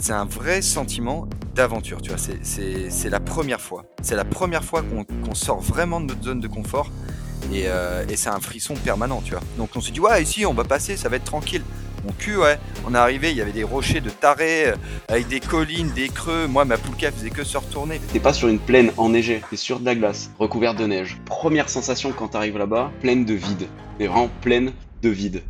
c'est un vrai sentiment d'aventure, tu vois. C'est la première fois. C'est la première fois qu'on sort vraiment de notre zone de confort. Et, euh, et c'est un frisson permanent, tu vois. Donc on se dit, ouais, ici, on va passer, ça va être tranquille. Mon cul, ouais. On est arrivé, il y avait des rochers de taré, euh, avec des collines, des creux. Moi, ma poulka faisait que se retourner. T'es pas sur une plaine enneigée, t'es sur de la glace, recouverte de neige. Première sensation quand t'arrives là-bas, pleine de vide. Mais vraiment pleine de vide.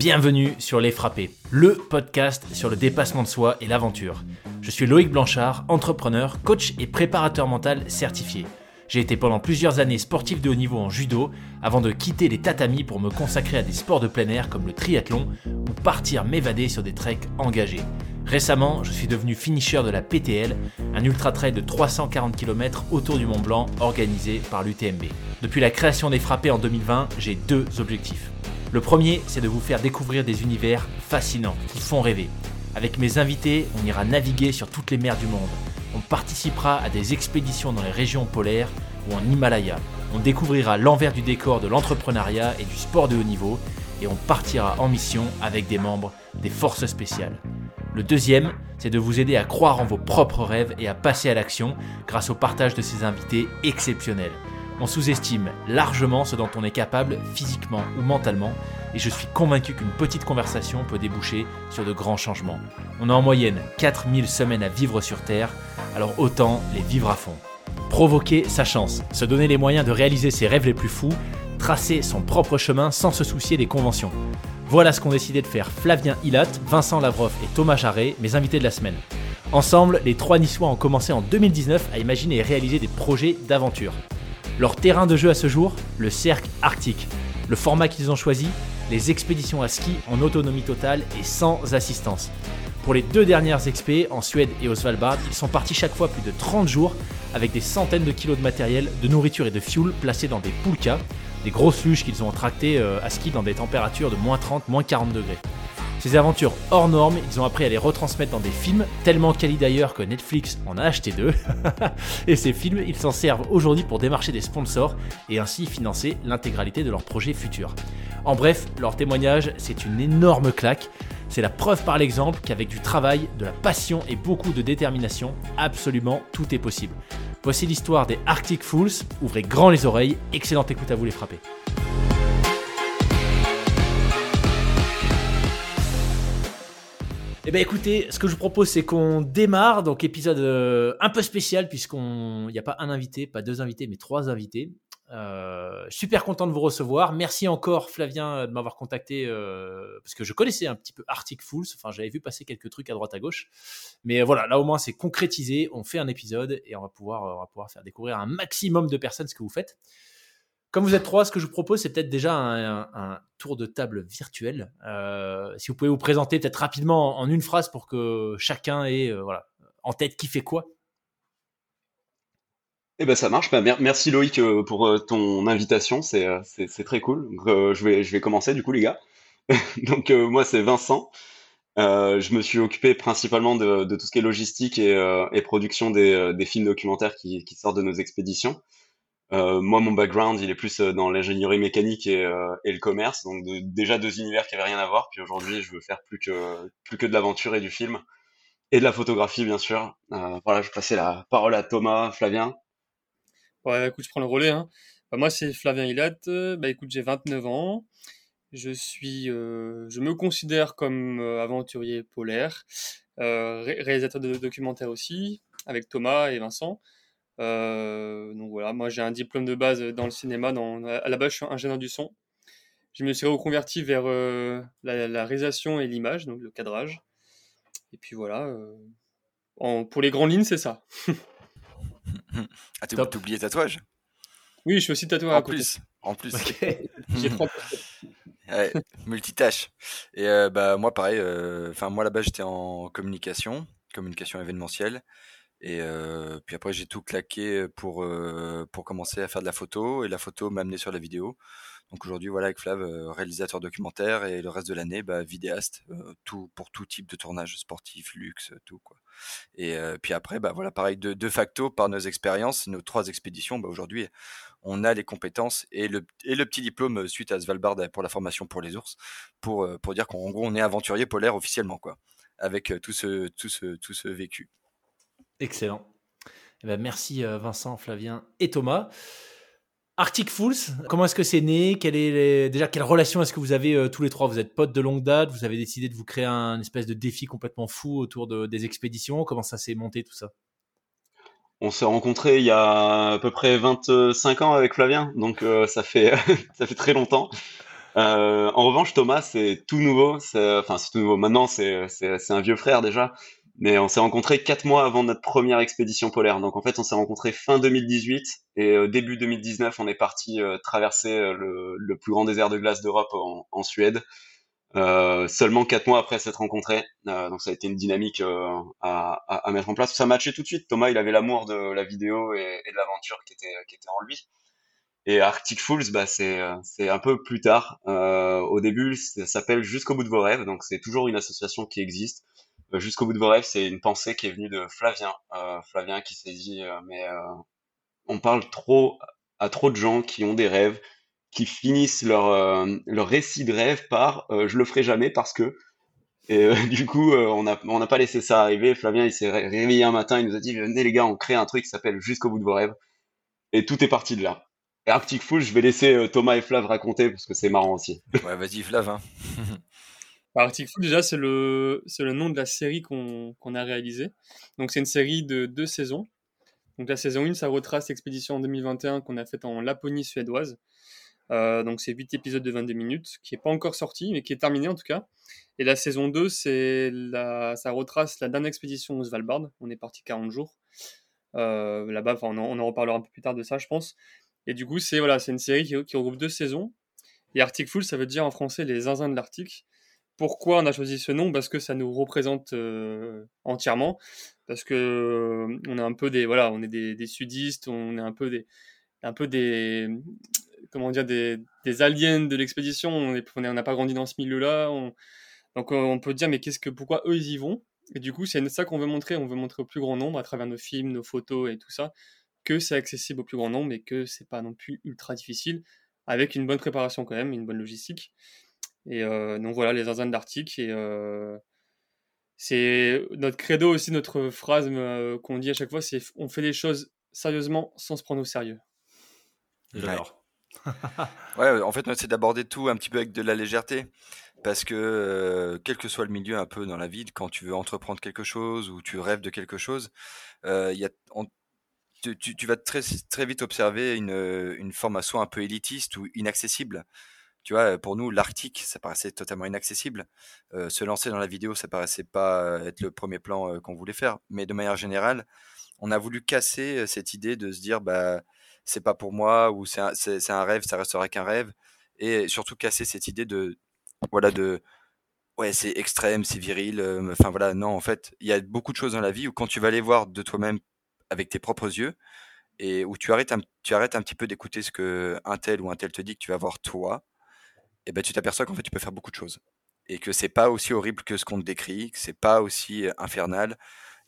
Bienvenue sur Les Frappés, le podcast sur le dépassement de soi et l'aventure. Je suis Loïc Blanchard, entrepreneur, coach et préparateur mental certifié. J'ai été pendant plusieurs années sportif de haut niveau en judo avant de quitter les tatamis pour me consacrer à des sports de plein air comme le triathlon ou partir m'évader sur des treks engagés. Récemment, je suis devenu finisher de la PTL, un ultra trail de 340 km autour du Mont Blanc organisé par l'UTMB. Depuis la création des frappés en 2020, j'ai deux objectifs. Le premier, c'est de vous faire découvrir des univers fascinants qui font rêver. Avec mes invités, on ira naviguer sur toutes les mers du monde. On participera à des expéditions dans les régions polaires ou en Himalaya. On découvrira l'envers du décor de l'entrepreneuriat et du sport de haut niveau et on partira en mission avec des membres des forces spéciales. Le deuxième, c'est de vous aider à croire en vos propres rêves et à passer à l'action grâce au partage de ces invités exceptionnels. On sous-estime largement ce dont on est capable physiquement ou mentalement, et je suis convaincu qu'une petite conversation peut déboucher sur de grands changements. On a en moyenne 4000 semaines à vivre sur Terre, alors autant les vivre à fond. Provoquer sa chance, se donner les moyens de réaliser ses rêves les plus fous, tracer son propre chemin sans se soucier des conventions. Voilà ce qu'ont décidé de faire Flavien Hilat, Vincent Lavroff et Thomas Jarret, mes invités de la semaine. Ensemble, les trois Niçois ont commencé en 2019 à imaginer et réaliser des projets d'aventure. Leur terrain de jeu à ce jour, le cercle arctique. Le format qu'ils ont choisi, les expéditions à ski en autonomie totale et sans assistance. Pour les deux dernières expés, en Suède et au Svalbard, ils sont partis chaque fois plus de 30 jours avec des centaines de kilos de matériel, de nourriture et de fuel placés dans des poulkas, des grosses luges qu'ils ont tractées euh, à ski dans des températures de moins 30, moins 40 degrés. Ces aventures hors normes, ils ont appris à les retransmettre dans des films, tellement quali d'ailleurs que Netflix en a acheté deux. et ces films, ils s'en servent aujourd'hui pour démarcher des sponsors et ainsi financer l'intégralité de leurs projets futurs. En bref, leur témoignage, c'est une énorme claque. C'est la preuve par l'exemple qu'avec du travail, de la passion et beaucoup de détermination, absolument tout est possible. Voici l'histoire des Arctic Fools. Ouvrez grand les oreilles. Excellente écoute à vous les frapper. Eh bien écoutez, ce que je vous propose c'est qu'on démarre, donc épisode euh, un peu spécial puisqu'on n'y a pas un invité, pas deux invités, mais trois invités. Euh, super content de vous recevoir. Merci encore Flavien de m'avoir contacté euh, parce que je connaissais un petit peu Arctic Fools. Enfin, j'avais vu passer quelques trucs à droite à gauche. Mais voilà, là au moins c'est concrétisé. On fait un épisode et on va pouvoir, on va pouvoir faire découvrir un maximum de personnes ce que vous faites. Comme vous êtes trois, ce que je vous propose, c'est peut-être déjà un, tour de table virtuel. Euh, si vous pouvez vous présenter peut-être rapidement en, une phrase pour que chacun ait euh, voilà, en tête qui fait quoi. Eh ben ça marche. Ben, merci Loïc euh, pour ton invitation. C'est très cool. je, vais, je vais commencer du coup les gars. Donc moi c'est Vincent. je me suis occupé principalement de, tout ce qui est logistique et, production des, films documentaires qui sortent de nos expéditions. Euh, moi, mon background, il est plus euh, dans l'ingénierie mécanique et, euh, le commerce, donc déjà deux univers qui avaient rien à voir. Puis aujourd'hui, je veux faire plus que plus que de l'aventure et du film et de la photographie, bien sûr. Voilà, je passer la parole à Thomas, Flavien. Ouais, écoute, je prends le relais. Hein. Bah, moi, c'est Flavien Hilat. Bah, écoute, j'ai 29 ans. Je suis, je me considère comme aventurier polaire, réalisateur de documentaires aussi, avec Thomas et Vincent. Euh, donc voilà, moi j'ai un diplôme de base dans le cinéma. Dans, à la base, je suis ingénieur du son. Je me suis reconverti vers euh, la, réalisation et l'image, donc le cadrage. Et puis voilà, euh, en, pour les grandes lignes, c'est ça. ah, t'as oublié tatouage? Oui, je suis aussi tatoueur. En plus, en plus. J'ai trois. multitâche. Et bah moi pareil. Enfin moi là-bas j'étais en communication, communication événementielle. Et puis après, j'ai tout claqué pour, pour commencer à faire de la photo. Et la photo m'a amené sur la vidéo. Donc aujourd'hui, voilà, avec Flav, réalisateur documentaire et le reste de l'année, bah, vidéaste, tout pour tout type de tournage sportif, luxe, tout quoi. Et puis après, bah voilà, pareil, de, de facto, par nos expériences, nos trois expéditions, bah, aujourd'hui, on a les compétences et le, et le petit diplôme suite à Svalbard pour la formation pour les ours, pour, pour dire qu'en gros, on est aventurier polaire officiellement, quoi, avec tout ce, tout ce, tout ce vécu. Excellent. Eh ben, merci Vincent, Flavien et Thomas. Arctic Fools, comment est-ce que c'est né? Quelle est déjà quelle relation est-ce que vous avez tous les trois? Vous êtes potes de longue date. Vous avez décidé de vous créer un espèce de défi complètement fou autour de, des expéditions. Comment ça s'est monté tout ça? On s'est rencontrés il y a à peu près 25 ans avec Flavien, donc ça fait ça fait très longtemps. Euh, en revanche, Thomas, c'est tout nouveau. Enfin, c'est tout nouveau. Maintenant, c'est un vieux frère déjà. Mais on s'est rencontrés quatre mois avant notre première expédition polaire. Donc en fait, on s'est rencontrés fin 2018 et euh, début 2019, on est parti euh, traverser euh, le, plus grand désert de glace d'Europe en, Suède. seulement quatre mois après s'être rencontrés. donc ça a été une dynamique à, mettre en place. Ça matchait tout de suite. Thomas, il avait l'amour de la vidéo et, de l'aventure qui était, en lui. Et Arctic Fools, bah, c'est, c'est un peu plus tard. au début, ça s'appelle Jusqu'au bout de vos rêves. Donc c'est toujours une association qui existe jusqu'au bout de vos rêves, c'est une pensée qui est venue de Flavien. Euh, Flavien qui s'est dit, euh, mais on parle trop à trop de gens qui ont des rêves, qui finissent leur, leur récit de rêve par je le ferai jamais parce que. Et du coup, on n'a on pas laissé ça arriver. Flavien, il s'est réveillé un matin, il nous a dit venez les gars, on crée un truc qui s'appelle Jusqu'au bout de vos rêves. Et tout est parti de là. Et Arctic Fool, je vais laisser Thomas et Flav raconter parce que c'est marrant aussi. Ouais, vas-y Flav. Hein. Arctic Fool, déjà, c'est le, c'est le nom de la série qu'on, a réalisée. Donc, c'est une série de deux saisons. Donc, la saison 1, ça retrace l'expédition en 2021 qu'on a faite en Laponie suédoise. Euh, donc, c'est 8 épisodes de 22 minutes, qui n'est pas encore sorti, mais qui est terminé en tout cas. Et la saison 2, c'est la, ça retrace la dernière expédition au Svalbard. On est parti 40 jours. Euh, là-bas, on en, on en reparlera un peu plus tard de ça, je pense. Et du coup, c'est voilà, c'est une série qui, qui regroupe deux saisons. Et Arctic Fool, ça veut dire en français les zinzins de l'Arctique. Pourquoi on a choisi ce nom? Parce que ça nous représente euh, entièrement. Parce que euh, on est un peu des voilà, on est des, sudistes, on est un peu des un peu des comment dire des, aliens de l'expédition. On n'a pas grandi dans ce milieu-là. donc on peut dire mais qu'est-ce que pourquoi eux ils y vont? Et du coup c'est ça qu'on veut montrer. On veut montrer au plus grand nombre à travers nos films, nos photos et tout ça que c'est accessible au plus grand nombre et que c'est pas non plus ultra difficile avec une bonne préparation quand même, une bonne logistique. Et euh, donc voilà, les zinzins d'Arctique. Et euh, c'est notre credo aussi, notre phrase euh, qu'on dit à chaque fois, c'est on fait les choses sérieusement sans se prendre au sérieux. J'adore. ouais, en fait, c'est d'aborder tout un petit peu avec de la légèreté. Parce que quel que soit le milieu un peu dans la vie, quand tu veux entreprendre quelque chose ou tu rêves de quelque chose, euh, y a, tu, tu, vas très, très vite observer une, une forme à soi un peu élitiste ou inaccessible. Tu vois, pour nous, l'Arctique, ça paraissait totalement inaccessible. Euh, se lancer dans la vidéo, ça paraissait pas être le premier plan euh, qu'on voulait faire. Mais de manière générale, on a voulu casser euh, cette idée de se dire, bah, c'est pas pour moi ou c'est un, un, rêve, ça restera qu'un rêve. Et surtout casser cette idée de, voilà, de, ouais, c'est extrême, c'est viril. Enfin voilà, non, en fait, il y a beaucoup de choses dans la vie où quand tu vas les voir de toi-même avec tes propres yeux et où tu arrêtes un, tu arrêtes un petit peu d'écouter ce que un tel ou un tel te dit que tu vas voir toi et ben tu t'aperçois qu'en fait tu peux faire beaucoup de choses et que c'est pas aussi horrible que ce qu'on te décrit, que c'est pas aussi infernal.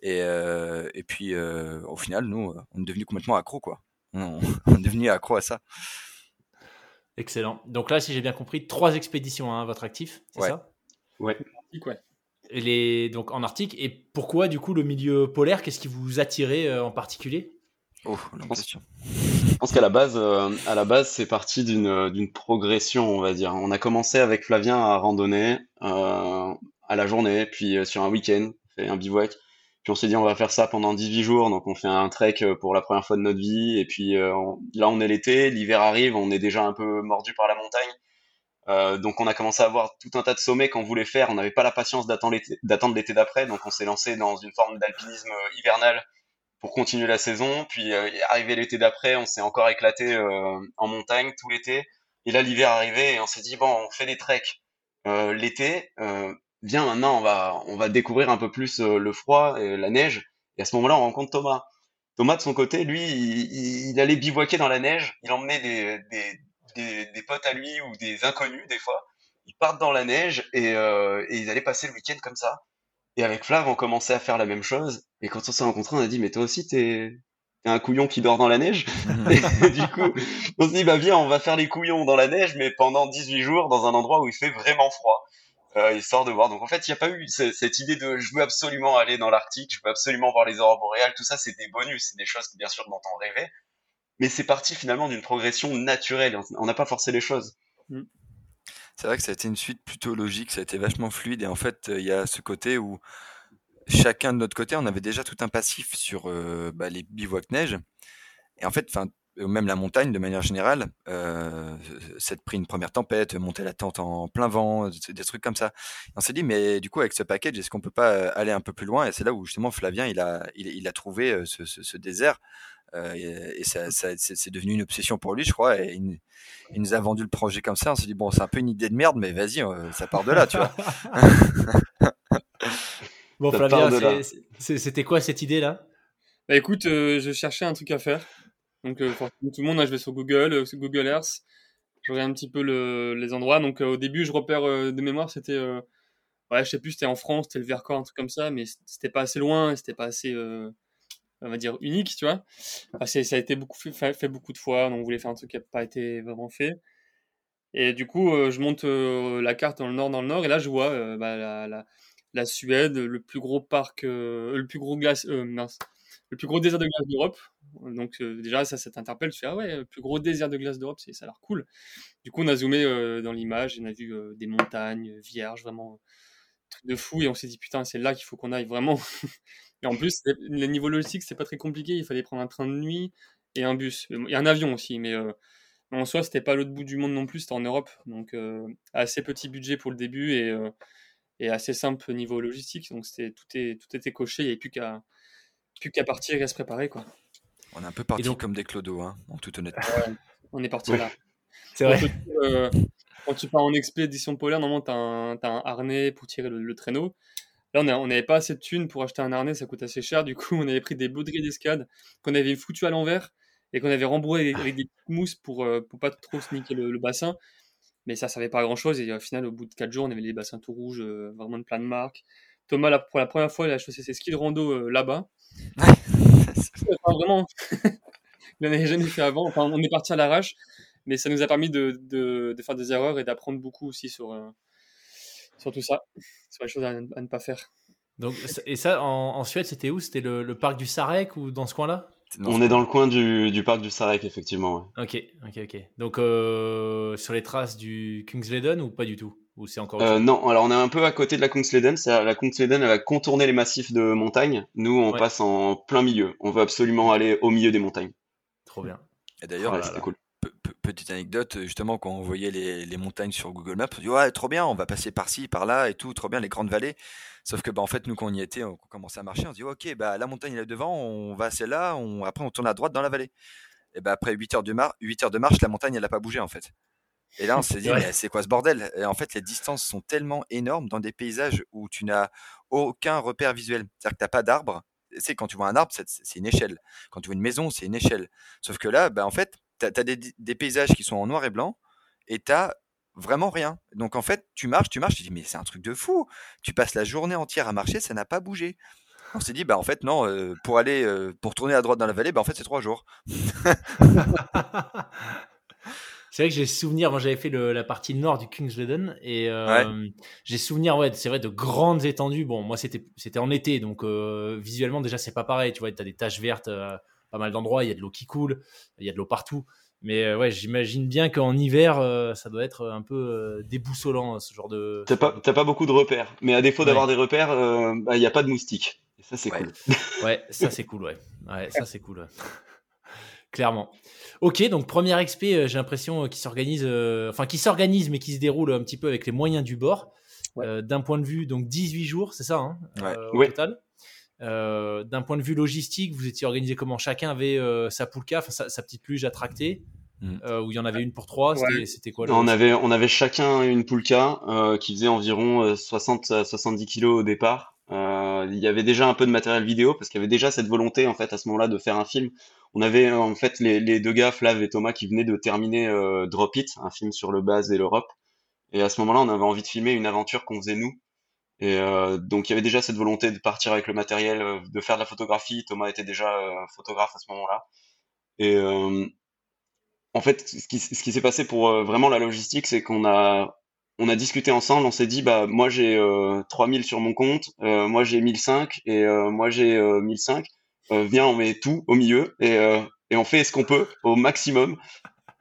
Et, et puis au final, nous, on est devenu complètement accro quoi. On, est devenu accro à ça. Excellent. Donc là, si j'ai bien compris, trois expéditions hein, à votre actif, c'est ça? Ouais. ouais. Les, donc en Arctique. Et pourquoi du coup le milieu polaire Qu'est-ce qui vous attirait en particulier? Oh. Je pense qu'à la base, euh, à la base, c'est parti d'une euh, d'une progression, on va dire. On a commencé avec Flavien à randonner euh, à la journée, puis sur un week-end, fait un bivouac. Puis on s'est dit on va faire ça pendant 18 jours, donc on fait un trek pour la première fois de notre vie. Et puis là on est l'été, l'hiver arrive, on est déjà un peu mordu par la montagne. donc on a commencé à avoir tout un tas de sommets qu'on voulait faire. On n'avait pas la patience d'attendre l'été d'après, donc on s'est lancé dans une forme d'alpinisme hivernal pour continuer la saison. Puis euh, arrivé l'été d'après, on s'est encore éclaté euh, en montagne tout l'été. Et là, l'hiver arrivé et on s'est dit bon, on fait des treks euh, l'été. Viens maintenant, on va on va découvrir un peu plus le froid et la neige. Et à ce moment-là, on rencontre Thomas. Thomas, de son côté, lui, il, allait bivouaquer dans la neige. Il emmenait des, des, des, potes à lui ou des inconnus, des fois. Ils partent dans la neige et, euh, et ils allaient passer le week-end comme ça. Et avec Flav, on commençait à faire la même chose. Et quand on s'est rencontrés, on a dit, mais toi aussi, t'es un couillon qui dort dans la neige? et du coup, on se dit, bah viens, on va faire les couillons dans la neige, mais pendant 18 jours, dans un endroit où il fait vraiment froid. Euh, histoire de voir. Donc en fait, il n'y a pas eu cette idée de je veux absolument aller dans l'Arctique, je veux absolument voir les aurores boréales. Tout ça, c'est des bonus, c'est des choses bien sûr dont on rêvait. Mais c'est parti finalement d'une progression naturelle. On n'a pas forcé les choses. Mm. C'est vrai que ça a été une suite plutôt logique, ça a été vachement fluide. Et en fait, il y a ce côté où chacun de notre côté, on avait déjà tout un passif sur euh, bah, les bivouacs neige. Et en fait, enfin, même la montagne de manière générale, euh, s'être pris une première tempête, monter la tente en plein vent, des trucs comme ça. on s'est dit, mais du coup, avec ce package, est-ce qu'on peut pas euh, aller un peu plus loin? Et c'est là où justement Flavien, il a, trouvé euh, ce, désert. Euh, et, ça, ça c'est devenu une obsession pour lui, je crois. Et il, nous a vendu le projet comme ça. On s'est dit, bon, c'est un peu une idée de merde, mais vas-y, ça part de là, tu vois. bon, Flavien, c'était quoi cette idée-là? Bah, écoute, je cherchais un truc à faire. Donc, euh, tout le monde, hein, je vais sur Google, euh, sur Google Earth, je regarde un petit peu le, les endroits. Donc, euh, au début, je repère de mémoire, c'était, ouais, je sais plus, c'était en France, c'était le Vercors, un truc comme ça, mais c'était pas assez loin, c'était pas assez, on va dire, unique, tu vois. Ça a été beaucoup fait, beaucoup de fois, donc on voulait faire un truc qui n'a pas été vraiment fait. Et du coup, je monte la carte dans le nord, dans le nord, et là, je vois bah, la, Suède, le plus gros parc, le plus gros glace, le plus gros désert de glace d'Europe. Donc euh, déjà, ça, ça t'interpelle. Tu fais ah ouais, le plus gros désert de glace d'Europe, ça a l'air cool. Du coup, on a zoomé euh, dans l'image, on a vu euh, des montagnes vierges, vraiment truc de fou, et on s'est dit putain, c'est là qu'il faut qu'on aille vraiment. et en plus, le niveau logistique, c'est pas très compliqué. Il fallait prendre un train de nuit et un bus, et un avion aussi, mais en soi, c'était pas l'autre bout du monde non plus, c'était en Europe, donc assez petit budget pour le début et, et assez simple niveau logistique. Donc c'était tout, est, tout était coché, il n'y avait plus qu'à plus qu'à partir et à se préparer. Quoi. On est un peu parti donc... comme des clodos, hein, en toute honnêteté. on est parti là. C'est vrai. Euh, quand tu pars en expédition polaire, normalement, tu as, un harnais pour tirer le, traîneau. Là, on n'avait pas assez de thunes pour acheter un harnais, ça coûte assez cher. Du coup, on avait pris des baudriers d'escade qu'on avait foutu à l'envers et qu'on avait rembourré avec, des mousses pour, euh, pour pas trop sniquer le, le, bassin. Mais ça servait pas à grand chose. Et au final, au bout de 4 jours, on avait les bassins tout rouges, euh, vraiment de plein de marques. Thomas, pour la première fois, il a chaussé ses skis de rando là-bas. vraiment, il n'en avait jamais fait avant. Enfin, on est parti à l'arrache, mais ça nous a permis de, de, de faire des erreurs et d'apprendre beaucoup aussi sur, euh, sur tout ça, sur les choses à, ne pas faire. Donc, et ça, en, Suède, c'était où? C'était le, parc du Sarek ou dans ce coin-là? On est dans le coin du, du parc du Sarek, effectivement. Ok, ok, ok. Donc, euh, sur les traces du Kungsleden ou pas du tout? Ou c'est encore euh, Non, alors on est un peu à côté de la Kungsleden. La Kungsleden, elle va contourner les massifs de montagnes. Nous, on passe en plein milieu. On veut absolument aller au milieu des montagnes. Trop bien. Et d'ailleurs, petite anecdote, justement, quand on voyait les, montagnes sur Google Maps, on dit ouais, trop bien, on va passer par-ci, par-là et tout, trop bien, les grandes vallées. Sauf que, bah, en fait, nous, quand on y était, on commençait à marcher, on se dit ok, bah, la montagne est là devant, on va à celle-là, on... après on tourne à droite dans la vallée. Et bah, après 8 heures, de 8 heures de marche, la montagne, elle n'a pas bougé en fait. Et là, on s'est dit, mais c'est quoi ce bordel? Et En fait, les distances sont tellement énormes dans des paysages où tu n'as aucun repère visuel. C'est-à-dire que tu n'as pas d'arbre. C'est quand tu vois un arbre, c'est une échelle. Quand tu vois une maison, c'est une échelle. Sauf que là, bah, en fait, tu as, des, paysages qui sont en noir et blanc et tu as vraiment rien. Donc en fait, tu marches, tu marches, tu dis, mais c'est un truc de fou. Tu passes la journée entière à marcher, ça n'a pas bougé. On s'est dit, bah en fait, non, euh, pour aller, euh, pour tourner à droite dans la vallée, bah en fait, c'est trois jours. C'est vrai que j'ai souvenir, moi j'avais fait la partie nord du Kungsleden et euh, j'ai souvenir, ouais, c'est vrai, de grandes étendues. Bon, moi c'était c'était en été, donc visuellement déjà c'est pas pareil. Tu vois, tu as des taches vertes, pas mal d'endroits, il y a de l'eau qui coule, il y a de l'eau partout. Mais ouais, j'imagine bien qu'en hiver, ça doit être un peu déboussolant ce genre de. T'as pas, pas beaucoup de repères, mais à défaut d'avoir des repères, bah, il n'y a pas de moustiques. Et ça c'est cool. ouais, ça c'est cool, ouais. Ouais, ça c'est cool. Clairement. Ok, donc première XP, euh, j'ai l'impression, euh, qui s'organise, euh, enfin qui s'organise, mais qui se déroule un petit peu avec les moyens du bord. D'un point de vue, donc 18 jours, c'est ça, hein, au total? D'un point de vue logistique, vous étiez organisé comment? Chacun avait sa poulka, sa, sa, petite luge à tracter. Mm. où il y en avait une pour trois, c'était quoi on avait, on avait chacun une poulka qui faisait environ 60 à 70 kilos au départ. Euh, il y avait déjà un peu de matériel vidéo parce qu'il y avait déjà cette volonté en fait à ce moment-là de faire un film. On avait en fait les, les deux gars, Flav et Thomas, qui venaient de terminer euh, Drop It, un film sur le base et l'Europe. Et à ce moment-là, on avait envie de filmer une aventure qu'on faisait nous. Et euh, donc il y avait déjà cette volonté de partir avec le matériel, euh, de faire de la photographie. Thomas était déjà euh, photographe à ce moment-là. Et en fait, ce qui, ce qui s'est passé pour vraiment la logistique, c'est qu'on a on a discuté ensemble, on s'est dit bah moi j'ai euh, 3000 sur mon compte, moi j'ai 1005 et moi j'ai 1005. Euh, viens, on met tout au milieu et, et on fait ce qu'on peut au maximum.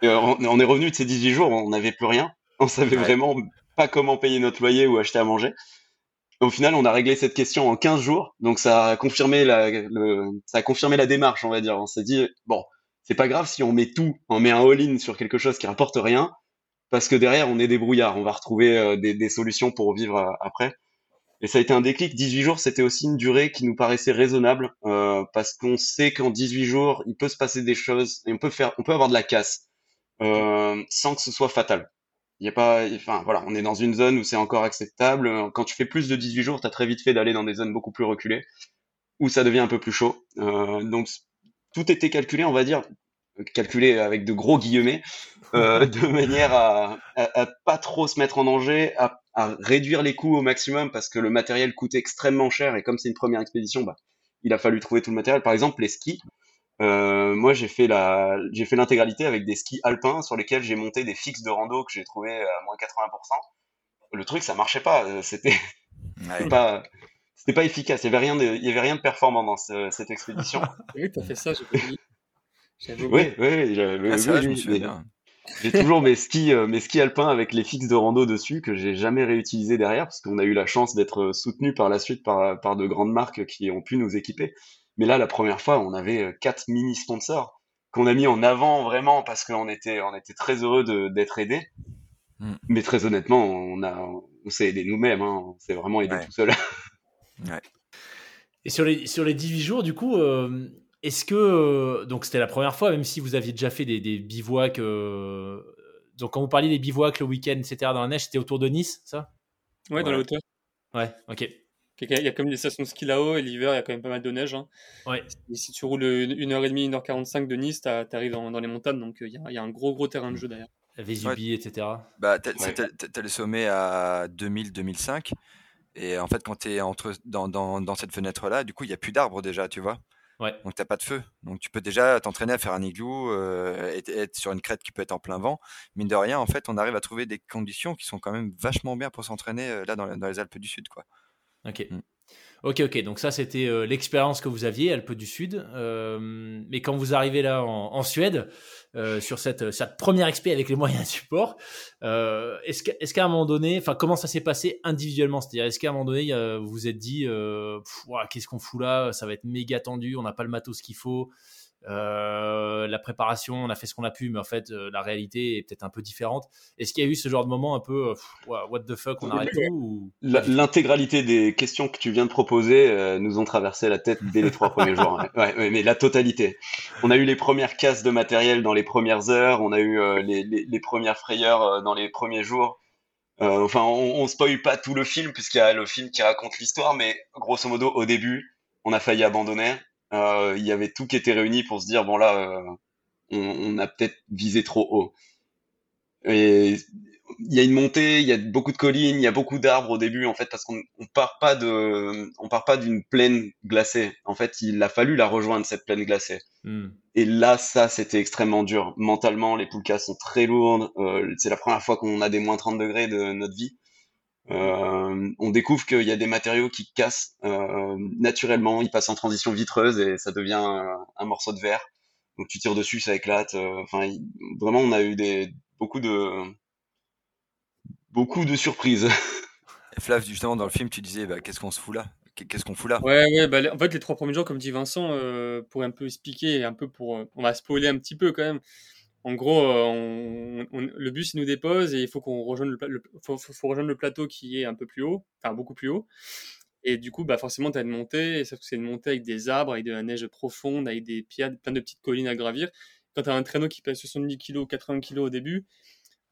Et, on, est revenu de ces 18 jours, on n'avait plus rien, on savait vraiment pas comment payer notre loyer ou acheter à manger. Au final, on a réglé cette question en 15 jours, donc ça a confirmé la, démarche, on va dire. On s'est dit bon, c'est pas grave si on met tout, on met un all-in sur quelque chose qui rapporte rien parce que derrière, on est des brouillards, on va retrouver euh, des, solutions pour vivre euh, après. Et ça a été un déclic. 18 jours, c'était aussi une durée qui nous paraissait raisonnable, euh, parce qu'on sait qu'en 18 jours, il peut se passer des choses, et on peut avoir de la casse, sans que ce soit fatal. Il y a pas, enfin voilà, on est dans une zone où c'est encore acceptable. Quand tu fais plus de 18 jours, tu as très vite fait d'aller dans des zones beaucoup plus reculées, où ça devient un peu plus chaud. Euh, donc tout était calculé, on va dire, calculé avec de gros guillemets, euh, de manière à, à, pas trop se mettre en danger, à, à, réduire les coûts au maximum parce que le matériel coûte extrêmement cher et comme c'est une première expédition, bah, il a fallu trouver tout le matériel. Par exemple, les skis. Euh, moi, j'ai fait la, j'ai fait l'intégralité avec des skis alpins sur lesquels j'ai monté des fixes de rando que j'ai trouvé à moins 80%. Le truc, ça marchait pas. Euh, c'était pas, c'était pas efficace. Il y avait rien de, il y avait rien de performant dans cette expédition. oui, t'as fait ça. Oui, oui, oui, ah, j'ai toujours mes skis, euh, mes skis alpins avec les fixes de rando dessus que j'ai jamais réutilisé derrière parce qu'on a eu la chance d'être soutenu par la suite par, par de grandes marques qui ont pu nous équiper. Mais là, la première fois, on avait euh, quatre mini sponsors qu'on a mis en avant vraiment parce qu'on était, on était très heureux d'être aidés. Mm. Mais très honnêtement, on a, on s'est aidé nous-mêmes. Hein. On s'est vraiment aidé tout seul. ouais. Et sur les, sur les 18 jours, du coup, euh, est-ce que euh, donc c'était la première fois, même si vous aviez déjà fait des, des bivouacs. Euh, donc quand vous parliez des bivouacs le week-end, etc. dans la neige, c'était autour de Nice, ça? Ouais, dans la hauteur. Ouais, ok. Il y a comme des stations de ski là-haut et l'hiver, il y a quand même pas mal de neige. Hein. Ouais. Et si tu roules 1h30, 1h45 de Nice, tu arrives dans, dans, les montagnes, donc euh, il y, a, y, a un gros, gros terrain de jeu derrière. Vésubie, ouais. etc. Bah, t'as ouais. le sommet à 2000-2005. Et en fait, quand tu es entre, dans, dans, dans cette fenêtre-là, du coup, il n'y a plus d'arbres déjà, tu vois. Ouais. Donc t'as pas de feu. Donc tu peux déjà t'entraîner à faire un igloo, euh, et être sur une crête qui peut être en plein vent. Mine de rien, en fait, on arrive à trouver des conditions qui sont quand même vachement bien pour s'entraîner euh, là dans, dans, les Alpes du Sud, quoi. Ok. Mm. Ok, ok. Donc ça, c'était euh, l'expérience que vous aviez, Alpes du Sud. Euh, mais quand vous arrivez là en, en Suède, euh, sur cette, cette première expé avec les moyens de support, est-ce qu'à est qu'à un moment donné, enfin, comment ça s'est passé individuellement? C'est-à-dire, est-ce qu'à un moment donné, vous vous êtes dit, qu'est-ce qu'on fout là? Ça va être méga tendu, on n'a pas le matos qu'il faut. Euh, la préparation, on a fait ce qu'on a pu, mais en fait, euh, la réalité est peut-être un peu différente. Est-ce qu'il y a eu ce genre de moment un peu, euh, what the fuck, on arrête tout ou... L'intégralité des questions que tu viens de proposer euh, nous ont traversé la tête dès les trois premiers jours. Ouais. Ouais, mais la totalité. On a eu les premières casses de matériel dans les premières heures, on a eu les, les, les, premières frayeurs dans les premiers jours. enfin, on, on spoil pas tout le film puisqu'il y a le film qui raconte l'histoire, mais grosso modo, au début, on a failli abandonner euh, il y avait tout qui était réuni pour se dire bon là, euh, on, on, a peut-être visé trop haut. Et il y a une montée, il y a beaucoup de collines, il y a beaucoup d'arbres au début en fait parce qu'on on part pas de, on part pas d'une plaine glacée. En fait, il a fallu la rejoindre cette plaine glacée. Mm. Et là, ça, c'était extrêmement dur. Mentalement, les poulkas sont très lourdes. Euh, c'est la première fois qu'on a des moins 30 degrés de notre vie. Euh, on découvre qu'il y a des matériaux qui cassent euh, naturellement, ils passent en transition vitreuse et ça devient un, un, morceau de verre. Donc tu tires dessus, ça éclate. Euh, enfin, vraiment, on a eu des beaucoup de beaucoup de surprises. Et Flav, justement, dans le film, tu disais, bah, qu'est-ce qu'on se fout là? Qu'est-ce qu'on fout là? Ouais, ouais. Bah, en fait, les trois premiers jours, comme dit Vincent, euh, pour un peu expliquer, un peu pour, on va spoiler un petit peu quand même en gros, euh, on, le bus il nous dépose et il faut qu'on rejoigne le, rejoindre le plateau qui est un peu plus haut, enfin beaucoup plus haut. Et du coup, bah forcément, tu as une montée, sauf que c'est une montée avec des arbres, avec de la neige profonde, avec des pierres, plein de petites collines à gravir. Quand tu as un traîneau qui pèse 70 kg, 80 kg au début,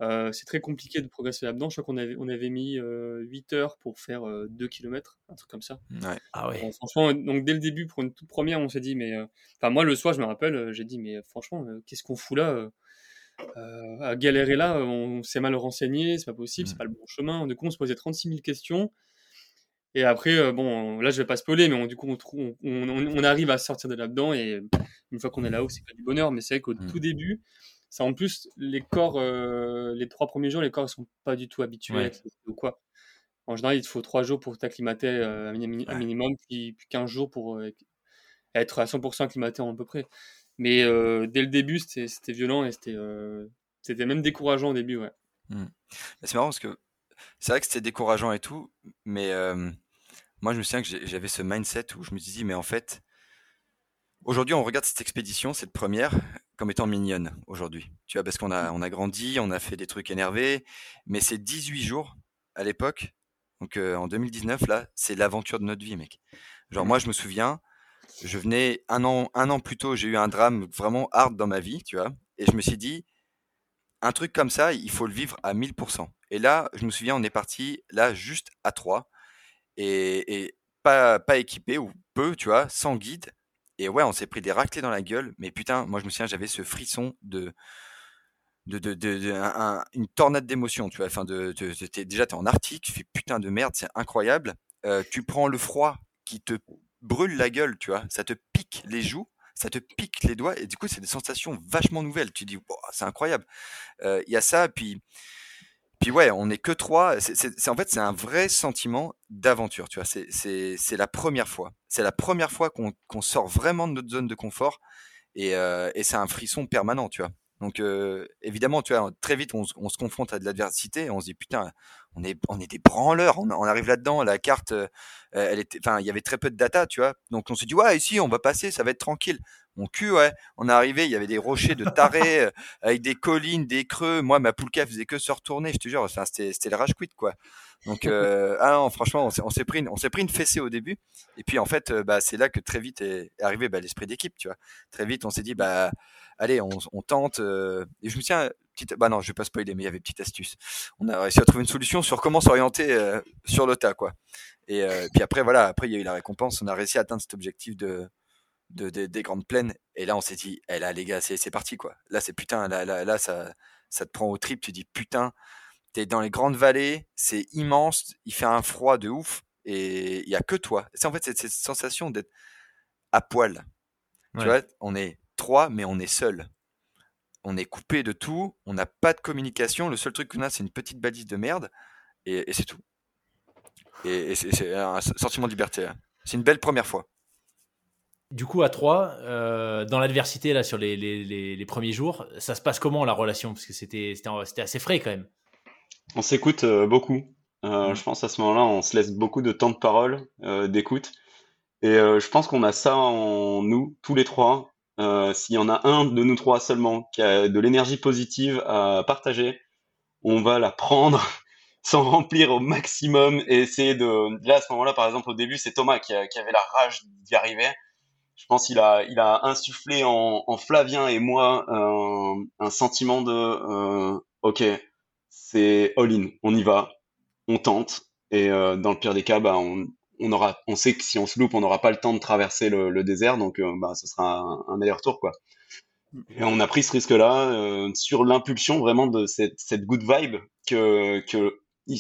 Euh, c'est très compliqué de progresser là-dedans. Je crois qu'on avait, on avait mis 8 heures pour faire 2 km, un truc comme ça. Ouais. Ah ouais. franchement, donc dès le début, pour une toute première, on s'est dit, mais. Enfin, moi, le soir, je me rappelle, j'ai dit, mais franchement, qu'est-ce qu'on fout là à galérer là, on s'est mal renseigné, c'est pas possible, c'est Mm. pas le bon chemin. Du coup, on se posait 36 000 questions. Et après, bon, là, je vais pas spoiler, mais on, du coup, on, trouve- on, on- on arrive à sortir de là-dedans. Et une fois qu'on est là-haut, c'est pas du bonheur. Mais c'est vrai qu'au Mm. tout début, ça en plus, les corps, euh, les trois premiers jours, les corps, ils sont pas du tout habitués Ouais. ou quoi. En général, il te faut trois jours pour t'acclimater euh, un, minimum, puis, puis 15 jours pour euh, être à 100% acclimaté en à peu près. Mais euh, dès le début, c'était violent et c'était c'était même décourageant au début, ouais. Mais C'est marrant parce que c'est vrai que c'était décourageant et tout, mais moi je me souviens que j'avais ce mindset où je me disais, mais en fait, aujourd'hui on regarde cette expédition, cette première, comme étant mignonne aujourd'hui. Tu vois, parce qu'on a, on a grandi, on a fait des trucs énervés, mais ces 18 jours à l'époque, donc euh, en 2019, là, c'est l'aventure de notre vie, mec. Genre, moi je me souviens, je venais un an, un an plus tôt, j'ai eu un drame vraiment hard dans ma vie, tu vois, et je me suis dit, un truc comme ça, il faut le vivre à 1000%. Et là, je me souviens, on est parti là juste à 3 et, et pas, pas équipé ou peu, tu vois, sans guide. Et ouais, on s'est pris des raclés dans la gueule. Mais putain, moi je me souviens, j'avais ce frisson de, de, de, de- de- un- un- une tornade d'émotions, tu vois. Enfin, de, t'es- déjà, t'es en Arctique, tu fais putain de merde, c'est incroyable. Euh, tu prends le froid qui te brûle la gueule, tu vois. Ça te pique les joues, ça te pique les doigts. Et du coup, c'est des sensations vachement nouvelles. Tu dis, Wow, c'est incroyable. Euh, Il y a ça, puis, puis ouais, on n'est que trois. C'est, en fait, c'est un vrai sentiment d'aventure, tu vois. C'est, la première fois. C'est la première fois qu'on, sort vraiment de notre zone de confort. Et, euh, et c'est un frisson permanent, tu vois. Donc euh, évidemment, tu vois, très vite, on, on se confronte à de l'adversité et on se dit putain, on est, on est des branleurs. On, on arrive là-dedans, la carte, euh, elle était, enfin, il y avait très peu de data, tu vois. Donc on se dit ouais, ici, on va passer, ça va être tranquille. Mon cul, ouais. On est arrivé, il y avait des rochers de tarés euh, avec des collines, des creux. Moi, ma poulka faisait que se retourner, je te jure. Enfin, c'était, c'était le rage quit, quoi. Donc, euh, ah non, franchement, on s'est, s'est pris, une, on s'est pris une fessée au début. Et puis, en fait, bah, c'est là que très vite est, arrivé bah, l'esprit d'équipe, tu vois. Très vite, on s'est dit, bah, allez, on, on tente. et je me tiens, petite, bah non, je vais pas spoiler, mais il y avait une petite astuce. On a réussi à trouver une solution sur comment s'orienter euh, sur le tas, quoi. Et euh, puis après, voilà, après, il y a eu la récompense. On a réussi à atteindre cet objectif de, de, de- des grandes plaines. Et là, on s'est dit, eh là, les gars, c'est, c'est parti, quoi. Là, c'est putain, là, là, là ça, ça te prend au trip. Tu dis, putain, t'es dans les grandes vallées, c'est immense, il fait un froid de ouf, et il y a que toi. C'est en fait cette, cette sensation d'être à poil. Ouais. Tu vois, on est trois, mais on est seul. On est coupé de tout, on n'a pas de communication. Le seul truc qu'on a, c'est une petite balise de merde, et, et c'est tout. Et, et c'est, un sentiment de liberté. hein. C'est une belle première fois. Du coup, à 3, dans l'adversité, là, sur les, les, les, les premiers jours, ça se passe comment la relation? Parce que c'était assez frais quand même. On s'écoute euh, beaucoup. Euh, Mm. Je pense à ce moment-là, on se laisse beaucoup de temps de parole, euh, d'écoute. Et euh, je pense qu'on a ça en nous, tous les trois. Euh, S'il y en a un de nous trois seulement qui a de l'énergie positive à partager, on va la prendre, s'en remplir au maximum et essayer de... Là, à ce moment-là, par exemple, au début, c'est Thomas qui, avait la rage d'y arriver. Je pense qu'il a, il a insufflé en, en Flavien et moi un, un sentiment de euh, OK, c'est all-in, on y va, on tente. Et euh, dans le pire des cas, bah, on, on aura, on sait que si on se loupe, on n'aura pas le temps de traverser le, le désert, donc euh, bah, ce sera un, un aller-retour, quoi. Et on a pris ce risque-là euh, sur l'impulsion vraiment de cette, cette good vibe que,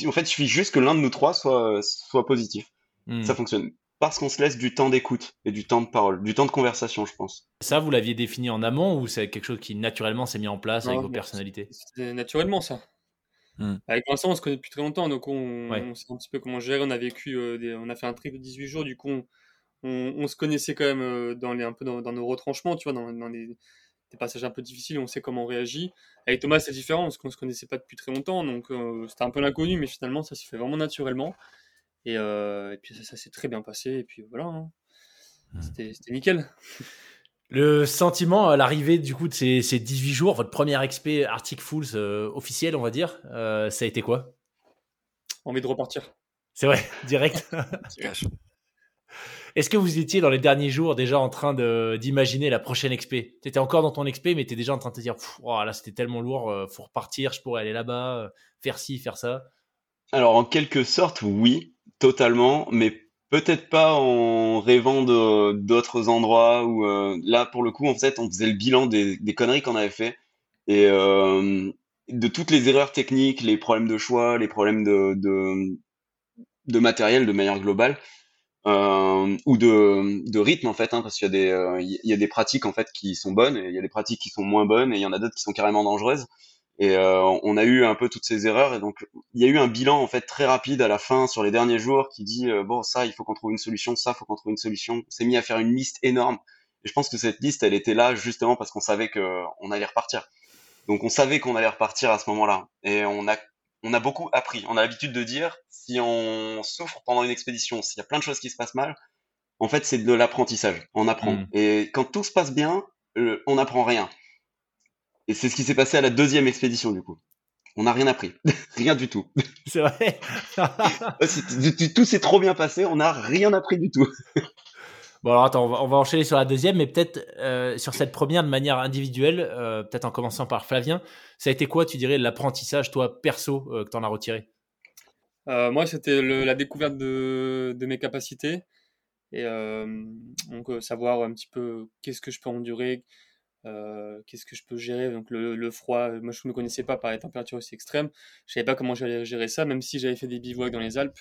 en fait, il suffit juste que l'un de nous trois soit, soit positif. Hmm. Ça fonctionne. Parce qu'on se laisse du temps d'écoute et du temps de parole, du temps de conversation, je pense. Ça, vous l'aviez défini en amont ou c'est quelque chose qui naturellement s'est mis en place avec vos personnalités? naturellement ça. Hmm. Avec Vincent, on se connaît depuis très longtemps, donc on, Ouais. on sait un petit peu comment gérer. On a vécu, euh, des- on a fait un trip de 18 jours, du coup, on, on- on se connaissait quand même euh, dans les, un peu dans, dans nos retranchements, tu vois, dans, dans des, des passages un peu difficiles, on sait comment on réagit. Avec Thomas, c'est différent, parce qu'on se connaissait pas depuis très longtemps, donc euh, c'était un peu l'inconnu, mais finalement, ça s'est fait vraiment naturellement. Et, et puis ça, ça s'est très bien passé, et puis voilà, hein. Hmm. c'était nickel. Le sentiment à l'arrivée du coup de ces, ces 18 jours, votre première expé Arctic Fools euh, officielle, on va dire, euh, ça a été quoi? Envie de repartir. C'est vrai, direct. Est-ce que vous étiez dans les derniers jours déjà en train d'imaginer la prochaine expé Tu étais encore dans ton expé, mais tu étais déjà en train de te dire oh, là, c'était tellement lourd, euh, faut repartir, je pourrais aller là-bas, euh, faire ci, faire ça Alors, en quelque sorte, oui, totalement, mais peut-être pas en rêvant d'autres endroits où euh, là, pour le coup, en fait, on faisait le bilan des, des conneries qu'on avait fait et de toutes les erreurs techniques, les problèmes de choix, les problèmes de, de, de matériel de manière globale euh, ou de, de rythme en fait, hein, parce qu'il y a des euh, il y a des pratiques en fait qui sont bonnes et il y a des pratiques qui sont moins bonnes et il y en a d'autres qui sont carrément dangereuses. Et euh, on a eu un peu toutes ces erreurs et donc il y a eu un bilan en fait très rapide à la fin sur les derniers jours qui dit euh, bon ça il faut qu'on trouve une solution, ça il faut qu'on trouve une solution. On s'est mis à faire une liste énorme et je pense que cette liste elle était là justement parce qu'on savait que on allait repartir. Donc on savait qu'on allait repartir à ce moment-là et on a on a beaucoup appris. On a l'habitude de dire, si on souffre pendant une expédition, s'il y a plein de choses qui se passent mal, en fait, c'est de l'apprentissage. On apprend. Mm. Et quand tout se passe bien, euh, on n'apprend rien. Et c'est ce qui s'est passé à la deuxième expédition, du coup. On n'a rien appris. rien du tout. C'est vrai. tout s'est trop bien passé, on n'a rien appris du tout. Bon, alors attends, on va, enchaîner sur la deuxième, mais peut-être euh, sur cette première de manière individuelle, euh, peut-être en commençant par Flavien. Ça a été quoi, tu dirais, l'apprentissage, toi, perso, euh, que tu en as retiré? Moi, c'était la découverte de, de, mes capacités. Et donc, savoir un petit peu qu'est-ce que je peux endurer, qu'est-ce que je peux gérer? Donc, le, le, froid, moi, je ne me connaissais pas par les températures aussi extrêmes. Je ne savais pas comment j'allais gérer ça, même si j'avais fait des bivouacs dans les Alpes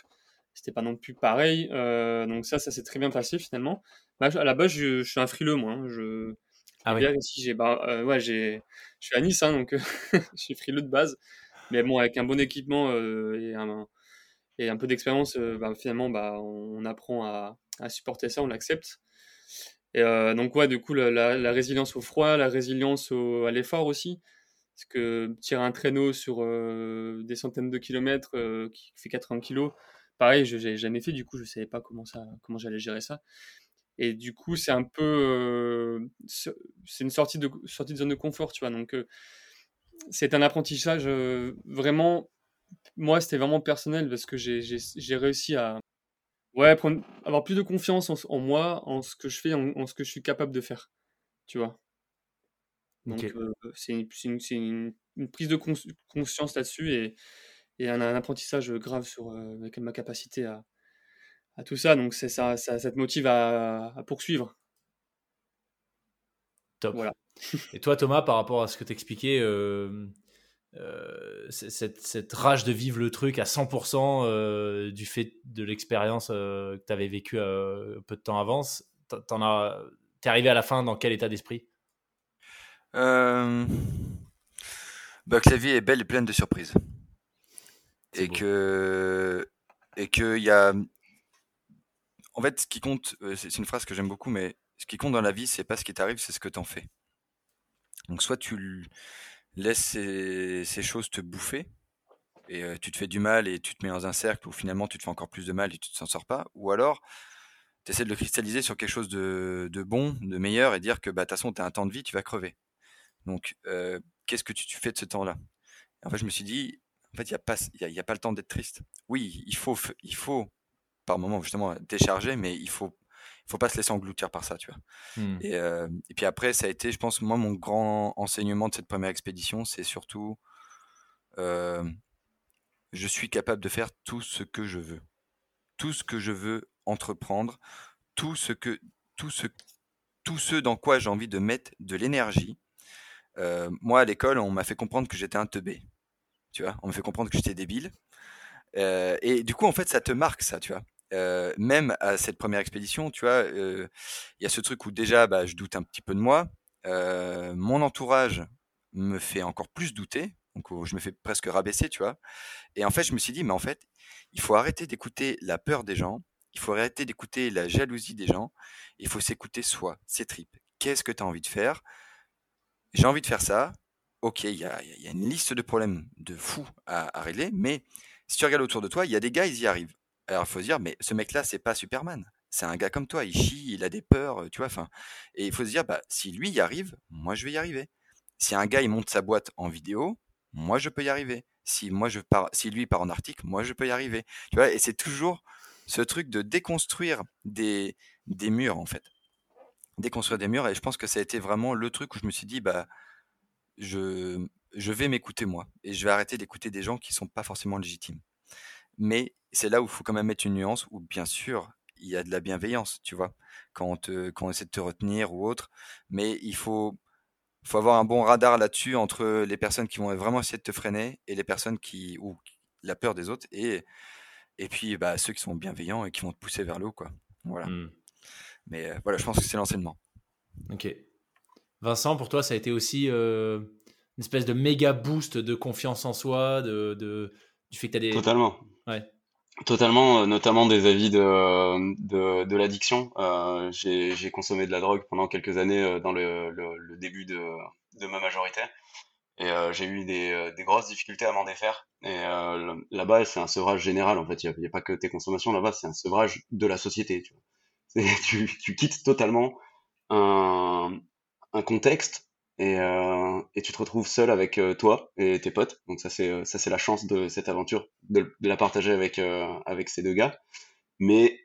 c'était pas non plus pareil. Euh, donc ça, ça s'est très bien passé finalement. Bah, à la base, je, suis un frileux moi. Hein. Je, ah oui. ici, j'ai, bah, euh, ouais, j'ai, je suis à Nice, hein, donc je suis frileux de base. Mais bon, avec un bon équipement euh, et, un, et un peu d'expérience, bah, finalement, bah, on, apprend à, à, supporter ça, on l'accepte. Et donc ouais, du coup, la, résilience au froid, la résilience au, à l'effort aussi. Parce que tirer un traîneau sur des centaines de kilomètres qui fait 80 kilos, pareil, je n'avais jamais fait, du coup, je savais pas comment comment j'allais gérer ça. Et du coup, c'est un peu, euh, c'est une sortie de sortie de zone de confort, tu vois. Donc, euh, c'est un apprentissage euh, vraiment. Moi, c'était vraiment personnel parce que j'ai réussi à, ouais, prendre, avoir plus de confiance en, moi, en ce que je fais, en, ce que je suis capable de faire, tu vois. Donc, c'est une, une, une, prise de conscience là-dessus et et un, un, apprentissage grave sur euh, ma capacité à, à, tout ça. Donc c'est ça, ça, te motive à, poursuivre. Top. Voilà. et toi Thomas, par rapport à ce que tu expliquais, euh, euh, cette, cette, rage de vivre le truc à 100% euh, du fait de l'expérience euh, que tu avais vécue peu de temps avant, t'en as, t'es arrivé à la fin dans quel état d'esprit? Bah, Que la vie est belle et pleine de surprises. Et que et que il y a en fait ce qui compte c'est une phrase que j'aime beaucoup mais ce qui compte dans la vie c'est pas ce qui t'arrive c'est ce que t'en fais. Donc soit tu laisses ces, choses te bouffer et euh, tu te fais du mal et tu te mets dans un cercle où finalement tu te fais encore plus de mal et tu t'en sors pas. Ou alors tu essaies de le cristalliser sur quelque chose de, bon de meilleur et dire que bah de toute façon tu as un temps de vie tu vas crever. Donc euh, qu'est-ce que tu, fais de ce temps là en fait je me suis dit en fait, il n'y a, pas, y a, pas le temps d'être triste. Oui, il faut, il faut par moment justement décharger, mais il faut, faut pas se laisser engloutir par ça, tu vois. Mmh. Et, euh, et, puis après, ça a été, je pense, moi, mon grand enseignement de cette première expédition, c'est surtout, euh, je suis capable de faire tout ce que je veux, tout ce que je veux entreprendre, tout ce que, tout ce, tout ce dans quoi j'ai envie de mettre de l'énergie. Euh, moi, à l'école, on m'a fait comprendre que j'étais un teubé tu vois. On me fait comprendre que j'étais débile. Euh, et du coup, en fait, ça te marque, ça, tu vois. Euh, même à cette première expédition, tu vois, euh, il y a ce truc où déjà, bah, je doute un petit peu de moi. mon entourage me fait encore plus douter. Donc, je me fais presque rabaisser, tu vois. Et en fait, je me suis dit, mais en fait, il faut arrêter d'écouter la peur des gens. Il faut arrêter d'écouter la jalousie des gens. Il faut s'écouter soi, ses tripes. Qu'est-ce que tu as envie de faire? J'ai envie de faire ça ok, il y a, une liste de problèmes de fous à, régler, mais si tu regardes autour de toi, il y a des gars, ils y arrivent. Alors il faut se dire, mais ce mec-là, c'est pas Superman. C'est un gars comme toi, il chie, il a des peurs, tu vois. Et il faut se dire, bah, si lui y arrive, moi je vais y arriver. Si un gars il monte sa boîte en vidéo, moi je peux y arriver. Si moi je pars, si lui part en article, moi je peux y arriver. Tu vois. Et c'est toujours ce truc de déconstruire des, des murs en fait. Déconstruire des murs et je pense que ça a été vraiment le truc où je me suis dit bah je, je vais m'écouter moi et je vais arrêter d'écouter des gens qui sont pas forcément légitimes. Mais c'est là où il faut quand même mettre une nuance où bien sûr il y a de la bienveillance, tu vois, quand on, te, quand on essaie de te retenir ou autre, mais il faut, faut avoir un bon radar là-dessus entre les personnes qui vont vraiment essayer de te freiner et les personnes qui, ou la peur des autres et, et puis bah, ceux qui sont bienveillants et qui vont te pousser vers le haut, quoi. Voilà. Mmh. Mais euh, voilà, je pense que c'est l'enseignement. Ok. Vincent, pour toi, ça a été aussi euh, une espèce de méga boost de confiance en soi, de, de du fait que tu as des. Totalement. Ouais. Totalement, euh, notamment des avis de, de, de l'addiction. Euh, j'ai consommé de la drogue pendant quelques années dans le, le, début de, de ma majorité. Et j'ai eu des, des, grosses difficultés à m'en défaire. Et là-bas, c'est un sevrage général. En fait, il n'y a, a, pas que tes consommations là-bas, c'est un sevrage de la société. Tu vois. tu, tu quittes totalement un, un contexte et, euh, et, tu te retrouves seul avec euh, toi et tes potes. Donc ça c'est euh, ça c'est la chance de cette aventure de, la partager avec avec ces deux gars. Mais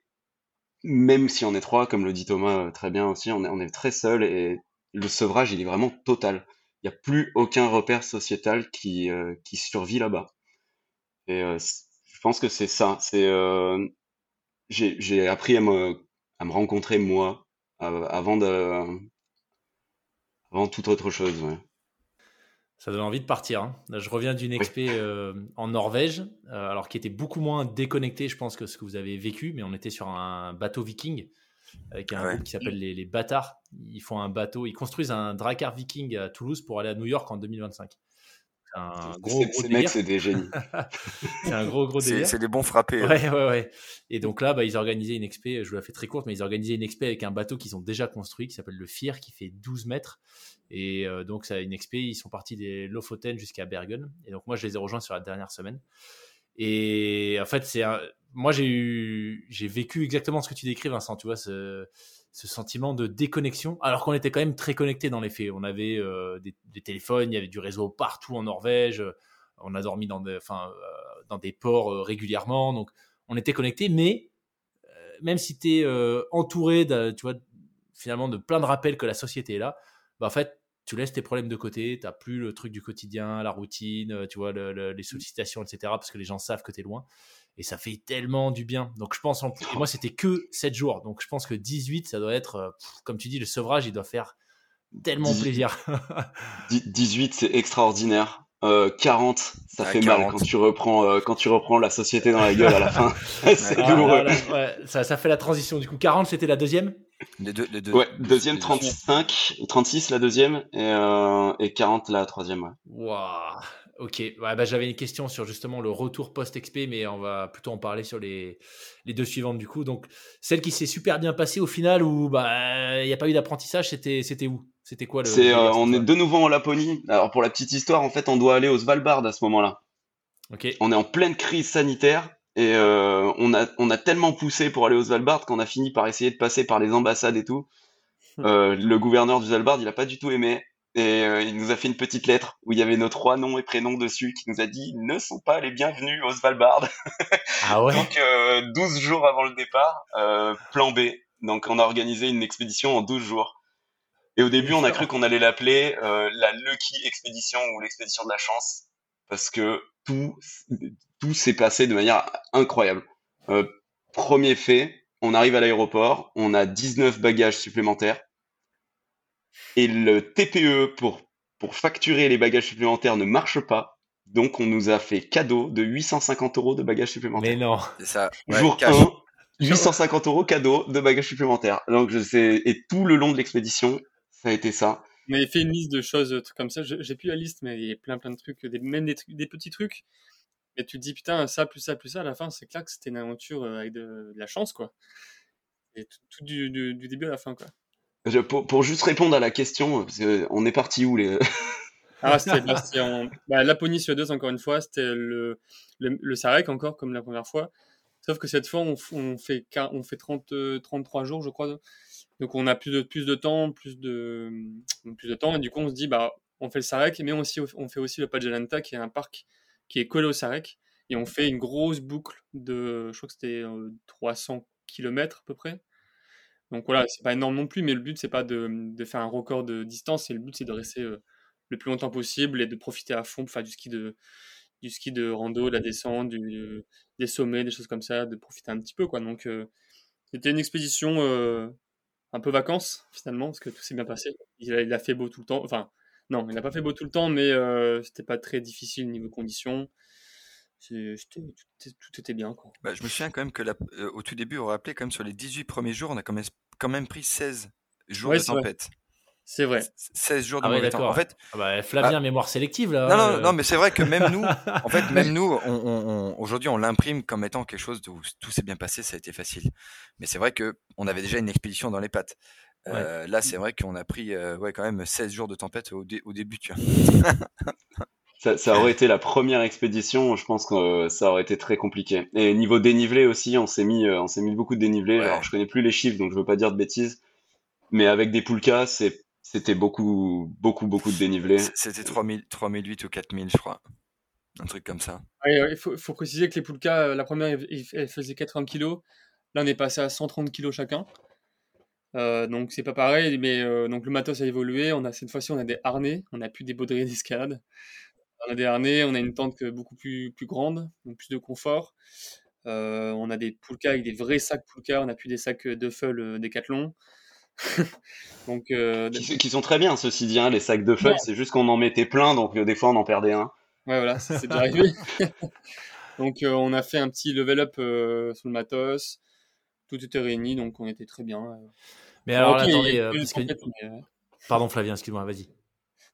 même si on est trois, comme le dit Thomas très bien aussi, on est on est très seul et le sevrage il est vraiment total. Il n'y a plus aucun repère sociétal qui qui survit là-bas. Et je pense que c'est ça. C'est j'ai appris à me à me rencontrer moi avant de avant toute autre chose. Ça donne envie de partir. Hein. je reviens d'une expé euh, en Norvège, euh, alors qui était beaucoup moins déconnecté, je pense, que ce que vous avez vécu, mais on était sur un bateau viking avec un groupe qui s'appelle les, les, Bâtards. Ils font un bateau, ils construisent un Drakkar Viking à Toulouse pour aller à New York en 2025 un gros, gros mecs, c'est des génies. c'est un gros, gros délire. C'est des bons frappés. Ouais, ouais, ouais. Et donc là, bah, ils organisaient une expé, je vous la fais très courte, mais ils organisaient une expé avec un bateau qu'ils ont déjà construit, qui s'appelle le FIR, qui fait 12 mètres. Et euh, donc, ça a une expé, ils sont partis des Lofoten jusqu'à Bergen. Et donc, moi, je les ai rejoints sur la dernière semaine. Et en fait, c'est moi, j'ai eu, j'ai vécu exactement ce que tu décris, Vincent, tu vois, ce ce sentiment de déconnexion, alors qu'on était quand même très connectés dans les faits. On avait euh, des, téléphones, il y avait du réseau partout en Norvège, euh, on a dormi dans des, euh, ports régulièrement, donc on était connectés, mais même si tu es entouré de, tu vois, finalement de plein de rappels que la société est là, bah, en fait, tu laisses tes problèmes de côté, tu n'as plus le truc du quotidien, la routine, tu vois, les sollicitations, etc., parce que les gens savent que tu es loin et ça fait tellement du bien. Donc je pense, en moi c'était que 7 jours, donc je pense que 18, ça doit être, euh, comme tu dis, le sevrage, il doit faire tellement plaisir. 18, c'est extraordinaire. Euh, 40, ça fait mal quand tu reprends euh, quand tu reprends la société dans la gueule à la fin. c'est douloureux. ça, ça, fait la transition. Du coup, 40, c'était la deuxième? Les deux, les deux, ouais, deuxième 35, 36 la deuxième et, euh, et 40 la troisième. Ouais. Waouh. Ok, bah, j'avais une question sur justement le retour post-XP, mais on va plutôt en parler sur les, les deux suivantes du coup. Donc, celle qui s'est super bien passée au final, où bah, il n'y a pas eu d'apprentissage, c'était, c'était où? C'était quoi le. C'est, euh, on est de nouveau en Laponie. Alors, pour la petite histoire, en fait, on doit aller au Svalbard à ce moment-là. Ok. On est en pleine crise sanitaire et euh, on, a, on a tellement poussé pour aller au Svalbard qu'on a fini par essayer de passer par les ambassades et tout. Euh, le gouverneur du Svalbard, il a pas du tout aimé. Et euh, il nous a fait une petite lettre où il y avait nos trois noms et prénoms dessus qui nous a dit ne sont pas les bienvenus au Svalbard. Ah ouais. Donc euh, 12 jours avant le départ, euh, plan B. Donc on a organisé une expédition en 12 jours. Et au début, on a cru qu'on allait l'appeler euh, la Lucky Expédition ou l'expédition de la chance parce que tout tout s'est passé de manière incroyable. Euh, premier fait, on arrive à l'aéroport, on a 19 bagages supplémentaires et le TPE pour, pour facturer les bagages supplémentaires ne marche pas. Donc, on nous a fait cadeau de 850 euros de bagages supplémentaires. Mais non. C'est ça. Jour 1, 850 euros cadeau de bagages supplémentaires. Donc, je sais, et tout le long de l'expédition, ça a été ça. Mais fait une liste de choses comme ça. J'ai plus la liste, mais il y a plein plein de trucs, des, même des, des petits trucs. Et tu te dis, putain, ça, plus ça, plus ça, à la fin, c'est clair que c'était une aventure euh, avec de, la chance, quoi. Et tout, du, du, début à la fin, quoi pour, juste répondre à la question, parce on est parti où les Ah, c'était bah, en... bah, suédoise encore une fois, c'était le, le, le Sarek encore comme la première fois. Sauf que cette fois, on, fait, on fait 30, 33 jours, je crois. Donc on a plus de, plus de temps, plus de, plus de temps. Et du coup, on se dit, bah, on fait le Sarek, mais on, fait aussi le Pajalanta, qui est un parc qui est collé au Sarek. Et on fait une grosse boucle de, je crois que c'était 300 euh, km à peu près Donc voilà, c'est pas énorme non plus, mais le but c'est pas de, de, faire un record de distance, et le but c'est de rester le plus longtemps possible et de profiter à fond pour faire du ski de, du ski de rando, de la descente, du, des sommets, des choses comme ça, de profiter un petit peu quoi. Donc c'était une expédition un peu vacances finalement parce que tout s'est bien passé. Il a, il a, fait beau tout le temps, enfin non, il n'a pas fait beau tout le temps, mais c'était pas très difficile niveau conditions tout, était bien. Quoi. Bah, je me souviens quand même que euh, au tout début, on rappelait quand même sur les 18 premiers jours, on a quand même, quand même pris 16 jours de tempête. C'est vrai. 16 jours de ah temps. En fait, ah bah, Flavien, bah mémoire sélective là. Non, non, euh. non mais c'est vrai que même nous, en fait, même nous, on, aujourd'hui, on l'imprime comme étant quelque chose où tout s'est bien passé, ça a été facile. Mais c'est vrai que on avait déjà une expédition dans les pattes. Euh, là, c'est vrai qu'on a pris ouais, quand même 16 jours de tempête au, au début. Tu vois. Ça, aurait été la première expédition, je pense que euh, ça aurait été très compliqué. Et niveau dénivelé aussi, on s'est mis, euh, on s'est mis beaucoup de dénivelé. Alors je connais plus les chiffres, donc je veux pas dire de bêtises, mais avec des poulkas, c'était beaucoup, beaucoup, beaucoup de dénivelé. C'était 3000, 3008 ou 4000, je crois. Un truc comme ça. il faut, préciser que les poulkas, euh, la première, elle faisait 80 kg. Là, on est passé à 130 kg chacun. donc c'est pas pareil, mais donc le matos a évolué. On a cette fois-ci, on a des harnais, on a plus des baudriers d'escalade. On a des harnais, on a une tente beaucoup plus, plus grande, donc plus de confort. Euh, on a des poulkas avec des vrais sacs poulkas, on n'a plus des sacs Duffel euh, Décathlon. donc, euh, qui, sont très bien, ceci dit, hein, les sacs Duffel, c'est juste qu'on en mettait plein, donc des fois on en perdait un. Ouais, voilà, c'est déjà arrivé. donc on a fait un petit level up sur le matos, tout était réuni, donc on était très bien. Mais alors, attendez, Pardon Flavien, excuse-moi, vas-y.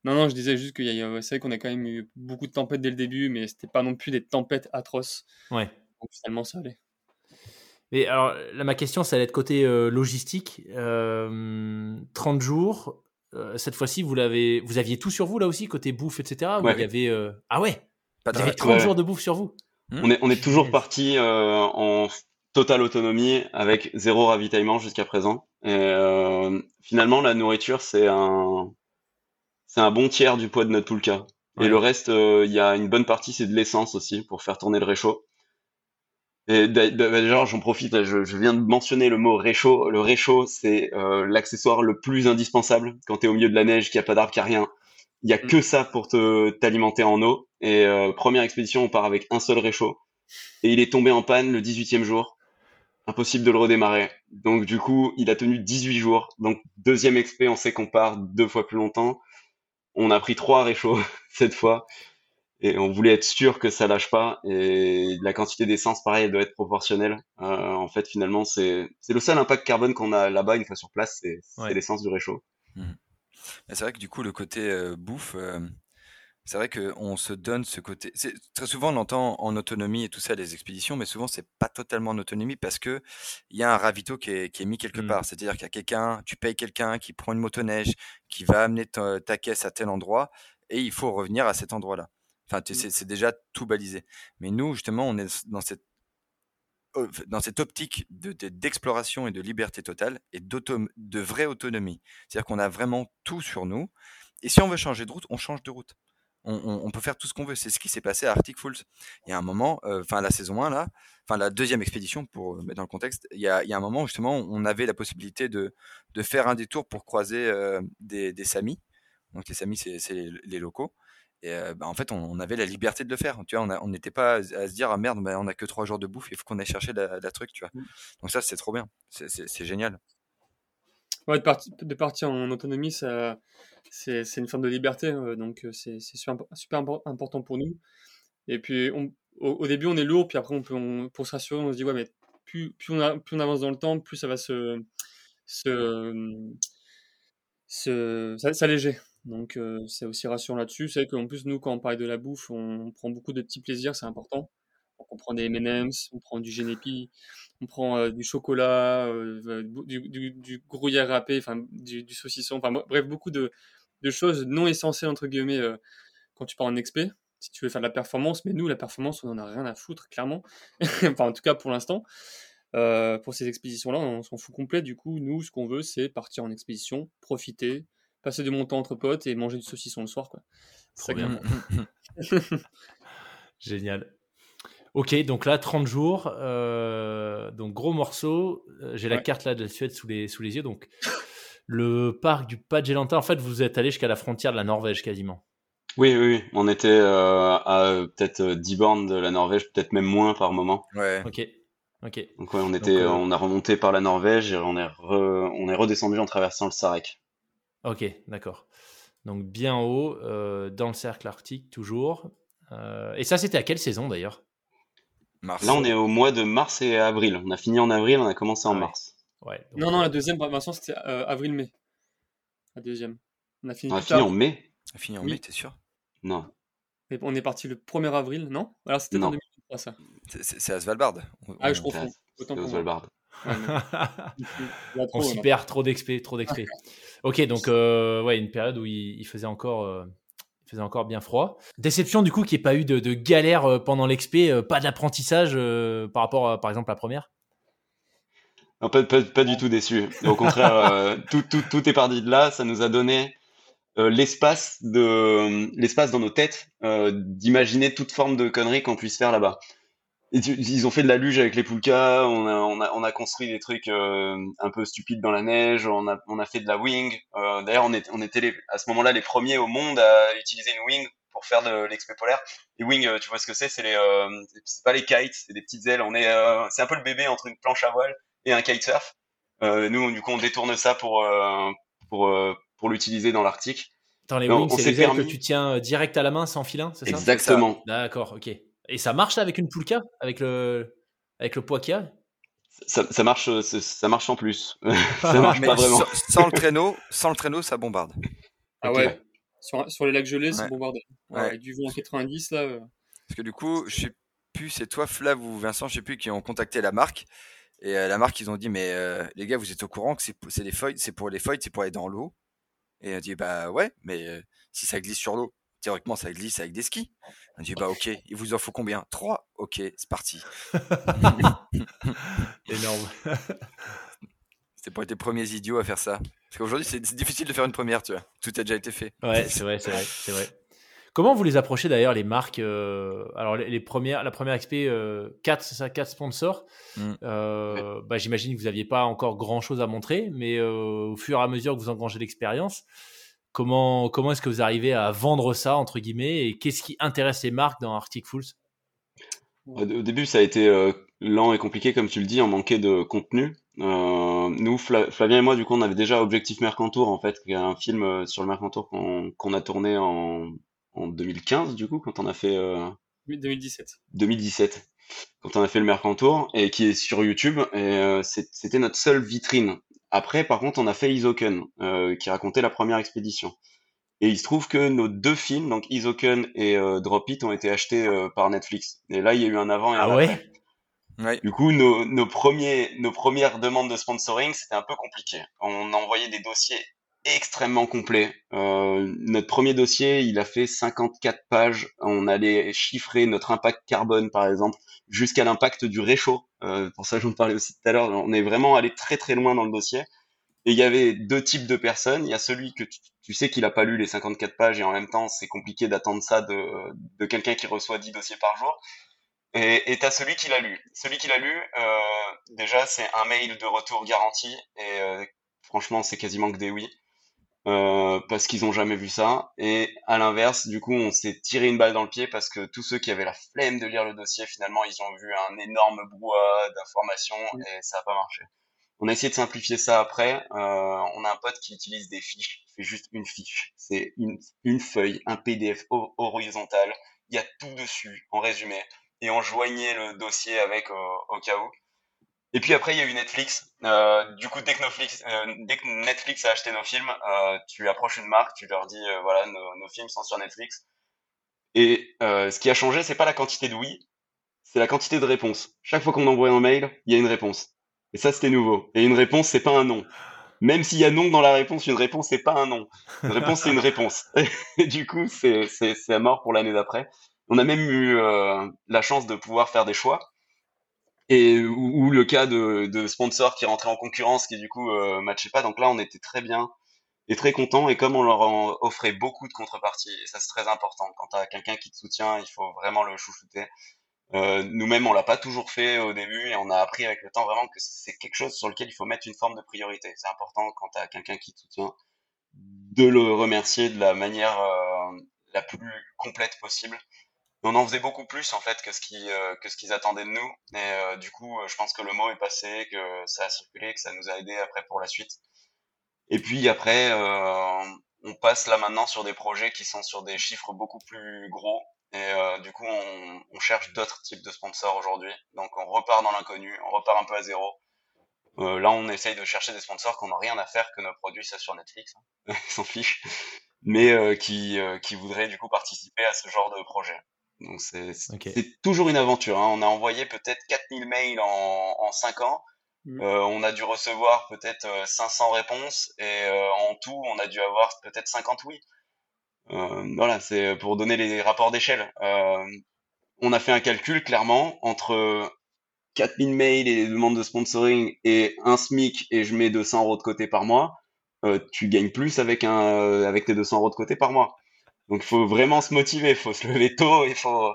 Non, non, je disais juste qu'il y a, c'est vrai qu'on a quand même eu beaucoup de tempêtes dès le début, mais c'était pas non plus des tempêtes atroces. Ouais. Donc finalement, ça allait. Et alors, là, ma question, ça allait être côté euh, logistique. 30 euh, jours, euh, cette fois-ci, vous, l'avez, vous aviez tout sur vous là aussi, côté bouffe, etc. Ouais. il y avait, Ah ouais Pas Il y avait 30 jours de bouffe sur vous on, est, on est toujours parti en totale autonomie avec zéro ravitaillement jusqu'à présent. Et finalement, la nourriture, c'est un, c'est un bon tiers du poids de notre poulka. Et le reste, euh, il y a une bonne partie, c'est de l'essence aussi pour faire tourner le réchaud. Et d'ailleurs, j'en profite, je, viens de mentionner le mot réchaud. Le réchaud, c'est euh, l'accessoire le plus indispensable quand tu es au milieu de la neige, qu'il n'y a pas d'arbre, qu'il n'y a rien. Il y a mm. que ça pour te t'alimenter en eau. Et euh, première expédition, on part avec un seul réchaud. Et il est tombé en panne le 18e jour. Impossible de le redémarrer. Donc du coup, il a tenu 18 jours. Donc deuxième expé, on sait qu'on part deux fois plus longtemps on a pris trois réchauds cette fois et on voulait être sûr que ça lâche pas et la quantité d'essence pareil elle doit être proportionnelle. Euh, en fait finalement c'est c'est le seul impact carbone qu'on a là-bas une fois sur place c'est l'essence du réchaud. Mmh. c'est vrai que du coup le côté euh, bouffe euh, c'est vrai qu'on se donne ce côté. Très souvent, on entend en autonomie et tout ça les expéditions, mais souvent, c'est pas totalement en autonomie parce que il y a un ravito qui est, mis quelque mmh. part. C'est-à-dire qu'il y a quelqu'un, tu payes quelqu'un qui prend une motoneige, qui va amener ta, caisse à tel endroit et il faut revenir à cet endroit-là. Enfin, mmh. c'est déjà tout balisé. Mais nous, justement, on est dans cette dans cette optique d'exploration et de liberté totale et de vraie autonomie. C'est-à-dire qu'on a vraiment tout sur nous. Et si on veut changer de route, on change de route on, peut faire tout ce qu'on veut. C'est ce qui s'est passé à Arctic Falls. Il y a un moment, euh, enfin la saison 1 là, enfin la deuxième expédition pour mettre dans le contexte, il y a, un moment justement on avait la possibilité de, faire un détour pour croiser euh, des, Samis. Donc les Samis c'est les, locaux. Et euh, bah, en fait on, avait la liberté de le faire. Tu vois, on n'était pas à, se dire ah merde, bah, on a que trois jours de bouffe, il faut qu'on aille chercher la, truc, tu vois. Mmh. Donc ça c'est trop bien, c'est génial. De, partir en autonomie, ça c'est une forme de liberté, euh, donc euh, c'est super, super, important pour nous. Et puis, au, début, on est lourd, puis après, on peut, pour se rassurer, on se dit, ouais, mais plus, plus, on avance dans le temps, plus ça va se, se, s'alléger. Donc, euh, c'est aussi rassurant là-dessus. C'est qu'en plus, nous, quand on parle de la bouffe, on, prend beaucoup de petits plaisirs, c'est important. On prend des M&M's, on prend du Genepi, on prend du chocolat, du, du, du, gruyère râpé, enfin du, du saucisson, enfin bref, beaucoup de, de choses non essentielles, entre guillemets, euh, quand tu pars en expé, si tu veux faire de la performance. Mais nous, la performance, on en a rien à foutre, clairement. enfin, en tout cas, pour l'instant. Euh, pour ces expéditions-là, on s'en fout complet. Du coup, nous, ce qu'on veut, c'est partir en expédition, profiter, passer du bon temps entre potes et manger du saucisson le soir. Quoi. Génial. Ok, donc là, 30 jours, euh, donc gros morceau. Euh, J'ai la carte là de la Suède sous les, sous les yeux. Donc, le parc du Pas-de-Gélantin, en fait, vous êtes allé jusqu'à la frontière de la Norvège quasiment. Oui, oui, oui. On était euh, à peut-être euh, 10 bornes de la Norvège, peut-être même moins par moment. Ouais. Ok, ok. Donc ouais, on était, euh, on a remonté par la Norvège et on est, re- on est redescendu en traversant le Sarek. Ok, d'accord. Donc bien haut, euh, dans le cercle arctique toujours. Euh, et ça, c'était à quelle saison d'ailleurs? Mars. Là, on est au mois de mars et avril. On a fini en avril, on a commencé en Ah ouais. mars. Ouais. donc, Non, non, la deuxième, Vincent, c'était euh, avril-mai. La deuxième. On a fini On a plus fini tard. en mai? On a fini en Oui. mai, t'es sûr? Non. On est parti le 1er avril, non? Alors c'était en Non. 2023, ça. C'est- à Svalbard. On- Ah, je on- confonds. C'est Autant pour. Svalbard. Ouais, On s'y perd, trop d'XP, trop d'XP. Ok, donc euh, ouais, une période où il, il faisait encore, euh, il faisait encore bien froid. Déception du coup qu'il n'y ait pas eu de, de galère euh, pendant l'XP, euh, pas d'apprentissage euh, par rapport à, par exemple, la première? Non, pas, du tout déçu. Au contraire, tout, est parti de là. Ça nous a donné l'espace dans nos têtes d'imaginer toute forme de conneries qu'on puisse faire là-bas. Et tu- ils ont fait de la luge avec les poulkas. On a, on a, on a construit des trucs euh, un peu stupides dans la neige. On a, on a fait de la wing. Euh, D'ailleurs, on, est, on était les- à ce moment-là les premiers au monde à utiliser une wing pour faire de l'expé polaire. Les wings, euh, tu vois ce que c'est C'est les, euh, c'est pas les kites, c'est des petites ailes. On est, euh, c'est un peu le bébé entre une planche à voile et un kitesurf. Euh, nous, du coup, on détourne ça pour euh, pour euh, pour l'utiliser dans l'Arctique. Attends, les wings, c'est les ailes que tu tiens direct à la main sans filin, c'est ça? Exactement. D'accord, ok. Et ça marche avec une poulka, avec le, avec le poids qu'il y a Ça, ça marche, euh, ça marche en plus. ça marche Mais pas vraiment. sans, sans le traîneau, sans le traîneau, ça bombarde. Ah ouais. Sur, sur les lacs gelés, c'est Ouais. bombardé. Ouais, Ouais. Avec du vent en 90, là. euh, Parce que du coup, je sais plus, c'est toi, Flav ou Vincent, je sais plus, qui ont contacté la marque. Et euh, la marque, ils ont dit, mais euh, les gars, vous êtes au courant que c'est pour- c'est des feuilles, c'est pour les feuilles, c'est pour aller dans l'eau? Et on dit, bah ouais, mais euh, si ça glisse sur l'eau, théoriquement, ça glisse avec des skis. On dit, bah ok, il vous en faut combien? Trois Ok, c'est parti. Énorme. C'était pour être les premiers idiots à faire ça. Parce qu'aujourd'hui, c'est c'est difficile de faire une première, tu vois. Tout a déjà été fait. Ouais, c'est vrai, c'est vrai, c'est vrai. Comment vous les approchez d'ailleurs les marques euh, Alors les, les premières, la première XP, euh, 4, c'est ça, 4 sponsors. Mm. Euh, bah, J'imagine que vous n'aviez pas encore grand chose à montrer, mais euh, au fur et à mesure que vous engrangez l'expérience, comment, comment est-ce que vous arrivez à vendre ça entre guillemets et qu'est-ce qui intéresse les marques dans Arctic Fools? Au début, ça a été euh, lent et compliqué, comme tu le dis, on manquait de contenu. Euh, nous, Fla- Flavien et moi, du coup, on avait déjà Objectif Mercantour, en fait, qui est un film euh, sur le Mercantour qu'on qu'on a tourné en, en 2015, du coup, quand on a fait euh, 2017. 2017, quand on a fait le Mercantour, et qui est sur YouTube, et euh, c'était notre seule vitrine. Après, par contre, on a fait Isoken, euh, qui racontait la première expédition. Et il se trouve que nos deux films, donc Isoken et euh, Drop It, ont été achetés euh, par Netflix. Et là, il y a eu un avant et un Ah après. ouais? Ouais. Du coup, nos, nos, premiers, nos premières demandes de sponsoring, c'était un peu compliqué. On envoyait des dossiers extrêmement complets. Euh, notre premier dossier, il a fait 54 pages. On allait chiffrer notre impact carbone, par exemple, jusqu'à l'impact du réchaud. Euh, pour ça, je vous parlais aussi tout à l'heure. On est vraiment allé très très loin dans le dossier. Et il y avait deux types de personnes. Il y a celui que tu, tu sais qu'il a pas lu les 54 pages et en même temps, c'est compliqué d'attendre ça de, de quelqu'un qui reçoit 10 dossiers par jour. Et et t'as celui qui l'a lu. Celui qui l'a lu, euh, déjà, c'est un mail de retour garanti. Et franchement, c'est quasiment que des oui. Euh, parce qu'ils ont jamais vu ça. Et à l'inverse, du coup, on s'est tiré une balle dans le pied parce que tous ceux qui avaient la flemme de lire le dossier, finalement, ils ont vu un énorme brouhaha d'informations et ça a pas marché. On a essayé de simplifier ça après. Euh, on a un pote qui utilise des fiches. Il fait juste une fiche. C'est une, une feuille, un PDF ho- horizontal. Il y a tout dessus, en résumé. Et on joignait le dossier avec au, au cas où. Et puis après, il y a eu Netflix. Euh, du coup, dès que, Netflix, euh, dès que Netflix a acheté nos films, euh, tu approches une marque, tu leur dis, euh, voilà, nos, nos films sont sur Netflix. Et euh, ce qui a changé, c'est pas la quantité de oui, c'est la quantité de réponses. Chaque fois qu'on envoie un mail, il y a une réponse. Et ça, c'était nouveau. Et une réponse, c'est pas un non. Même s'il y a non dans la réponse, une réponse, c'est pas un non. Une réponse, c'est une réponse. Et du coup, c'est à mort pour l'année d'après. On a même eu la chance de pouvoir faire des choix. Et ou, ou le cas de, de sponsors qui rentraient en concurrence, qui du coup euh, matchaient pas. Donc là, on était très bien et très content. Et comme on leur offrait beaucoup de contreparties, et ça c'est très important. Quand t'as quelqu'un qui te soutient, il faut vraiment le chouchouter. Nous-mêmes, on l'a pas toujours fait au début et on a appris avec le temps vraiment que c'est quelque chose sur lequel il faut mettre une forme de priorité. C'est important quand tu as quelqu'un qui te soutient de le remercier de la manière la plus complète possible on en faisait beaucoup plus en fait que ce qui euh, que ce qu'ils attendaient de nous. Et euh, du coup euh, je pense que le mot est passé que ça a circulé que ça nous a aidé après pour la suite. Et puis après on passe là maintenant sur des projets qui sont sur des chiffres beaucoup plus gros. Et du coup on, cherche d'autres types de sponsors aujourd'hui. Donc on repart dans l'inconnu on repart un peu à zéro. Là on essaye de chercher des sponsors qui n'ont rien à faire que nos produits ça sur Netflix hein. ils s'en fichent. Mais qui qui voudraient du coup participer à ce genre de projet donc c'est toujours une aventure. Hein. On a envoyé peut-être 4000 mails en, en 5 ans. Mmh. Euh, on a dû recevoir peut-être 500 euh, réponses et euh, en tout, on a dû avoir peut-être 50 oui. Euh, voilà, c'est pour donner les rapports d'échelle. Euh, on a fait un calcul clairement entre 4000 mails et les demandes de sponsoring et un SMIC et je mets 200 euros de côté par mois. tu gagnes plus avec un avec tes 200 euros de côté par mois. Donc il faut vraiment se motiver, il faut se lever tôt, il faut,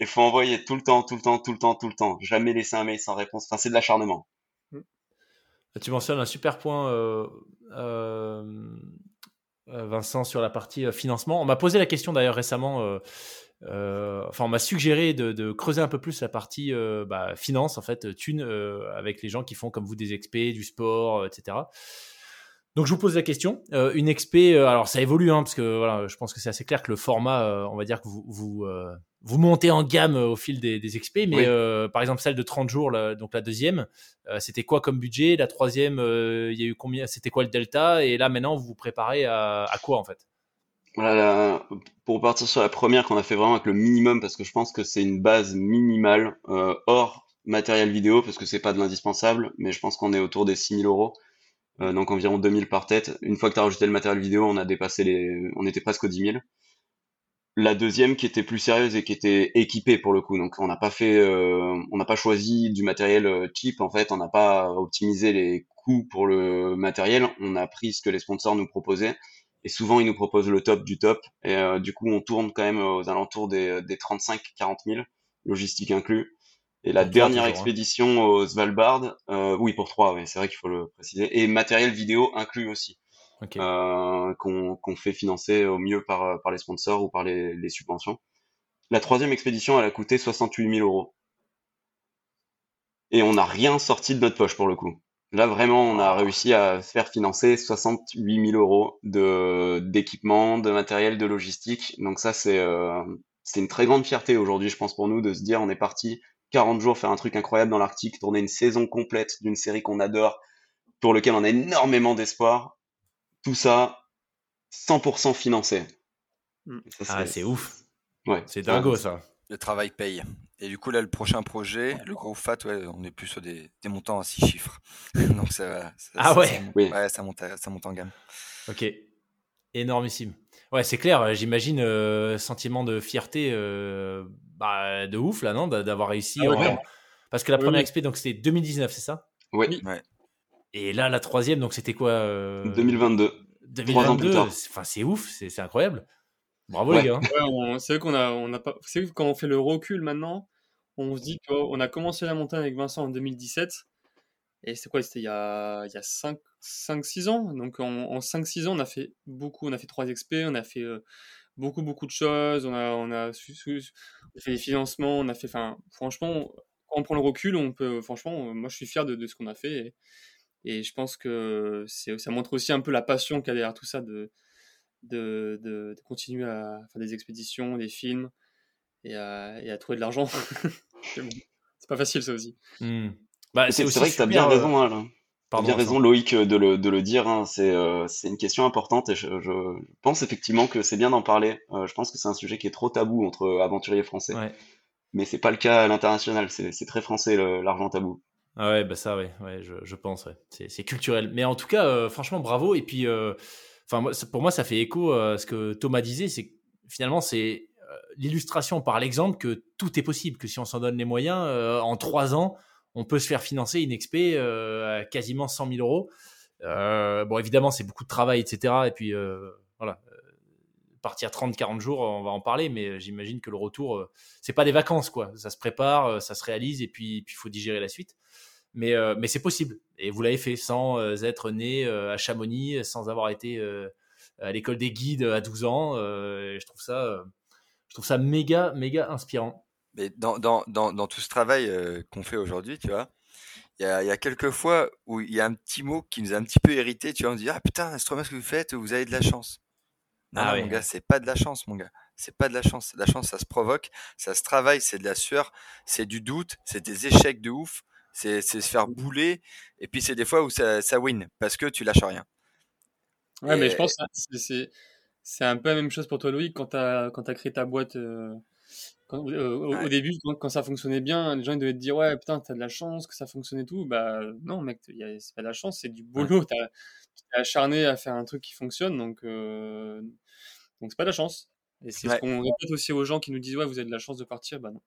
il faut envoyer tout le temps, tout le temps, tout le temps, tout le temps. Jamais laisser un mail sans réponse. Enfin, c'est de l'acharnement. Mmh. Tu mentionnes un super point, euh, euh, euh, Vincent, sur la partie financement. On m'a posé la question d'ailleurs récemment. enfin, on m'a suggéré de, creuser un peu plus la partie bah, finance, en fait, thune, avec les gens qui font comme vous des expés, du sport, etc. Donc je vous pose la question. Euh, une XP, euh, alors ça évolue, hein, parce que voilà, je pense que c'est assez clair que le format, euh, on va dire que vous vous, vous montez en gamme au fil des, des XP, mais par exemple celle de 30 jours, donc la deuxième, c'était quoi comme budget? La troisième, il y a eu combien C'était quoi le delta? Et là maintenant, vous vous préparez à, à quoi en fait? Voilà, pour partir sur la première qu'on a fait vraiment avec le minimum, parce que je pense que c'est une base minimale hors matériel vidéo, parce que c'est pas de l'indispensable, mais je pense qu'on est autour des 6000 euros. Euh, donc environ 2000 par tête. Une fois que tu as rajouté le matériel vidéo, on a dépassé les, on était presque aux 10 000. La deuxième qui était plus sérieuse et qui était équipée pour le coup, donc on n'a pas fait, euh, on n'a pas choisi du matériel euh, cheap en fait, on n'a pas optimisé les coûts pour le matériel, on a pris ce que les sponsors nous proposaient. Et souvent ils nous proposent le top du top. Et du coup on tourne quand même aux alentours des, des 35-40 000 logistique inclus et la dernière hein. expédition au Svalbard, euh, oui pour trois, oui, c'est vrai qu'il faut le préciser, et matériel vidéo inclus aussi, euh, qu'on fait financer au mieux par, par les sponsors ou par les, les subventions. La troisième expédition, elle a coûté 68 000 euros. Et on n'a rien sorti de notre poche pour le coup. Là, vraiment, on a réussi à faire financer 68 000 euros d'équipement, de matériel, de logistique. Donc ça, c'est euh, c'est une très grande fierté aujourd'hui, je pense, pour nous, de se dire on est parti 40 jours faire un truc incroyable dans l'Arctique, tourner une saison complète d'une série qu'on adore, pour lequel on a énormément d'espoir. Tout ça, 100% financé. Mm. ah, c'est ouf. Ouais. C'est dingo, ça. Le travail paye. Et du coup, là, le prochain projet, le gros FAT, ouais, on est plus sur des, montants à 6 chiffres. Donc, ça, ah ouais. ouais, ça monte, ça monte en gamme. Ok. Énormissime. Ouais, c'est clair. J'imagine euh, sentiment de fierté euh, bah, de ouf là, non, d'avoir réussi. Ah Parce que la première XP, donc c'était 2019, c'est ça? Oui. Et là, la troisième, donc c'était quoi 2022. Euh, 2022. Enfin, c'est ouf, c'est incroyable. Bravo les gars. c'est vrai qu'on a, on a pas. C'est quand on fait le recul maintenant, on se dit qu'on a commencé la montagne avec Vincent en 2017. Et c'est quoi C'était il y a, il y a 5-6 ans? Donc en, 5-6 ans, on a fait beaucoup. On a fait 3 XP, on a fait euh, beaucoup, beaucoup de choses. On a, on a, fait des financements. On a fait. Enfin, franchement, quand on prend le recul, on peut. Franchement, moi, je suis fier de, ce qu'on a fait. Et, je pense que ça montre aussi un peu la passion qu'il y a derrière tout ça de, de, de, continuer à faire des expéditions, des films et à, et à trouver de l'argent. c'est pas facile, ça aussi. Mmh. Bah, c'est vrai que tu as bien raison, hein, bien raison, Loïc, de le, de le dire. Hein. Euh, c'est une question importante et je, je pense effectivement que c'est bien d'en parler. Euh, je pense que c'est un sujet qui est trop tabou entre aventuriers français. Ouais. Mais c'est pas le cas à l'international. C'est très français l'argent tabou. Ah ouais, bah ça, ouais, ouais je, je pense. Ouais. C'est culturel. Mais en tout cas, euh, franchement, bravo. Et puis, enfin, pour moi, ça fait écho à ce que Thomas disait. C'est finalement, c'est l'illustration par l'exemple que tout est possible. Que si on s'en donne les moyens, en trois ans on peut se faire financer une XP euh, à quasiment 100 000 euros. Euh, bon, évidemment, c'est beaucoup de travail, etc. Et puis, euh, voilà, partir 30-40 jours, on va en parler, mais j'imagine que le retour, c'est pas des vacances, quoi. Ça se prépare, ça se réalise, et puis il faut digérer la suite. Mais, c'est possible. Et vous l'avez fait sans être né à Chamonix, sans avoir été à l'école des guides à 12 ans. je, trouve ça, je trouve ça méga, méga inspirant. Mais dans, dans, dans, dans tout ce travail qu'on fait aujourd'hui, tu vois, il y a, y a, quelques fois où il y a un petit mot qui nous a un petit peu hérité. Tu vois, on dit Ah putain, c'est trop bien ce que vous faites, vous avez de la chance. Non, ah mon gars, c'est pas de la chance, mon gars. C'est pas de la chance. La chance, ça se provoque, ça se travaille, c'est de la sueur, c'est du doute, c'est des échecs de ouf, c'est se faire bouler. Et puis, c'est des fois où ça, ça win parce que tu lâches rien. Ouais, mais je pense que c'est un peu la même chose pour toi, Louis, quand tu as, as, créé ta boîte. Euh, euh, au, début, quand, ça fonctionnait bien, les gens ils devaient te dire ouais putain t'as de la chance que ça fonctionne et tout. Bah non mec, c'est pas de la chance, c'est du boulot. T'as es acharné à faire un truc qui fonctionne, donc euh, donc c'est pas de la chance. Et c'est ce qu'on répète aussi aux gens qui nous disent ouais vous avez de la chance de partir. Bah non,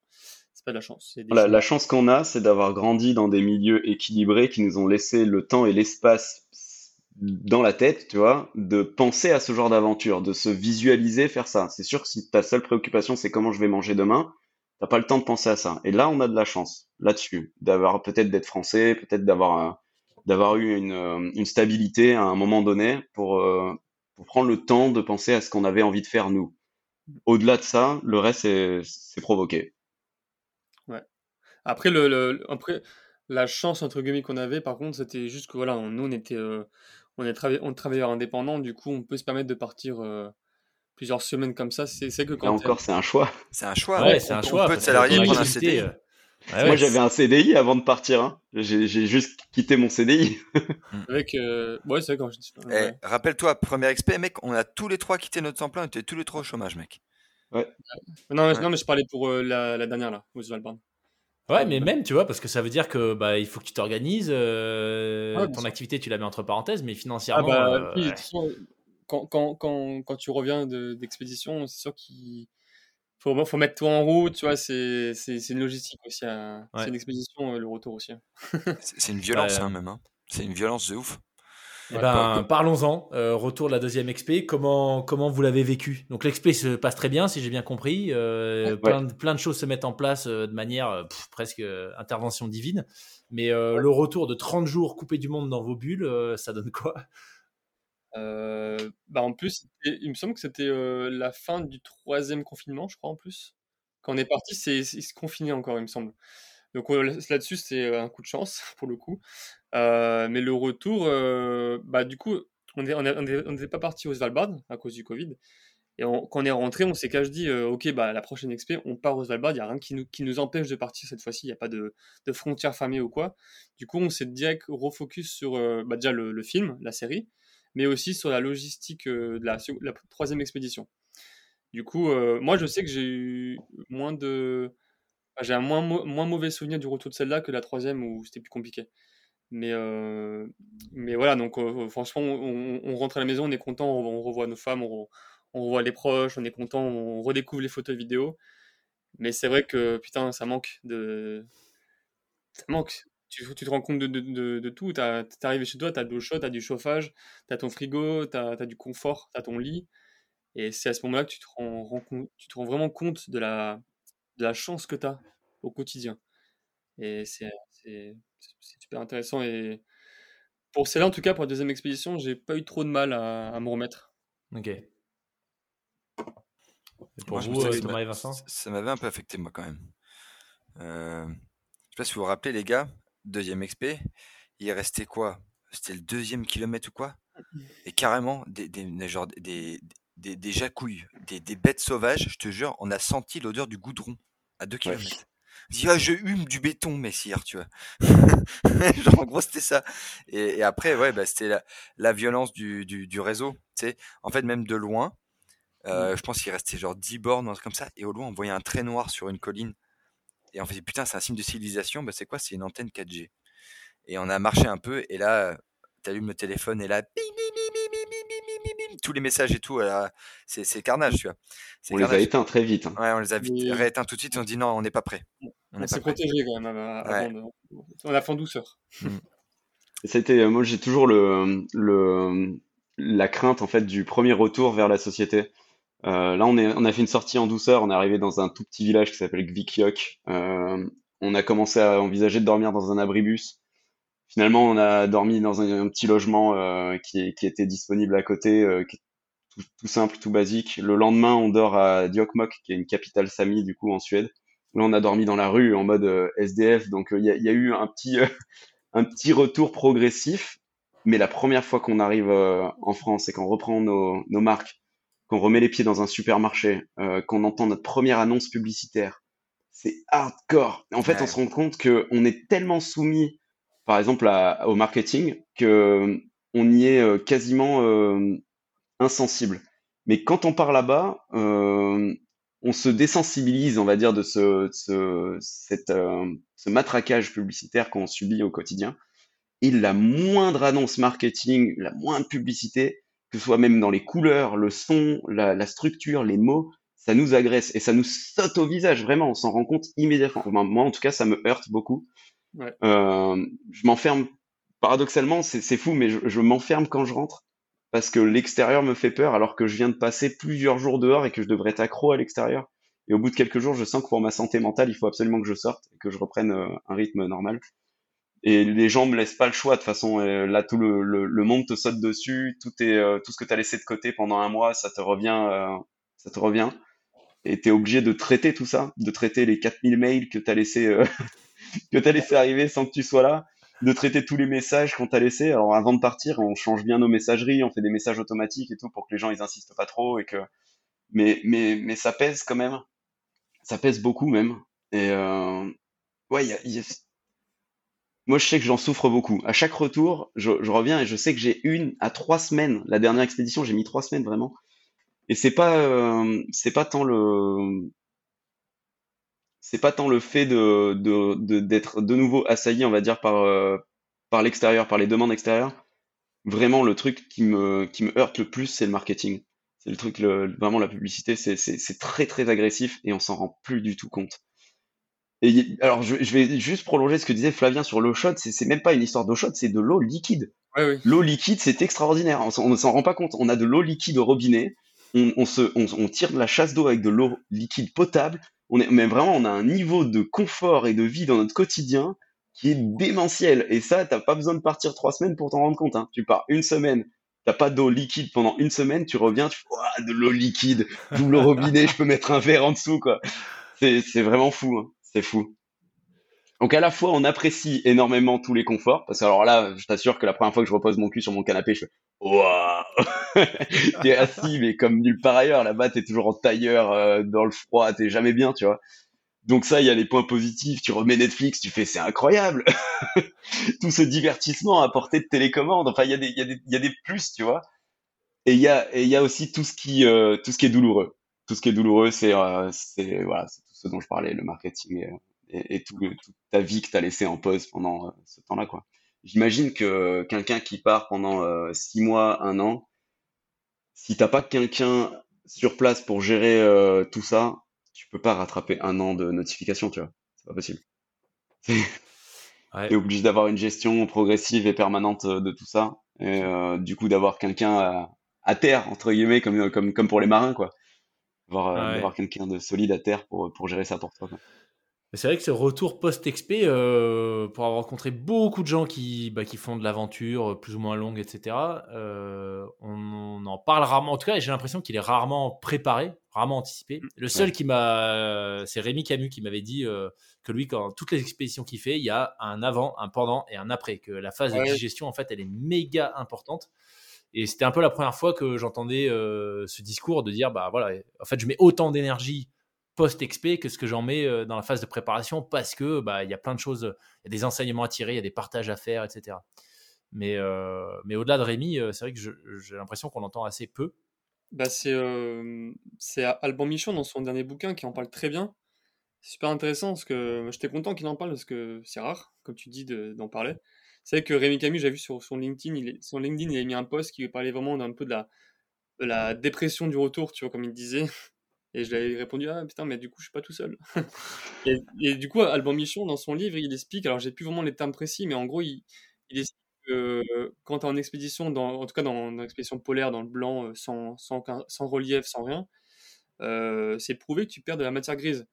c'est pas de la chance. La, la chance qu'on a, c'est d'avoir grandi dans des milieux équilibrés qui nous ont laissé le temps et l'espace dans la tête, tu vois, de penser à ce genre d'aventure, de se visualiser faire ça. C'est sûr que si ta seule préoccupation c'est comment je vais manger demain, t'as pas le temps de penser à ça. Et là, on a de la chance là-dessus, d'avoir peut-être d'être français, peut-être d'avoir d'avoir eu une, euh, une, stabilité à un moment donné pour, euh, pour prendre le temps de penser à ce qu'on avait envie de faire nous. Au-delà de ça, le reste c'est provoqué. Ouais. Après le, après la chance entre guillemets qu'on avait, par contre, c'était juste que voilà, nous on était euh, on est on travailleur indépendant, du coup, on peut se permettre de partir euh, plusieurs semaines comme ça. C'est que quand. encore, c'est un choix. C'est un choix. Ouais, c'est un choix. On peut être salarié prendre un CDI. Euh, Moi, j'avais un CDI avant de partir. Hein. J'ai juste quitté mon CDI. Avec, euh... ouais, c'est quand je dis. Eh, rappelle-toi, premier XP, mec, on a tous les trois quitté notre emploi, on était tous les trois au chômage, mec. Ouais. Non, mais, non, mais je parlais pour la, la, dernière là, Oswald Ouais, mais même, tu vois, parce que ça veut dire que bah, il faut que tu t'organises. Euh, ton activité, tu la mets entre parenthèses, mais financièrement. Ah bah, euh, quand, quand, quand, quand, tu reviens d'expédition, c'est sûr qu'il faut, faut mettre tout en route, tu vois, c'est une logistique aussi. Hein. C'est une expédition, euh, le retour aussi. Hein. c'est une violence, hein, même. Hein. C'est une violence de ouf. Eh ben, parlons-en. Euh, retour de la deuxième XP. Comment, comment vous l'avez vécu? Donc l'exP se passe très bien, si j'ai bien compris. Euh, plein, de, plein, de, choses se mettent en place euh, de manière presque intervention divine. Mais le retour de 30 jours coupé du monde dans vos bulles, ça donne quoi? Bah En plus, il me semble que c'était la fin du troisième confinement, je crois, en plus. Quand on est parti, c'est, il se confinait encore, il me semble. Donc là-dessus, c'est un coup de chance pour le coup. Euh, mais le retour, euh, bah, du coup, on n'était pas parti au Svalbard à cause du Covid. Et quand on est rentré, on s'est qu'à dit, euh, ok, bah, la prochaine expé, on part au Svalbard. Il n'y a rien qui nous, qui nous empêche de partir cette fois-ci. Il n'y a pas de, de frontières fermées ou quoi. Du coup, on s'est direct refocus sur bah, déjà le, film, la série, mais aussi sur la logistique de la troisième expédition. Du coup, moi, je sais que j'ai eu moins de. J'ai un moins, moins mauvais souvenir du retour de celle-là que la troisième où c'était plus compliqué. Mais, euh, mais voilà, donc euh, franchement, on, rentre à la maison, on est content, on, revoit nos femmes, on, revoit les proches, on est content, on redécouvre les photos vidéos. Mais c'est vrai que putain, ça manque de. Ça manque. Tu, tu te rends compte de, de, de, tout. Tu arrivé chez toi, tu as de l'eau chaude, tu as du chauffage, tu as ton frigo, tu as, du confort, tu as ton lit. Et c'est à ce moment-là que tu te, rends, tu te rends vraiment compte de la, de la chance que tu as au quotidien. Et c'est c'est super intéressant. Et pour celle-là, en tout cas, pour la deuxième expédition, j'ai pas eu trop de mal à, à me remettre. Ok. pour vous, euh, Thomas et Vincent? Ça m'avait un peu affecté, moi, quand même. Euh, je sais pas si vous vous rappelez, les gars, deuxième expé, il restait quoi? C'était le deuxième kilomètre ou quoi? Et carrément, des, des, genre, des, des, des jacouilles, des, des bêtes sauvages, je te jure, on a senti l'odeur du goudron à deux kilomètres. Dis ah, je hume du béton messire tu vois. Genre en gros c'était ça. Et, après ouais bah, c'était la, la, violence du, du, du réseau en fait même de loin euh, mmh. je pense qu'il restait genre 10 bornes un truc comme ça et au loin on voyait un trait noir sur une colline. Et on fait putain c'est un signe de civilisation bah c'est quoi? C'est une antenne 4G et on a marché un peu et là t'allumes le téléphone et là tous les messages et tout, c'est carnage, tu vois. On les a éteints très vite. Hein. Ouais, on les a rééteints tout de suite. On dit non, on n'est pas prêt. On, s'est protégé quand même. On a fait en douceur. Mmh. C'était, euh, moi, j'ai toujours le, le, la crainte en fait du premier retour vers la société. Euh, là, on, est, on a fait une sortie en douceur. On est arrivé dans un tout petit village qui s'appelle Gvikyok. Euh, on a commencé à envisager de dormir dans un abribus. Finalement, on a dormi dans un, petit logement euh, qui, qui, était disponible à côté, euh, tout, tout, simple, tout basique. Le lendemain, on dort à Diokmok, qui est une capitale sami du coup en Suède. Là, on a dormi dans la rue en mode euh, SDF. Donc, il y a, y, a, eu un petit, un petit retour progressif. Mais la première fois qu'on arrive en France et qu'on reprend nos, nos marques, qu'on remet les pieds dans un supermarché, euh, qu'on entend notre première annonce publicitaire, c'est hardcore. En fait, ouais. on se rend compte que on est tellement soumis, par exemple, au marketing, que on y est euh, quasiment euh, insensible. Mais quand on part là-bas, euh, on se désensibilise, on va dire, de ce, matraquage publicitaire qu'on subit au quotidien. Et la moindre annonce marketing, la moindre publicité, que ce soit même dans les couleurs, le son, la, structure, les mots, ça nous agresse et ça nous saute au visage, vraiment, on s'en rend compte immédiatement. Moi, en tout cas, ça me heurte beaucoup. Euh, je m'enferme, paradoxalement, c'est fou, mais je, je m'enferme quand je rentre parce que l'extérieur me fait peur alors que je viens de passer plusieurs jours dehors et que je devrais être accro à l'extérieur. Et au bout de quelques jours, je sens que pour ma santé mentale, il faut absolument que je sorte et que je reprenne euh, un rythme normal. Et les gens me laissent pas le choix de toute façon. là, tout le, le, le, monde te saute dessus, tout est euh, tout ce que tu as laissé de côté pendant un mois, ça te revient, euh, ça te revient. Et tu es obligé de traiter tout ça, de traiter les 4000 mails que tu as laissé que tu laissé arriver sans que tu sois là, de traiter tous les messages qu'on t'a laissé. Alors avant de partir, on change bien nos messageries, on fait des messages automatiques et tout pour que les gens ils insistent pas trop et que mais mais mais ça pèse quand même. Ça pèse beaucoup même. Et euh... ouais, y y a moi, je sais que j'en souffre beaucoup. À chaque retour, je, je, reviens et je sais que j'ai une à trois semaines. La dernière expédition, j'ai mis trois semaines vraiment. Et c'est pas, euh, c'est pas tant le, c'est pas tant le fait de, de, d'être de, nouveau assailli, on va dire par, euh, par l'extérieur, par les demandes extérieures. Vraiment, le truc qui me, qui me heurte le plus, c'est le marketing. C'est le truc, le, vraiment la publicité, c'est, très très agressif et on s'en rend plus du tout compte. Et alors, je, je, vais juste prolonger ce que disait Flavien sur l'eau chaude. C'est même pas une histoire d'eau chaude, c'est de l'eau liquide. Ouais, oui. L'eau liquide, c'est extraordinaire. On, ne s'en rend pas compte. On a de l'eau liquide au robinet. On, on se, on, on, tire de la chasse d'eau avec de l'eau liquide potable. On est, mais vraiment, on a un niveau de confort et de vie dans notre quotidien qui est démentiel. Et ça, t'as pas besoin de partir trois semaines pour t'en rendre compte. Hein. Tu pars une semaine, t'as pas d'eau liquide pendant une semaine, tu reviens, tu fais de l'eau liquide, j'ouvre le robinet, je peux mettre un verre en dessous, quoi. C'est vraiment fou. Hein. C'est fou. Donc à la fois on apprécie énormément tous les conforts, parce que alors là, je t'assure que la première fois que je repose mon cul sur mon canapé, je fais waouh, t'es assis mais comme nulle part ailleurs. Là-bas t'es toujours en tailleur euh, dans le froid, t'es jamais bien, tu vois. Donc ça, il y a les points positifs. Tu remets Netflix, tu fais c'est incroyable. Tout ce divertissement à portée de télécommande. Enfin, il y a des, il y a des, il y a des plus, tu vois. Et il y a, et il y a aussi tout ce qui, euh, tout ce qui est douloureux. Tout ce qui est douloureux, c'est, euh, c'est voilà, c'est tout ce dont je parlais, le marketing. Et, et, et tout, toute ta vie que tu as laissé en pause pendant euh, ce temps-là. quoi. J'imagine que quelqu'un qui part pendant euh, six mois, un an, si t'as pas quelqu'un sur place pour gérer euh, tout ça, tu peux pas rattraper un an de notification, tu vois. C'est pas possible. Ouais. T'es obligé d'avoir une gestion progressive et permanente de tout ça. Et euh, du coup, d'avoir quelqu'un à, à, terre, entre guillemets, comme, comme, comme pour les marins, quoi. Avoir, ouais. quelqu'un de solide à terre pour, pour gérer ça pour toi. Quoi. C'est vrai que ce retour post-XP, euh, pour avoir rencontré beaucoup de gens qui, bah, qui font de l'aventure plus ou moins longue, etc., euh, on, on, en parle rarement. En tout cas, j'ai l'impression qu'il est rarement préparé, rarement anticipé. Le seul ouais. qui m'a. C'est Rémi Camus qui m'avait dit euh, que lui, quand toutes les expéditions qu'il fait, il y a un avant, un pendant et un après. Que la phase ouais. de digestion, en fait, elle est méga importante. Et c'était un peu la première fois que j'entendais euh, ce discours de dire bah voilà, en fait, je mets autant d'énergie post-XP que ce que j'en mets euh, dans la phase de préparation parce que bah il y a plein de choses, il y a des enseignements à tirer, il y a des partages à faire, etc. Mais, euh, mais au-delà de Rémi, euh, c'est vrai que j'ai l'impression qu'on entend assez peu. Bah c'est euh, Alban Michon dans son dernier bouquin qui en parle très bien. C'est super intéressant parce que j'étais content qu'il en parle parce que c'est rare, comme tu dis, d'en parler. C'est vrai que Rémi Camus, j'ai vu sur son LinkedIn, il son LinkedIn, il a mis un post qui parlait vraiment d'un peu de la, de la dépression du retour, tu vois, comme il disait. Et je lui avais répondu, ah putain, mais du coup, je suis pas tout seul. et, du coup, Alban Michon, dans son livre, il explique, alors j'ai plus vraiment les termes précis, mais en gros, il, il explique que quand tu es en expédition, dans, en tout cas dans, dans l'expédition polaire, dans le blanc, sans, sans, sans relief, sans rien, c'est prouvé que tu perds de la matière grise.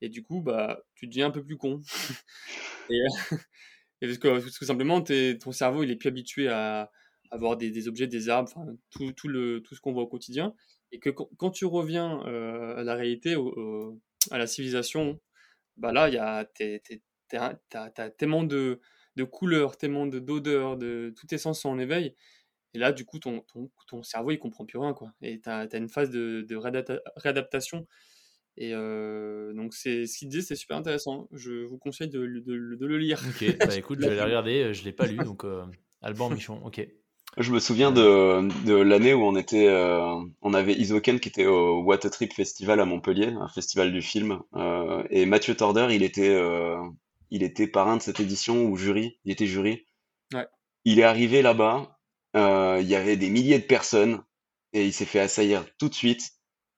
Et du coup, bah, tu deviens un peu plus con. et, parce, que, tout simplement, ton cerveau, il est plus habitué à, avoir des, objets, des arbres, tout, tout, le, tout ce qu'on voit au quotidien. Et que quand, tu reviens à la réalité, à la civilisation, bah là, t'as, tellement de, de couleurs, tellement d'odeurs, de, tous tes sens sont en éveil. Et là, du coup, ton, ton, ton cerveau, il comprend plus rien. Quoi. Et tu as, une phase de, de réadaptation. Et euh, donc, c'est, ce qu'il dit, c'est super intéressant. Je vous conseille de, de, de le lire. Ok, bah écoute, je vais aller regarder. Je ne l'ai pas lu, donc euh, Alban Michon, ok. Je me souviens de, de l'année où on était, euh, on avait Isoken qui était au What a Trip Festival à Montpellier, un festival du film, euh, et Mathieu Torder, il était, euh, il était parrain de cette édition ou jury, il était jury. Ouais. Il est arrivé là-bas, il y avait des milliers de personnes et il s'est fait assaillir tout de suite,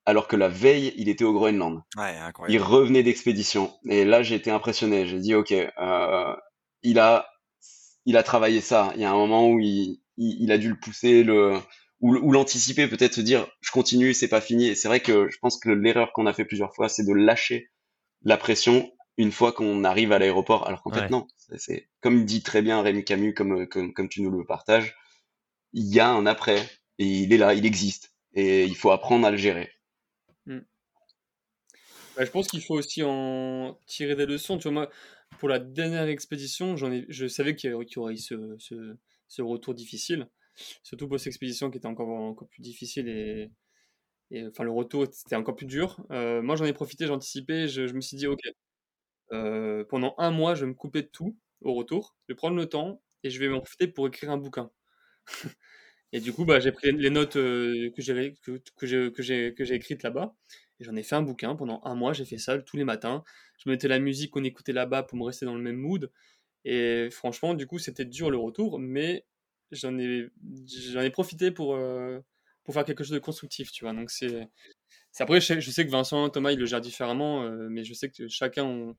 alors que la veille, il était au Groenland. Ouais, incroyable. Il revenait d'expédition et là, j'ai été impressionné. J'ai dit, ok, il a, il a travaillé ça. Il y a un moment où il il, a dû le pousser, le ou, l'anticiper, peut-être se dire je continue, c'est pas fini. Et c'est vrai que je pense que l'erreur qu'on a fait plusieurs fois, c'est de lâcher la pression une fois qu'on arrive à l'aéroport. Alors qu'en fait non, c'est comme dit très bien Rémi Camus, comme, comme comme tu nous le partages, il y a un après et il est là, il existe et il faut apprendre à le gérer. Hmm. Bah, je pense qu'il faut aussi en tirer des leçons. Tu vois, moi, pour la dernière expédition, j'en ai, je savais qu'il y aurait eu ce, ce, ce retour difficile. Surtout pour cette expédition qui était encore, encore plus difficile et, enfin le retour c'était encore plus dur. Euh, moi j'en ai profité, j'ai anticipé, je, me suis dit ok, euh, pendant un mois je vais me couper de tout au retour, je vais prendre le temps et je vais m'en profiter pour écrire un bouquin. et du coup bah, j'ai pris les notes euh, que j'ai que j'ai écrites là-bas et j'en ai fait un bouquin pendant un mois, j'ai fait ça tous les matins. Je mettais la musique qu'on écoutait là-bas pour me rester dans le même mood. Et franchement, du coup, c'était dur le retour, mais j'en ai, j'en ai profité pour, euh, pour faire quelque chose de constructif, tu vois. Donc, c'est. Après, je sais, que Vincent, Thomas, ils le gèrent différemment, euh, mais je sais que chacun,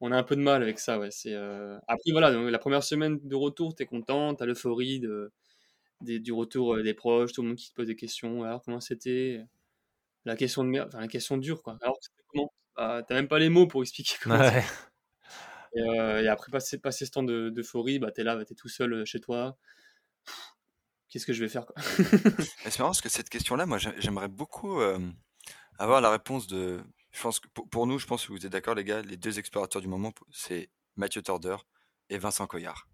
on, a un peu de mal avec ça, ouais. C'est, euh, Après, voilà, donc, la première semaine de retour, t'es content, t'as l'euphorie de, du retour des proches, tout le monde qui te pose des questions. Alors, comment c'était La question de merde, enfin, la question dure, quoi. Alors, comment bah, T'as même pas les mots pour expliquer comment ouais. Euh, et, après, passer, passer ce temps d'euphorie, bah, tu es là, bah, tu es tout seul euh, chez toi. Qu'est-ce que je vais faire quoi? C'est marrant parce que cette question-là, moi, j'aimerais beaucoup euh, avoir la réponse de. Je pense que pour, nous, je pense que vous êtes d'accord, les gars, les deux explorateurs du moment, c'est Mathieu Torder et Vincent Coyard.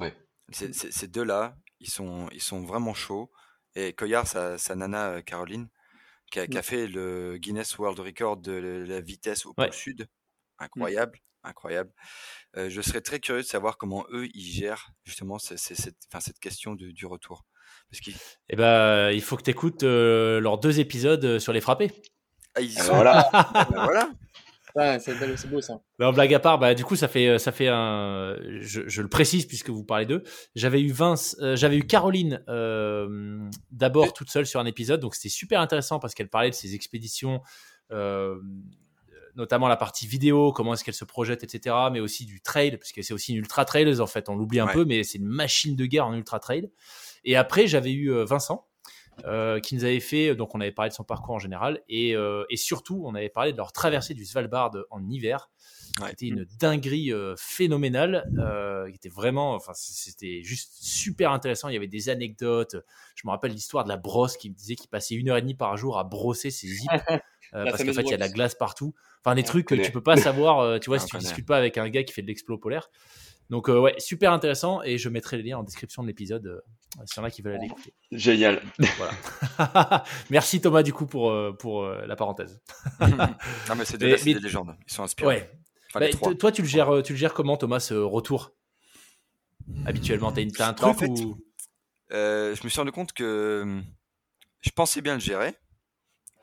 Ouais. Ces deux-là, ils sont, ils sont vraiment chauds. Et Coyard, sa, sa nana Caroline, qui a, qui a, fait le Guinness World Record de la vitesse au pôle sud. Mmh. Incroyable incroyable. je serais très curieux de savoir comment eux ils gèrent justement cette, cette question du retour. Parce eh ben, il faut que tu écoutes leurs deux épisodes sur les frappés. Ah, ils sont là. voilà. Ah, c'est beau ça. blague à part, bah, du coup, ça fait, ça fait un. Je, le précise puisque vous parlez d'eux. J'avais eu Vince, j'avais eu Caroline d'abord toute seule sur un épisode, donc c'était super intéressant parce qu'elle parlait de ses expéditions notamment la partie vidéo, comment est-ce qu'elle se projette, etc. Mais aussi du trail, parce que c'est aussi une ultra trail en fait. On l'oublie un peu, mais c'est une machine de guerre en ultra trail. Et après, j'avais eu euh, Vincent. Euh, qui nous avait fait, donc on avait parlé de son parcours en général, et, euh, et surtout on avait parlé de leur traversée du Svalbard en hiver, C'était une dinguerie phénoménale, qui était vraiment, enfin c'était juste super intéressant. Il y avait des anecdotes. Je me rappelle l'histoire de la brosse qui me disait qu'il passait une heure et demie par jour à brosser ses zips parce qu'en fait il y a de la glace partout. Enfin, des trucs que tu peux pas savoir, euh, tu vois, si tu discutes pas avec un gars qui fait de l'explo polaire. Donc, euh, ouais, super intéressant. Et je mettrai les liens en description de l'épisode euh, s'il y en a qui veulent aller écouter. Génial. Voilà. Merci Thomas, du coup, pour, pour la parenthèse. non, mais c'est des, des, légendes. Ils sont inspirants. Ouais. Bah, toi, tu le, gères, tu le gères comment, Thomas, ce retour? Habituellement, tu as, un bah, truc ou... je me suis rendu compte que hum, je pensais bien le gérer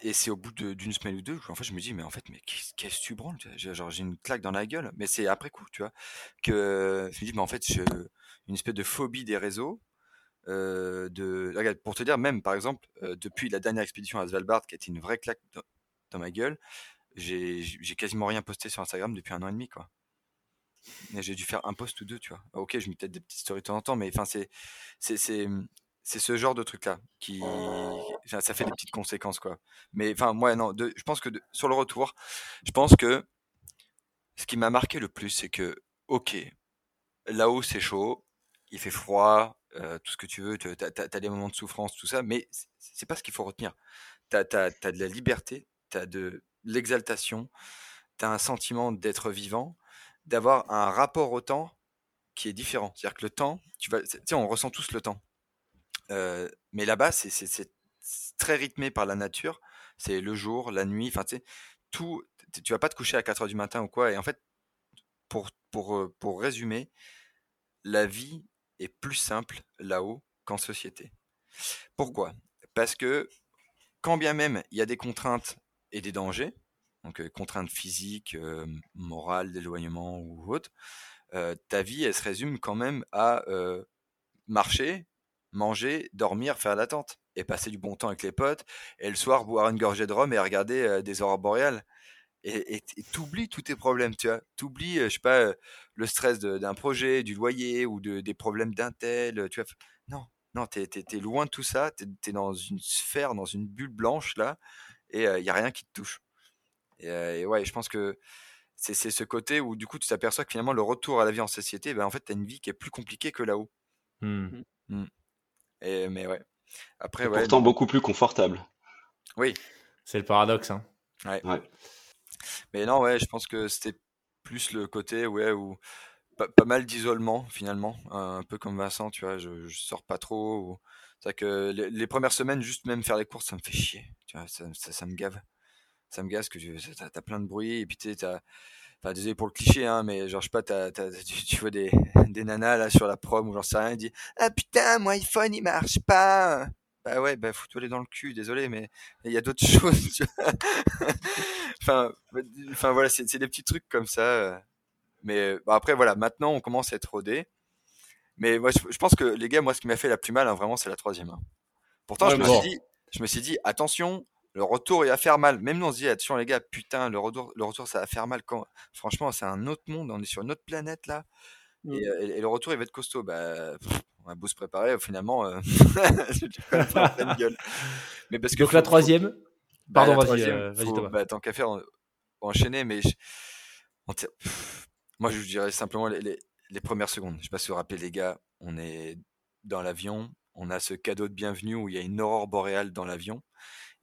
et c'est au bout d'une semaine ou deux, en fait, je me dis, mais en fait, mais qu'est-ce que tu branles Genre, j'ai une claque dans la gueule, mais c'est après coup, tu vois, que je me dis, mais en fait, je, une espèce de phobie des réseaux. Euh, de, regarde, pour te dire, même par exemple, euh, depuis la dernière expédition à Svalbard, qui a été une vraie claque dans, ma gueule, j'ai quasiment rien posté sur Instagram depuis un an et demi, quoi. J'ai dû faire un post ou deux, tu vois. Ok, je mets peut-être des petites stories de temps en temps, mais enfin, c'est c'est ce genre de truc là qui ça fait des petites conséquences quoi. Mais enfin moi non je pense que sur le retour je pense que ce qui m'a marqué le plus c'est que ok là-haut c'est chaud il fait froid euh, tout ce que tu veux tu as, des moments de souffrance tout ça mais c'est pas ce qu'il faut retenir. Tu as, de la liberté tu as de l'exaltation tu as un sentiment d'être vivant d'avoir un rapport au temps qui est différent. C'est à dire que le temps tu vas on ressent tous le temps euh, mais là-bas, c'est très rythmé par la nature. C'est le jour, la nuit, enfin, tu sais, tout. Tu vas pas te coucher à 4 heures du matin ou quoi. Et en fait, pour, pour, pour résumer, la vie est plus simple là-haut qu'en société. Pourquoi? Parce que quand bien même il y a des contraintes et des dangers, donc euh, contraintes physiques, morales, d'éloignement ou autres, ta vie, elle se résume quand même à marcher, manger, dormir, faire l'attente et passer du bon temps avec les potes et le soir boire une gorgée de rhum et regarder euh, des aurores boréales. Et t'oublies tous tes problèmes, tu vois. T'oublies, euh, je sais pas, euh, le stress d'un projet, du loyer ou de, des problèmes d'un tel, tu vois. Non, non, t'es es, loin de tout ça. T'es es dans une sphère, dans une bulle blanche là, et il y a rien qui te touche. Et, ouais, je pense que c'est ce côté où du coup tu t'aperçois que finalement le retour à la vie en société, ben en fait t'as une vie qui est plus compliquée que là-haut. Mmh. Mmh mais ouais. Après, ouais, pourtant beaucoup plus confortable. Oui. C'est le paradoxe. Hein. Ouais. Mais non, ouais, je pense que c'était plus le côté ouais, où pas, mal d'isolement finalement. Un peu comme Vincent, tu vois, je, je sors pas trop. C'est que les, premières semaines, juste même faire les courses, ça me fait chier. Tu vois, ça, ça, me gave. Ça me gave que t'as as plein de bruit et puis tu sais, Enfin, désolé pour le cliché, hein, mais genre, je sais pas, tu, vois des, des nanas là sur la prom ou j'en sais rien, ils disent Ah putain, mon iPhone il marche pas Bah ouais, bah fous-toi les dans le cul, désolé, mais il y a d'autres choses, tu vois. enfin, enfin, voilà, c'est des petits trucs comme ça. Euh. Mais bah, après, voilà, maintenant on commence à être rodé. Mais moi, je, pense que les gars, moi, ce qui m'a fait la plus mal, hein, vraiment, c'est la troisième. Hein. Pourtant, je, me suis dit, je me suis dit, attention, le retour il va faire mal. Même nous on se dit attention les gars, putain, le retour, le retour ça va faire mal quand? Franchement c'est un autre monde, on est sur une autre planète là. Mmh. Euh, et, le retour il va être costaud. Bah, on va beau se préparer finalement. Euh... gueule. Mais parce que Donc la troisième? Bah, Pardon, vas-y, euh, vas bah, tant qu'à faire, enchaîner, mais moi je vous dirais simplement les, les, premières secondes. Je sais pas si vous vous rappelez les gars, on est dans l'avion, on a ce cadeau de bienvenue où il y a une aurore boréale dans l'avion.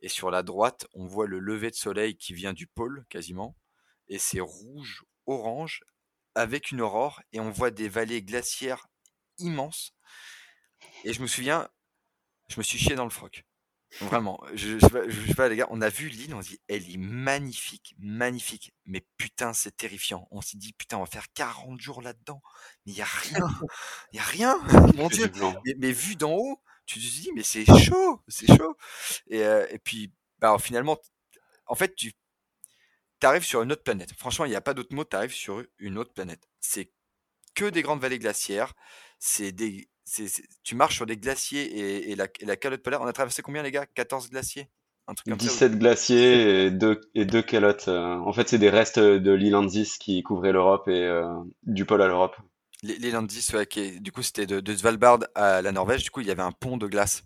Et sur la droite, on voit le lever de soleil qui vient du pôle quasiment. Et c'est rouge, orange, avec une aurore. Et on voit des vallées glaciaires immenses. Et je me souviens, je me suis chié dans le froc. Vraiment, je, je, sais pas les gars, on a vu l'île, on dit elle est magnifique, magnifique, mais putain c'est terrifiant. On s'est dit putain on va faire 40 jours là-dedans, mais il y a rien, il y a rien, mon dieu. mais vu d'en haut, tu te dis, mais c'est chaud, c'est chaud. Et, euh, et puis, bah, finalement, en fait, tu arrives sur une autre planète. Franchement, il n'y a pas d'autre mot, tu arrives sur une autre planète. C'est que des grandes vallées glaciaires. C'est des, tu marches sur des glaciers et, la, la, calotte polaire. On a traversé combien, les gars? 14 glaciers? Un truc 17 glaciers et deux, et deux calottes. Euh. En fait, c'est des restes de l'île Andis qui couvraient l'Europe et euh, du pôle à l'Europe. Les Landis, du coup, c'était de, Svalbard à la Norvège. Du coup, il y avait un pont de glace.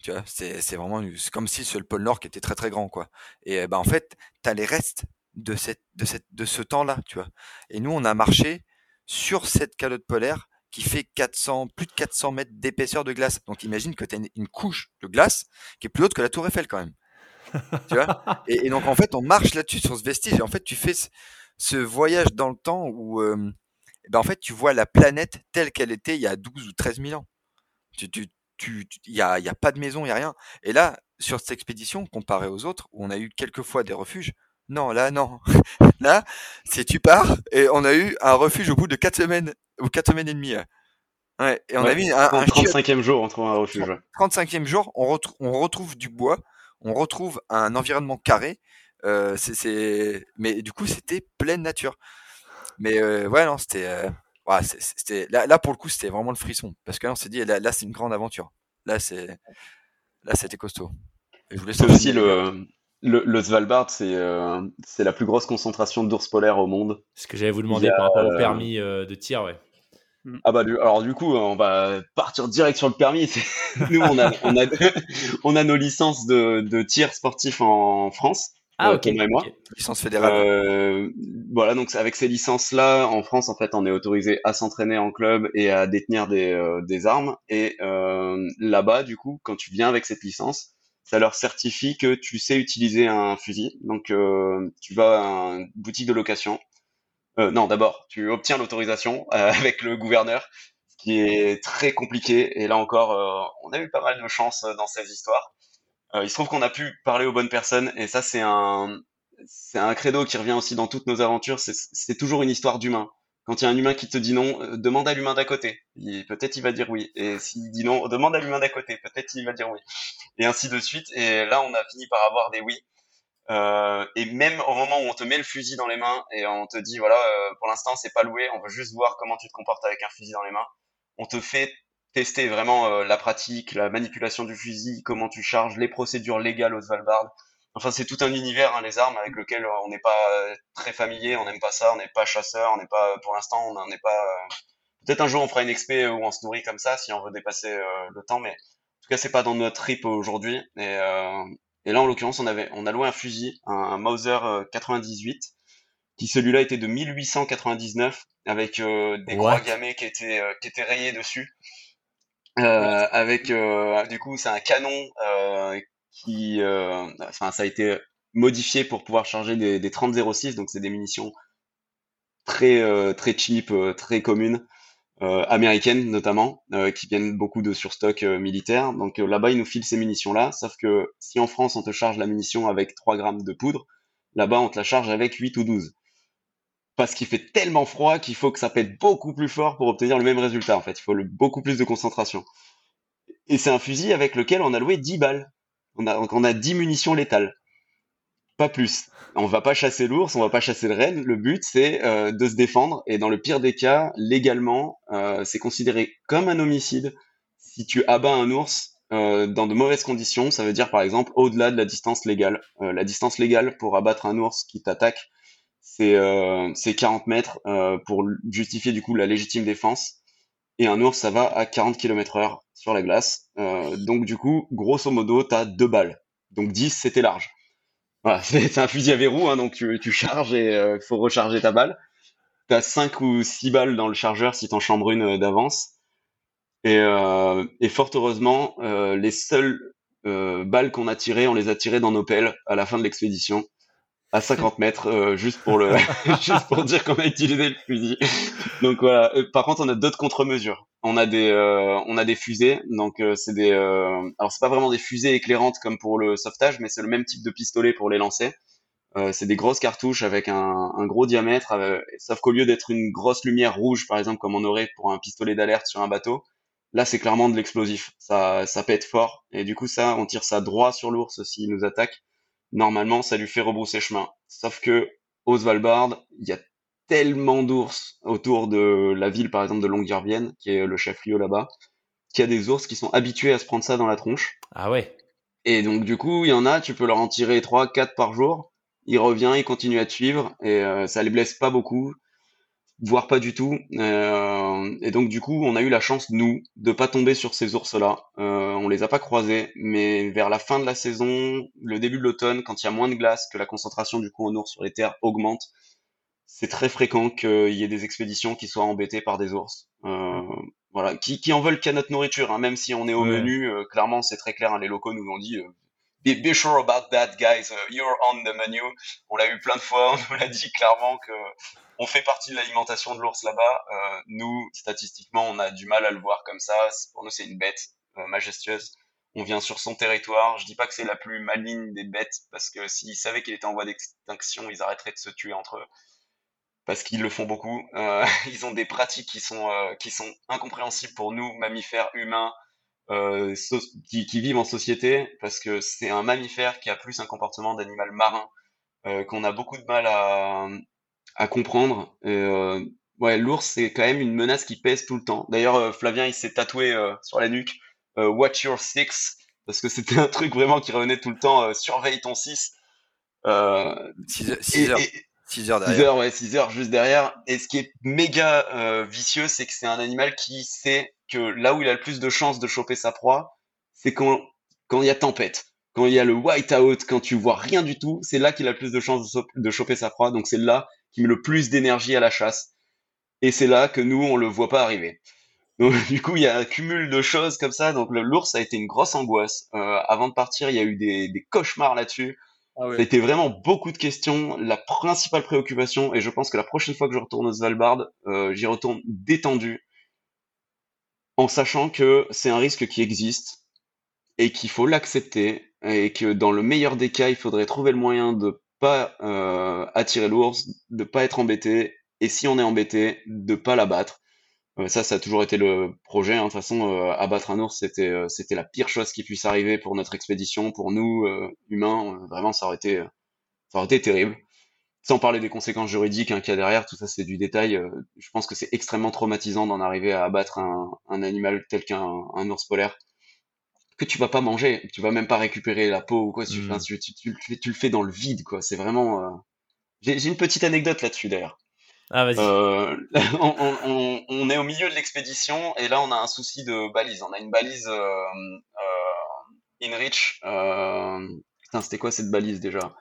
Tu vois, c'est, vraiment comme si sur le pôle Nord qui était très très grand, quoi. Et bah, en fait, tu as les restes de, cette, de, cette, de ce temps-là, tu vois. Et nous, on a marché sur cette calotte polaire qui fait 400, plus de 400 mètres d'épaisseur de glace. Donc imagine que tu as une, couche de glace qui est plus haute que la tour Eiffel quand même. tu vois? Et, donc en fait, on marche là-dessus sur ce vestige. Et en fait, tu fais ce, voyage dans le temps où, euh, ben en fait, tu vois la planète telle qu'elle était il y a 12 ou 13 000 ans. Tu, tu, tu, il y a, y a pas de maison, il y a rien. Et là, sur cette expédition, comparé aux autres, où on a eu quelques fois des refuges, non, là, non. là, c'est tu pars, et on a eu un refuge au bout de 4 semaines, ou 4 semaines et demie. Ouais, et on a mis un, un 35e jour, on trouve un refuge. 35e jour, on, on retrouve du bois, on retrouve un environnement carré, euh, c'est, mais du coup, c'était pleine nature. Mais euh, ouais, non, c'était. Euh, c'était là, là, pour le coup, c'était vraiment le frisson. Parce que là, on s'est dit, là, là c'est une grande aventure. Là, c'est. Là, c'était costaud. Et je voulais aussi le, le, le, Svalbard, c'est euh, la plus grosse concentration d'ours polaires au monde. Ce que j'allais vous demander par rapport au permis de tir, ouais. Mm. Ah bah alors du coup on va partir direct sur le permis. Nous on a on a on a nos licences de, de tir sportif en France. Ah euh, ok. moi. Licence fédérale. Euh, voilà donc avec ces licences là en France en fait on est autorisé à s'entraîner en club et à détenir des, euh, des armes et là-bas du coup quand tu viens avec cette licence ça leur certifie que tu sais utiliser un fusil. Donc tu vas à une boutique de location euh, non, d'abord, tu obtiens l'autorisation euh, avec le gouverneur, ce qui est très compliqué. Et là encore, euh, on a eu pas mal de chance dans ces histoires. Il se trouve qu'on a pu parler aux bonnes personnes, et ça, c'est un, c'est un credo qui revient aussi dans toutes nos aventures. C'est toujours une histoire d'humain. Quand il y a un humain qui te dit non, demande à l'humain d'à côté. Peut-être il va dire oui. Et s'il dit non, demande à l'humain d'à côté. Peut-être il va dire oui. Et ainsi de suite. Et là, on a fini par avoir des oui. Euh, et même au moment où on te met le fusil dans les mains et on te dit voilà, euh, pour l'instant c'est pas loué, on veut juste voir comment tu te comportes avec un fusil dans les mains. On te fait tester vraiment euh, la pratique, la manipulation du fusil, comment tu charges, les procédures légales au Svalbard. Enfin, c'est tout un univers, hein, les armes, avec lequel on n'est pas très familier, on n'aime pas ça, on n'est pas chasseur, on n'est pas, pour l'instant, on n'en est pas. Peut-être un jour on fera une expé où on se nourrit comme ça, si on veut dépasser le temps, mais en tout cas, c'est pas dans notre trip aujourd'hui. Et, et là, en l'occurrence, on avait, on a loué un fusil, un, Mauser 98, euh, qui celui-là était de 1899 avec euh, des croix gammées qui étaient euh, qui étaient rayées dessus. Euh, avec du coup, c'est un canon qui, enfin, ça a été modifié pour pouvoir charger des, des 30-06, donc c'est des munitions très très cheap, très communes. Euh, américaines notamment, euh, qui viennent beaucoup de surstock euh, militaire. Donc là-bas, ils nous filent ces munitions-là, sauf que si en France, on te charge la munition avec 3 grammes de poudre, là-bas, on te la charge avec 8 ou 12. Parce qu'il fait tellement froid qu'il faut que ça pète beaucoup plus fort pour obtenir le même résultat, en fait. Il faut beaucoup plus de concentration. Et c'est un fusil avec lequel on a loué 10 balles. On a, on a 10 munitions létales. Pas plus on va pas chasser l'ours, on va pas chasser le renne. Le but, c'est euh, de se défendre. Et dans le pire des cas, légalement, euh, c'est considéré comme un homicide si tu abats un ours euh, dans de mauvaises conditions. Ça veut dire, par exemple, au-delà de la distance légale. la distance légale pour abattre un ours qui t'attaque, c'est 40 mètres pour justifier du coup la légitime défense. Et un ours, ça va à 40 km heure sur la glace. donc du coup, grosso modo, t'as deux balles. Donc 10, c'était large. C'est un fusil à verrou, hein, donc tu, charges et il euh, faut recharger ta balle. Tu as 5 ou 6 balles dans le chargeur si t'en chambres une euh, d'avance. Et, euh, et, fort heureusement, euh, les seules balles qu'on a tirées, on les a tirées dans nos pelles à la fin de l'expédition à 50 mètres, euh, juste pour le, juste pour dire qu'on a utilisé le fusil. Donc voilà. Euh, par contre, on a d'autres contre-mesures. On a des, euh, on a des fusées. Donc c'est des, alors c'est pas vraiment des fusées éclairantes comme pour le sauvetage, mais c'est le même type de pistolet pour les lancer. c'est des grosses cartouches avec un, un gros diamètre, sauf qu'au lieu d'être une grosse lumière rouge, par exemple, comme on aurait pour un pistolet d'alerte sur un bateau, là c'est clairement de l'explosif. Ça, ça pète fort. Et du coup, ça, on tire ça droit sur l'ours s'il nous attaque normalement, ça lui fait rebrousser chemin. Sauf que au Svalbard, il y a tellement d'ours autour de la ville, par exemple, de Longyearbyen, qui est le chef-lieu là-bas, qu'il y a des ours qui sont habitués à se prendre ça dans la tronche. Ah ouais. Et donc, du coup, il y en a, tu peux leur en tirer 3, 4 par jour. Il revient, il continue à te suivre, et euh, ça les blesse pas beaucoup voire pas du tout. Euh, et donc du coup, on a eu la chance nous de pas tomber sur ces ours-là. Euh, on les a pas croisés, mais vers la fin de la saison, le début de l'automne, quand il y a moins de glace, que la concentration du coup en ours sur les terres augmente, c'est très fréquent qu'il y ait des expéditions qui soient embêtées par des ours. Euh, voilà, qui, qui en veulent qu'à notre nourriture, hein, même si on est au menu. Euh, clairement, c'est très clair. Hein, les locaux nous ont dit. Be, be, sure about that, guys. Uh, you're on the menu. On l'a eu plein de fois. On nous l'a dit clairement que on fait partie de l'alimentation de l'ours là-bas. Euh, nous, statistiquement, on a du mal à le voir comme ça. Pour nous, c'est une bête euh, majestueuse. On vient sur son territoire. Je dis pas que c'est la plus maligne des bêtes, parce que s'ils savaient qu'il était en voie d'extinction, ils arrêteraient de se tuer entre eux. Parce qu'ils le font beaucoup. Euh, ils ont des pratiques qui sont, euh, qui sont incompréhensibles pour nous, mammifères humains, euh, qui, qui, vivent en société, parce que c'est un mammifère qui a plus un comportement d'animal marin, euh, qu'on a beaucoup de mal à, à comprendre. Euh, ouais, l'ours c'est quand même une menace qui pèse tout le temps. D'ailleurs, euh, Flavien il s'est tatoué euh, sur la nuque Watch Your Six parce que c'était un truc vraiment qui revenait tout le temps. surveille ton 6 6 heures. 6 heures 6 derrière. heures, ouais, 6 heures juste derrière. Et ce qui est méga euh, vicieux, c'est que c'est un animal qui sait que là où il a le plus de chances de choper sa proie, c'est quand quand il y a tempête, quand il y a le white out, quand tu vois rien du tout, c'est là qu'il a le plus de chances de, choper sa proie. Donc c'est là qu'il met le plus d'énergie à la chasse. Et c'est là que nous, on le voit pas arriver. Donc du coup, il y a un cumul de choses comme ça. Donc l'ours a été une grosse angoisse. Euh, avant de partir, il y a eu des, des cauchemars là-dessus. Ah a été vraiment beaucoup de questions. La principale préoccupation, et je pense que la prochaine fois que je retourne au Svalbard, euh, j'y retourne détendu, en sachant que c'est un risque qui existe et qu'il faut l'accepter et que dans le meilleur des cas, il faudrait trouver le moyen de pas euh, attirer l'ours, de pas être embêté, et si on est embêté, de pas l'abattre. Euh, ça, ça a toujours été le projet. hein. De toute façon, euh, abattre un ours, c'était c'était la pire chose qui puisse arriver pour notre expédition, pour nous humains. Vraiment, ça aurait été ça aurait été terrible. Sans parler des conséquences juridiques hein, qu'il y a derrière, tout ça c'est du détail. Euh, je pense que c'est extrêmement traumatisant d'en arriver à abattre un, un animal tel qu'un un ours polaire que tu vas pas manger, tu vas même pas récupérer la peau ou quoi. Tu, Mm. enfin, tu, tu- tu le fais- tu le fais dans le vide, quoi. C'est vraiment. euh, J'ai une petite anecdote là-dessus d'ailleurs. Ah, vas-y. Euh, on, on- on- on est au milieu de l'expédition et là on a un souci de balise. On a une balise InReach. Putain, c'était quoi cette balise déjà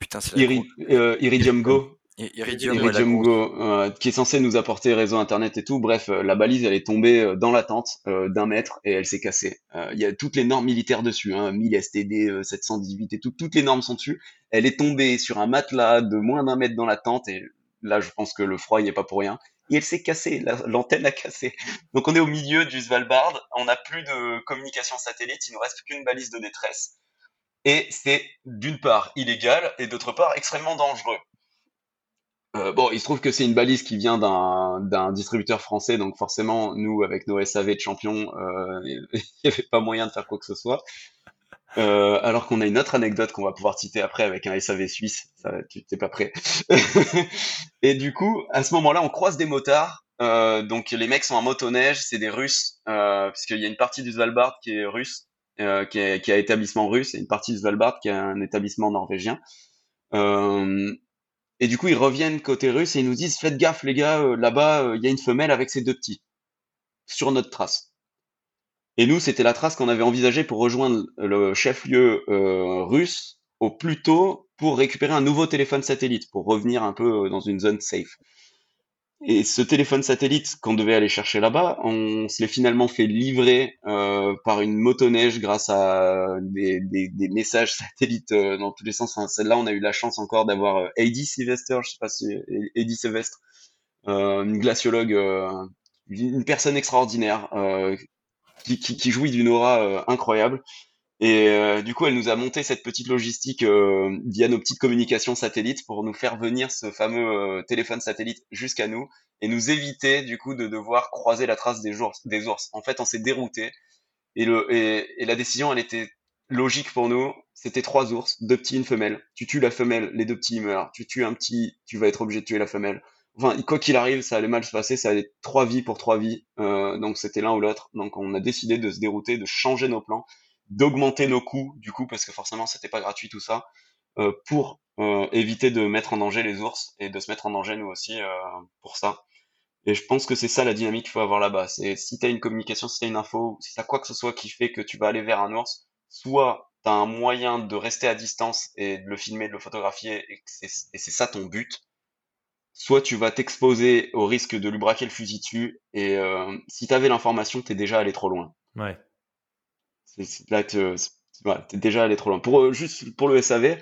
Putain, c'est Iri- euh, Iridium Go. Iridium, ouais. Go, euh, qui est censé nous apporter réseau internet et tout. Bref, euh, la balise, elle est tombée dans la tente euh, d'un mètre et elle s'est cassée. Il y a toutes les normes militaires dessus, hein, 1000 STD, euh, 718 et tout, toutes les normes sont dessus. Elle est tombée sur un matelas de moins d'un mètre dans la tente et là, je pense que le froid, il est pas pour rien. Et elle s'est cassée, la- l'antenne a cassé. Donc on est au milieu du Svalbard, on n'a plus de communication satellite, il nous reste qu'une balise de détresse. Et c'est d'une part illégal et d'autre part extrêmement dangereux. Euh, bon, il se trouve que c'est une balise qui vient d'un distributeur français, donc forcément, nous, avec nos SAV de champions, euh, il n'y avait pas moyen de faire quoi que ce soit. Euh, alors qu'on a une autre anecdote qu'on va pouvoir citer après avec un SAV suisse, tu t'es pas prêt. Et du coup, à ce moment-là, on croise des motards. Donc les mecs sont en motoneige, c'est des Russes, puisqu'il y a une partie du Svalbard qui est russe, euh, qui, est, qui a établissement russe, et une partie du Svalbard qui a un établissement norvégien. Euh, et du coup, ils reviennent côté russe et ils nous disent faites gaffe les gars, euh, là-bas il y a une femelle avec ses deux petits sur notre trace. Et nous, c'était la trace qu'on avait envisagée pour rejoindre le chef-lieu russe au plus tôt pour récupérer un nouveau téléphone satellite pour revenir un peu dans une zone safe. Et ce téléphone satellite qu'on devait aller chercher là-bas, on se l'est finalement fait livrer euh, par une motoneige grâce à des, des, des messages satellites euh, dans tous les sens. Celle-là, on a eu la chance encore d'avoir euh, Sylvester, je sais pas si Heidi Sylvestre, euh, une glaciologue, euh, une personne extraordinaire qui, qui, qui jouit d'une aura incroyable. Et euh, du coup, elle nous a monté cette petite logistique euh, via nos petites communications satellites pour nous faire venir ce fameux euh, téléphone satellite jusqu'à nous et nous éviter du coup de devoir croiser la trace des ours. Des ours. En fait, on s'est dérouté et, le, et, et la décision, elle était logique pour nous. C'était trois ours, deux petits, une femelle. Tu tues la femelle, les deux petits meurent. Tu tues un petit, tu vas être obligé de tuer la femelle. Enfin, quoi qu'il arrive, ça allait mal se passer. Ça allait trois vies pour trois vies. Euh, donc c'était l'un ou l'autre. Donc on a décidé de se dérouter, de changer nos plans d'augmenter nos coûts du coup parce que forcément c'était pas gratuit tout ça euh, pour euh, éviter de mettre en danger les ours et de se mettre en danger nous aussi euh, pour ça. Et je pense que c'est ça la dynamique qu'il faut avoir là-bas. C'est si t'as une communication si t'as une info si t'as quoi que ce soit qui fait que tu vas aller vers un ours soit t'as un moyen de rester à distance et de le filmer de le photographier et, c'est ça ton but soit tu vas t'exposer au risque de lui braquer le fusil dessus et euh, si t'avais l'information t'es déjà allé trop loin. Ouais. C'est- c'est- là, tu voilà, t'es déjà allé trop loin. Pour, euh, juste pour le SAV,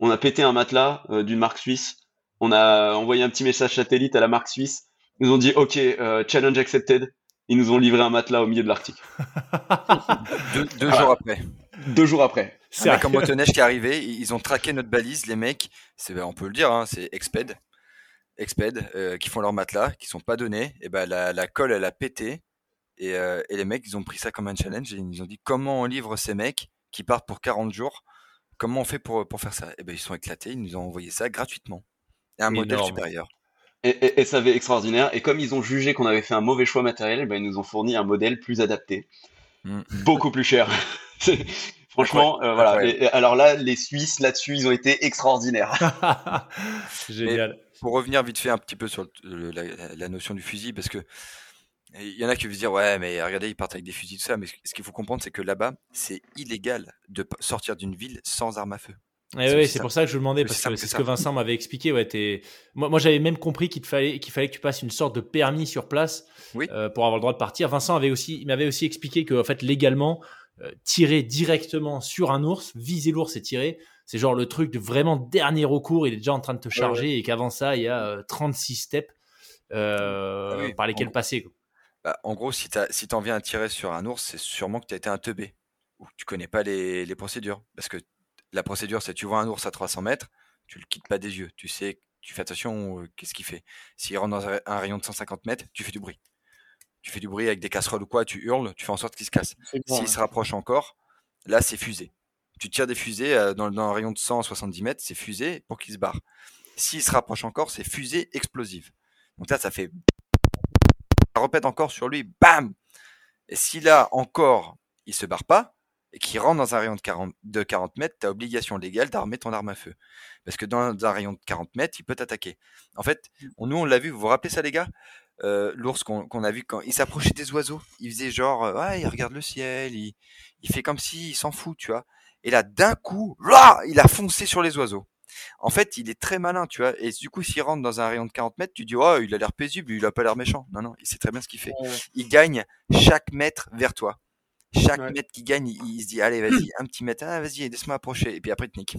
on a pété un matelas euh, d'une marque suisse. On a envoyé un petit message satellite à la marque suisse. Ils nous ont dit OK, euh, challenge accepted. Ils nous ont livré un matelas au milieu de l'Arctique. Deux, deux Ah. jours après. Deux jours après. Un mec en motoneige qui est arrivé, ils ont traqué notre balise, les mecs, c'est, on peut le dire, hein, c'est Exped, Exped, euh, qui font leur matelas, qui sont pas donnés, et ben la, la colle elle a pété, et, euh, et les mecs ils ont pris ça comme un challenge, et ils nous ont dit comment on livre ces mecs qui partent pour 40 jours, comment on fait pour, pour faire ça? Et ben ils sont éclatés, ils nous ont envoyé ça gratuitement, et un modèle supérieur. Et, et, et SAV extraordinaire. Et comme ils ont jugé qu'on avait fait un mauvais choix matériel, ben, ils nous ont fourni un modèle plus adapté. Mm. Beaucoup plus cher. Franchement, euh, voilà. Et, alors là, les Suisses là-dessus, ils ont été extraordinaires. Génial. pour revenir vite fait un petit peu sur la, notion du fusil, parce que il y en a qui veulent dire ouais, mais regardez, ils partent avec des fusils tout ça. Mais ce qu'il faut comprendre, c'est que là-bas, c'est illégal de sortir d'une ville sans arme à feu. Eh oui, c'est pour ça que je vous demandais, parce que c'est ce que Vincent m'avait expliqué. Ouais, moi, moi j'avais même compris qu'il fallait, qu'il fallait que tu passes une sorte de permis sur place euh, pour avoir le droit de partir. Vincent avait aussi, m'avait aussi expliqué que, en fait, légalement, euh, tirer directement sur un ours, viser l'ours et tirer, c'est genre le truc de vraiment dernier recours. Il est déjà en train de te charger et qu'avant ça, il y a 36 euh, steps ah par lesquels passer. Bah, en gros, si si en viens à tirer sur un ours, c'est sûrement que tu as été un teubé ou tu connais pas les, les procédures. Parce que la procédure, c'est tu vois un ours à 300 mètres, tu le quittes pas des yeux. Tu sais, tu fais attention, euh, qu'est-ce qu'il fait. S'il rentre dans un rayon de 150 mètres, tu fais du bruit. Tu fais du bruit avec des casseroles ou quoi, tu hurles, tu fais en sorte qu'il se casse. S'il se rapproche encore, là, c'est fusée. Tu tires des fusées euh, dans, un rayon de 170 mètres, c'est fusée pour qu'il se barre. S'il se rapproche encore, c'est fusée explosive. Donc là, ça fait. Ça répète encore sur lui, bam Et si là encore, il se barre pas, et qui rentre dans un rayon de 40, de 40 mètres, tu obligation légale d'armer ton arme à feu. Parce que dans un rayon de 40 mètres, il peut t'attaquer. En fait, nous, on l'a vu, vous vous rappelez ça, les gars? Euh, L'ours qu'on a vu quand il s'approchait des oiseaux, il faisait genre, euh, ouais, il regarde le ciel, il, fait comme s'il il s'en fout, tu vois. Et là, d'un coup, là, il a foncé sur les oiseaux. En fait, il est très malin, tu vois. Et du coup, s'il rentre dans un rayon de 40 mètres, tu dis, oh, il a l'air paisible, il a pas l'air méchant. Non, non, il sait très bien ce qu'il fait. Il gagne chaque mètre vers toi. Chaque mètre qui gagne, il, se dit allez, vas-y, un petit mètre, ah, vas-y, laisse-moi approcher. Et puis après, il te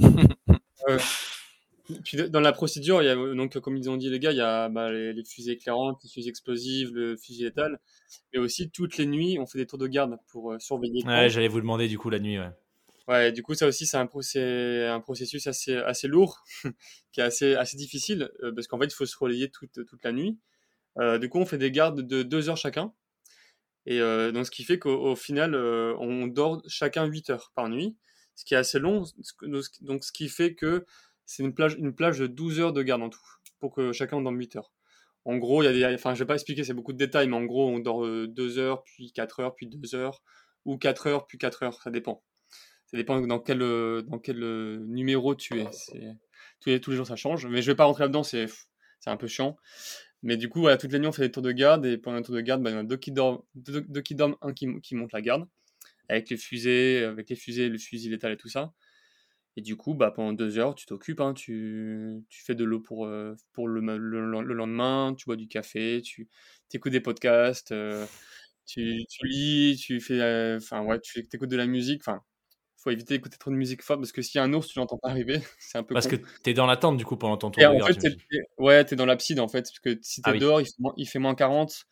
Puis dans la procédure, il y a, donc, comme ils ont dit les gars, il y a bah, les, fusées éclairantes, les fusées explosives, le fusil létal. Mais aussi, toutes les nuits, on fait des tours de garde pour euh, surveiller. Ouais, j'allais vous demander du coup la nuit. Ouais. Ouais, du coup, ça aussi, c'est un, un, processus assez, assez lourd, qui est assez, assez difficile, euh, parce qu'en fait, il faut se relayer toute, toute la nuit. Euh, du coup, on fait des gardes de deux heures chacun. Et euh, donc, ce qui fait qu'au final, euh, on dort chacun 8 heures par nuit, ce qui est assez long. Donc, ce qui fait que c'est une plage, une plage de 12 heures de garde en tout, pour que chacun dorme 8 heures. En gros, il y a des, enfin, je vais pas expliquer, c'est beaucoup de détails, mais en gros, on dort 2 euh, heures, puis 4 heures, puis 2 heures, ou 4 heures, puis 4 heures, ça dépend. Ça dépend dans quel, dans quel numéro tu es. Tous les, les jours, ça change. Mais je vais pas rentrer là-dedans, c'est un peu chiant. Mais du coup, voilà, toutes les nuits, on fait des tours de garde. Et pendant un tour de garde, bah, il y en a deux qui dorment, qui dorment un qui, monte la garde. Avec les fusées, avec les fusées, le fusil létal et tout ça. Et du coup, bah, pendant deux heures, tu t'occupes. Hein, tu, fais de l'eau pour, euh, pour le, le, lendemain. Tu bois du café. Tu écoutes des podcasts. Euh, tu, lis. Tu fais. Euh, ouais, tu écoutes de la musique. Enfin, faut éviter d'écouter trop de musique forte parce que s'il y a un ours, tu l'entends pas arriver. C'est un peu. Parce que tu es dans l'attente du coup pendant ton tour. en fait, ouais, tu es dans l'abside en fait. Parce que si tu es ah dehors, il fait, moins, 40.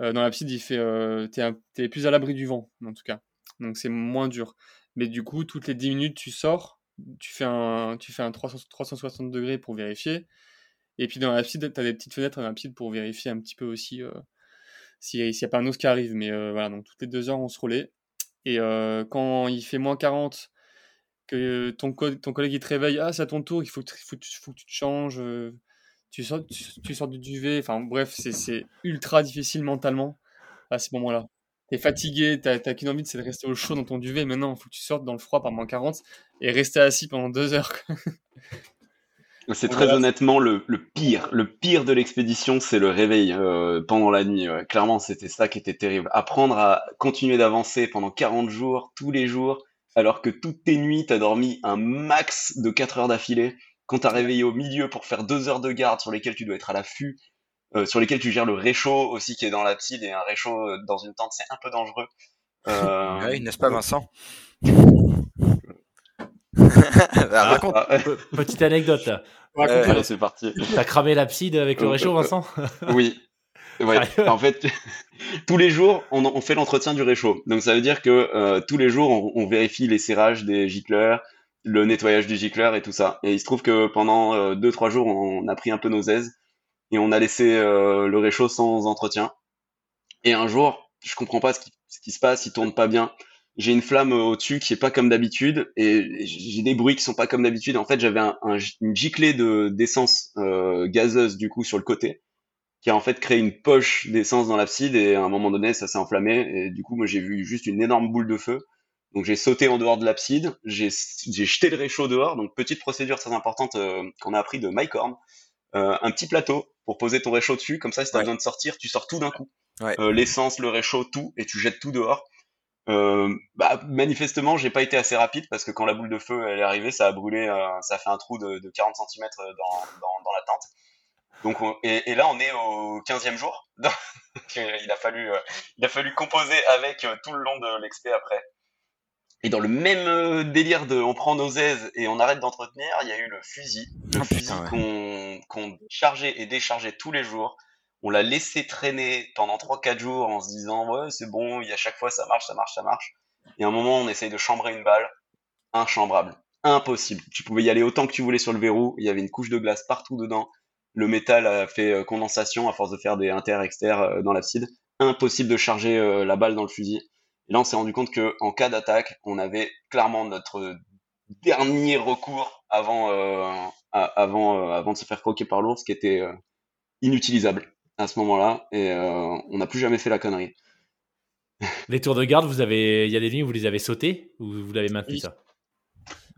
Euh, dans l'abside, il fait, euh, tu es, plus à l'abri du vent en tout cas. Donc c'est moins dur. Mais du coup, toutes les 10 minutes, tu sors, tu fais un, tu fais un 360 degrés pour vérifier. Et puis dans l'abside, tu as des petites fenêtres dans l'abside pour vérifier un petit peu aussi euh, s'il n'y a pas un ours qui arrive. Mais voilà, donc toutes les deux heures, on se relaie. Et euh, quand il fait moins 40, que ton, collègue il te réveille, ah c'est à ton tour, il faut que, que tu te changes, euh, tu, sors, tu, sors du duvet, enfin bref, c'est ultra difficile mentalement à ce moment-là. T'es fatigué, t'as qu'une envie, c'est de rester au chaud dans ton duvet, maintenant il faut que tu sortes dans le froid par moins 40 et rester assis pendant deux heures. C'est très honnêtement le, pire. Le pire de l'expédition, c'est le réveil euh, pendant la nuit. Clairement, c'était ça qui était terrible. Apprendre à continuer d'avancer pendant 40 jours, tous les jours, alors que toutes tes nuits, t'as dormi un max de 4 heures d'affilée. Quand t'as réveillé au milieu pour faire 2 heures de garde sur lesquelles tu dois être à l'affût, euh, sur lesquelles tu gères le réchaud aussi qui est dans la petite et un réchaud euh, dans une tente, c'est un peu dangereux. Oui, n'est-ce pas Vincent? Bah, raconte. Ah, petite anecdote là. Allez, c'est parti. T'as cramé l'abside avec le euh, réchaud, Vincent Oui. Ouais. en fait, tous les jours, on, fait l'entretien du réchaud. Donc ça veut dire que euh, tous les jours, on, vérifie les serrages des gicleurs, le nettoyage du gicleur et tout ça. Et il se trouve que pendant 2 euh, trois jours, on a pris un peu nos aises et on a laissé le réchaud sans entretien. Et un jour, je comprends pas ce qui, ce qui se passe, il tourne pas bien j'ai une flamme au-dessus qui est pas comme d'habitude et j'ai des bruits qui sont pas comme d'habitude. En fait, j'avais un, une giclée de d'essence euh, gazeuse du coup sur le côté qui a en fait créé une poche d'essence dans l'abside et à un moment donné ça s'est enflammé et du coup moi j'ai vu juste une énorme boule de feu Donc j'ai sauté en dehors de l'abside, j'ai jeté le réchaud dehors. Donc petite procédure très importante euh, qu'on a appris de Mike Horn. Euh, un petit plateau pour poser ton réchaud dessus, comme ça si t'as besoin de sortir, tu sors tout d'un coup. L'essence, le réchaud, tout, et tu jettes tout dehors. Euh, bah, manifestement, j'ai pas été assez rapide parce que quand la boule de feu elle est arrivée, ça a brûlé, ça a fait un trou de, de 40 cm dans, dans, dans, la tente. Donc, et, et, là, on est au 15e jour. il a fallu, il a fallu composer avec tout le long de l'expé après. Et dans le même euh, délire de on prend nos aises et on arrête d'entretenir, il y a eu le fusil. Le oh, fusil qu'on chargeait et déchargeait tous les jours. On l'a laissé traîner pendant 3-4 jours en se disant ouais c'est bon, il y a chaque fois ça marche, ça marche, ça marche. Et à un moment on essaye de chambrer une balle, inchambrable, impossible. Tu pouvais y aller autant que tu voulais sur le verrou, il y avait une couche de glace partout dedans. Le métal a fait euh, condensation à force de faire des inter-exter euh, dans l'acide. Impossible de charger la balle dans le fusil. Et là, on s'est rendu compte que en cas d'attaque, on avait clairement notre dernier recours avant, euh, avant, euh, avant de se faire croquer par l'ours, qui était euh, inutilisable à ce moment-là, et on n'a plus jamais fait la connerie. Les tours de garde, vous avez, il y a des lignes où vous les avez sautés ou vous l'avez maintenu ça?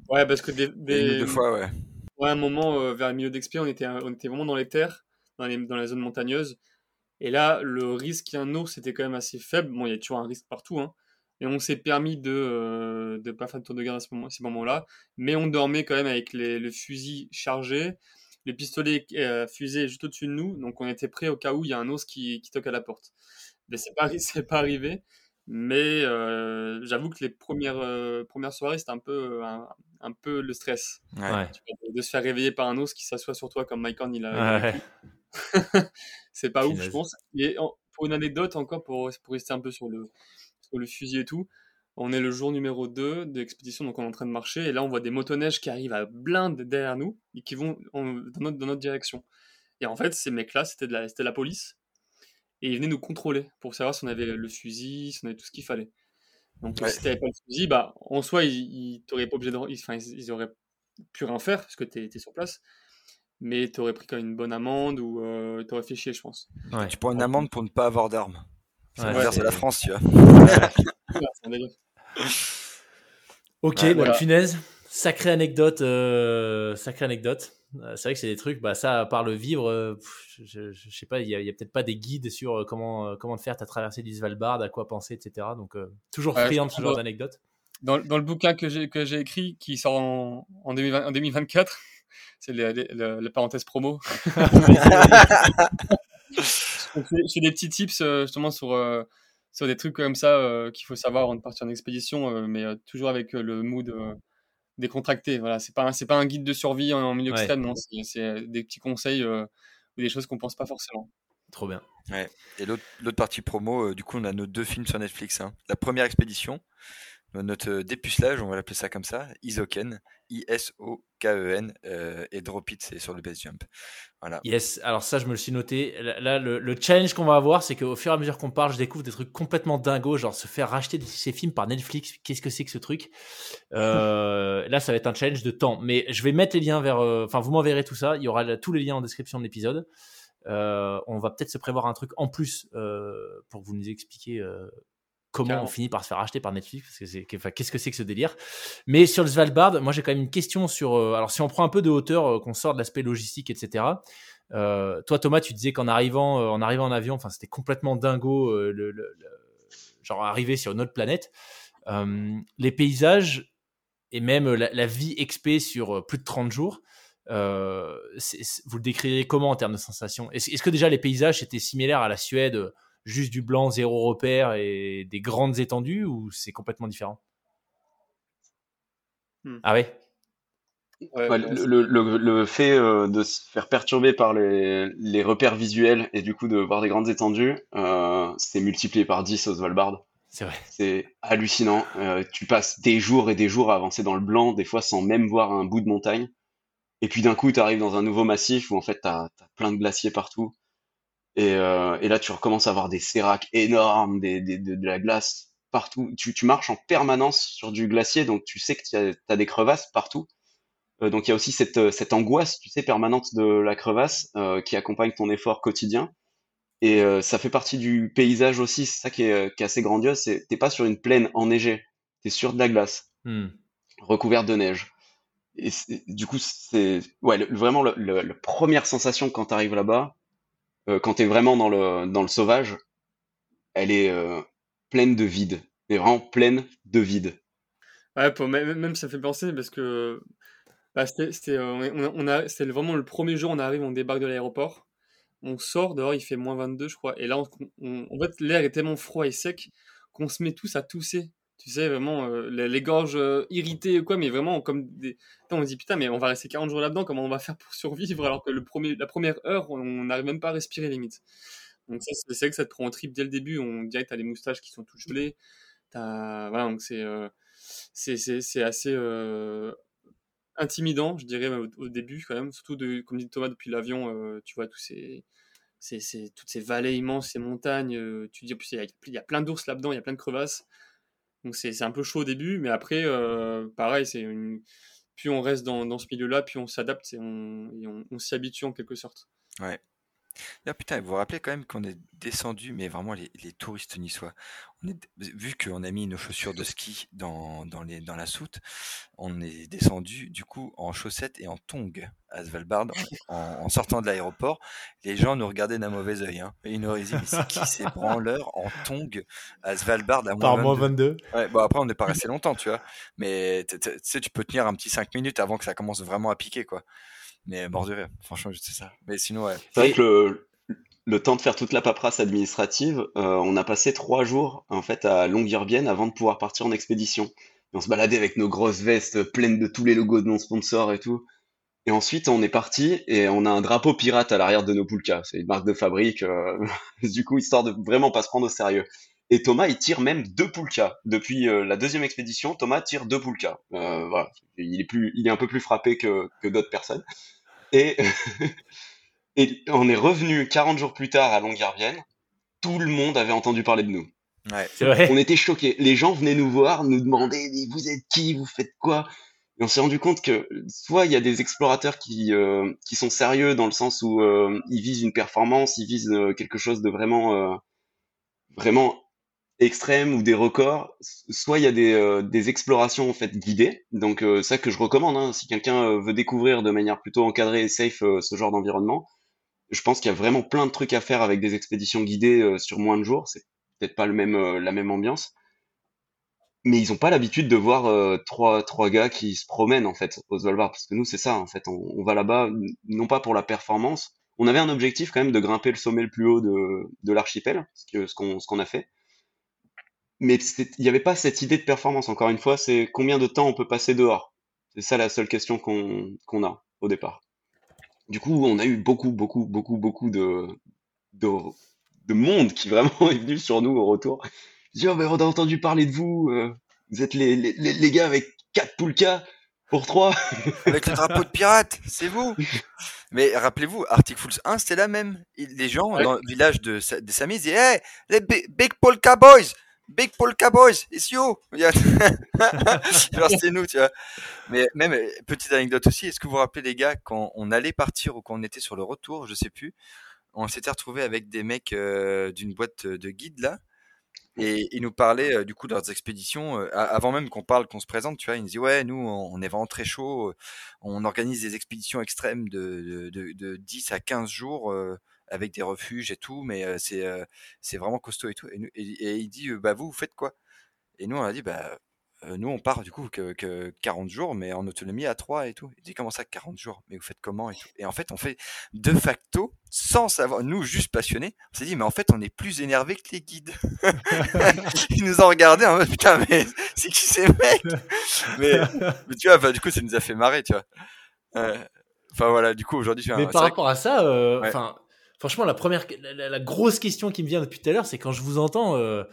Ouais, parce que des, deux fois, ouais. Ouais, un moment vers le milieu d'expé, on était, on était vraiment dans les terres, dans, les, dans la zone montagneuse. Et là, le risque qu'il y ait un ours était quand même assez faible. Bon, il y a toujours un risque partout, hein. Et on s'est permis de ne euh, pas faire de tour de garde à ce moment, ces moments-là. Mais on dormait quand même avec les, le fusil chargé, les pistolets euh, fusés juste au-dessus de nous. Donc on était prêt au cas où il y a un ours qui, qui toque à la porte. Mais c'est pas, c'est pas arrivé. Mais euh, j'avoue que les premières, euh, premières soirées, c'était un peu, un, un, peu le stress. Ouais. De se faire réveiller par un ours qui s'assoit sur toi comme Mike Horn, il a. Ouais. c'est pas ouf, je pense. Et pour une anecdote encore, pour, pour rester un peu sur le, sur le fusil et tout, on est le jour numéro 2 de l'expédition, donc on est en train de marcher, et là on voit des motoneiges qui arrivent à blinde derrière nous et qui vont dans, notre, dans, notre, direction. Et en fait, ces mecs-là, c'était de la, c'était la police, et ils venaient nous contrôler pour savoir si on avait le fusil, si on avait tout ce qu'il fallait. Donc si t'avais pas le fusil, bah en soi, ils, ils t'auraient pas obligé de, enfin, ils, auraient pu rien faire parce que tu étais sur place mais tu aurais pris quand même une bonne amende ou euh, tu aurais fait chier, je pense. Ouais. Tu prends une amende pour ne pas avoir d'armes. C'est ouais, la France, tu vois. ok, ouais, voilà. punaise. Sacrée anecdote. Euh, sacrée anecdote. Euh, c'est vrai que c'est des trucs, bah, ça, à part le vivre, euh, je, je, sais pas, il y a, a peut-être pas des guides sur euh, comment, comment faire ta traversée du Svalbard, à quoi penser, etc. Donc, toujours friand de ce genre d'anecdote. Dans, dans, le bouquin que j'ai écrit, qui sort en, en, 2020, en 2024, c'est la parenthèse promo. je fais des petits tips justement sur, sur des trucs comme ça euh, qu'il faut savoir avant de partir en expédition, mais toujours avec le mood décontracté. Voilà, c'est pas c'est pas un guide de survie en, milieu extrême, non, c'est des petits conseils ou des choses qu'on pense pas forcément. Trop bien. Ouais. Et l'autre partie promo, du coup, on a nos deux films sur Netflix. Hein. La première expédition, notre dépucelage, on va l'appeler ça comme ça, Isoken, I-S-O-K-E-N, euh, et Drop It, c'est sur le base jump. Voilà. Yes, alors ça, je me le suis noté. Là, le, challenge qu'on va avoir, c'est qu'au fur et à mesure qu'on parle, je découvre des trucs complètement dingos, genre se faire racheter ces films par Netflix. Qu'est-ce que c'est que ce truc? Euh, Là, ça va être un challenge de temps. Mais je vais mettre les liens vers. Euh, enfin, vous m'enverrez tout ça. Il y aura tous les liens en description de l'épisode. on va peut-être se prévoir un truc en plus pour vous nous expliquiez comment on finit par se faire acheter par Netflix parce que c'est qu'est-ce que c'est que ce délire? Mais sur le Svalbard moi j'ai quand même une question sur euh, alors si on prend un peu de hauteur euh, qu'on sort de l'aspect logistique etc euh, toi Thomas tu disais qu'en arrivant en arrivant en avion enfin c'était complètement dingo le, genre arriver sur une autre planète. Les paysages et même la, vie expé sur plus de 30 jours vous le décririez comment en termes de sensations? Est-ce que déjà les paysages étaient similaires à la Suède juste du blanc, zéro repère et des grandes étendues ou c'est complètement différent? Hmm. Ah ouais, le, fait euh, de se faire perturber par les, repères visuels et du coup de voir des grandes étendues, euh, c'est multiplié par 10 au Svalbard. C'est vrai. C'est hallucinant. Euh, tu passes des jours et des jours à avancer dans le blanc, des fois sans même voir un bout de montagne. Et puis d'un coup, tu arrives dans un nouveau massif où en fait, tu as, plein de glaciers partout. Et, euh, et, là, tu recommences à avoir des séracs énormes, des, des, de, de, la glace partout. Tu, tu, marches en permanence sur du glacier, donc tu sais que tu as, des crevasses partout. Euh, donc il y a aussi cette, euh, cette angoisse, tu sais, permanente de la crevasse euh, qui accompagne ton effort quotidien. Et euh, ça fait partie du paysage aussi, c'est ça qui est, qui est assez grandiose. C'est t'es pas sur une plaine enneigée. es sur de la glace, Hmm. recouverte de neige. Et du coup, c'est ouais, le- vraiment la première sensation quand tu arrives là-bas, euh, quand tu es vraiment dans le, dans le sauvage, elle est euh, pleine de vide. Elle est vraiment pleine de vide. Ouais, même, même ça fait penser parce que bah, c'était, euh, vraiment le premier jour, on arrive, on débarque de l'aéroport, on sort, dehors il fait moins 22 je crois, et là on- en fait l'air est tellement froid et sec qu'on se met tous à tousser. Tu sais, vraiment, euh, les, gorges euh, irritées ou quoi, mais vraiment comme des... On se dit putain, mais on va rester 40 jours là-dedans, comment on va faire pour survivre alors que le premier, la première heure, on n'arrive même pas à respirer limite. Donc c'est vrai que ça te prend en trip dès le début, on dirait que t'as les moustaches qui sont toutes gelées, t'as... Voilà, donc c'est... euh, c'est assez intimidant, je dirais, au, début quand même. Surtout, comme dit Thomas, depuis l'avion, tu vois tous ces, toutes ces vallées immenses, ces montagnes. euh, tu dis, il y a plein d'ours là-dedans, il y a plein de crevasses. Donc c'est un peu chaud au début, mais après, euh, pareil, c'est une... plus on reste dans, dans ce milieu-là, plus on s'adapte et on, on, on s'y habitue en quelque sorte. Ouais. Ah, putain, vous vous rappelez quand même qu'on est descendu, mais vraiment les, les touristes niçois. On est, vu qu'on a mis nos chaussures de ski dans, dans, les, dans la soute, on est descendu du coup en chaussettes et en tongs à Svalbard en, en sortant de l'aéroport. Les gens nous regardaient d'un mauvais œil. Hein, ils nous disaient, mais c'est qui ces branleurs en tongs à Svalbard à moins Par moins 22 22. Ouais, bon après on n'est pas resté longtemps, tu vois. Mais tu sais, tu peux tenir un petit 5 minutes avant que ça commence vraiment à piquer, quoi. Mais mort de rire, franchement, c'est ça. Mais sinon, ouais. C'est vrai que le, le temps de faire toute la paperasse administrative, euh, on a passé trois jours en fait à Longyearbyen avant de pouvoir partir en expédition. Et on se baladait avec nos grosses vestes pleines de tous les logos de nos sponsors et tout. Et ensuite, on est parti et on a un drapeau pirate à l'arrière de nos poulkas. C'est une marque de fabrique, euh, du coup, histoire de vraiment pas se prendre au sérieux. Et Thomas, il tire même deux poulkas. Depuis euh, la deuxième expédition, Thomas tire deux poulkas. Euh, voilà. Il est plus, il est un peu plus frappé que, que d'autres personnes. Et, et on est revenu 40 jours plus tard à Longyearbyen. Tout le monde avait entendu parler de nous. Ouais. C'est vrai. On était choqués. Les gens venaient nous voir, nous demandaient Mais vous êtes qui, vous faites quoi? Et on s'est rendu compte que soit il y a des explorateurs qui euh, qui sont sérieux dans le sens où euh, ils visent une performance, ils visent euh, quelque chose de vraiment euh, vraiment extrême ou des records. Soit il y a des euh, des explorations en fait guidées. Donc euh, ça que je recommande. Hein, si quelqu'un euh, veut découvrir de manière plutôt encadrée et safe euh, ce genre d'environnement, je pense qu'il y a vraiment plein de trucs à faire avec des expéditions guidées sur moins de jours. C'est peut-être pas le même la même ambiance mais ils ont pas l'habitude de voir trois trois gars qui se promènent en fait au Svalbard parce que nous c'est ça en fait on, on va là-bas non pas pour la performance on avait un objectif quand même de grimper le sommet le plus haut de de l'archipel ce qu'on ce qu'on a fait mais il n'y avait pas cette idée de performance encore une fois c'est combien de temps on peut passer dehors? C'est ça la seule question qu'on qu'on a au départ du coup on a eu beaucoup beaucoup beaucoup beaucoup de de, de monde qui vraiment est venu sur nous au retour je dis, oh, mais on a entendu parler de vous. euh, vous êtes les, les, les, les gars avec quatre poulkas pour trois. Avec le drapeau de pirate, c'est vous. Mais rappelez-vous, Arctic Fools 1, c'était la même. Les gens Ouais. dans le village de, Samis disaient Hey, les big, big Polka Boys Big Polka Boys, it's you Genre, c'était nous, tu vois. Mais même, petite anecdote aussi, est-ce que vous vous rappelez, les gars, quand on allait partir ou quand on était sur le retour, je sais plus, on s'était retrouvé avec des mecs euh, d'une boîte de guides, là, et ils nous parlaient euh, du coup de leurs expéditions euh, avant même qu'on parle, qu'on se présente. Tu vois, ils nous disent ouais, nous on est vraiment très chaud. On organise des expéditions extrêmes de, de, de, de 10 à 15 jours avec des refuges et tout, mais c'est c'est vraiment costaud et tout. Et, nous- et, et il dit bah vous vous faites quoi? Et nous on a dit bah nous on part du coup que, que 40 jours, mais en autonomie à 3 et tout. Il dit comment ça 40 jours? Mais vous faites comment et tout? Et en fait on fait de facto sans savoir, nous juste passionnés, on s'est dit mais en fait on est plus énervé que les guides. Ils nous ont regardé en mode putain mais c'est qui ces mecs? Mais, mais tu vois, du coup ça nous a fait marrer, tu vois. Euh, Enfin voilà, du coup aujourd'hui je suis Mais par rapport à ça, euh, enfin, franchement, la première, la, grosse question qui me vient depuis tout à l'heure, c'est quand je vous entends, euh,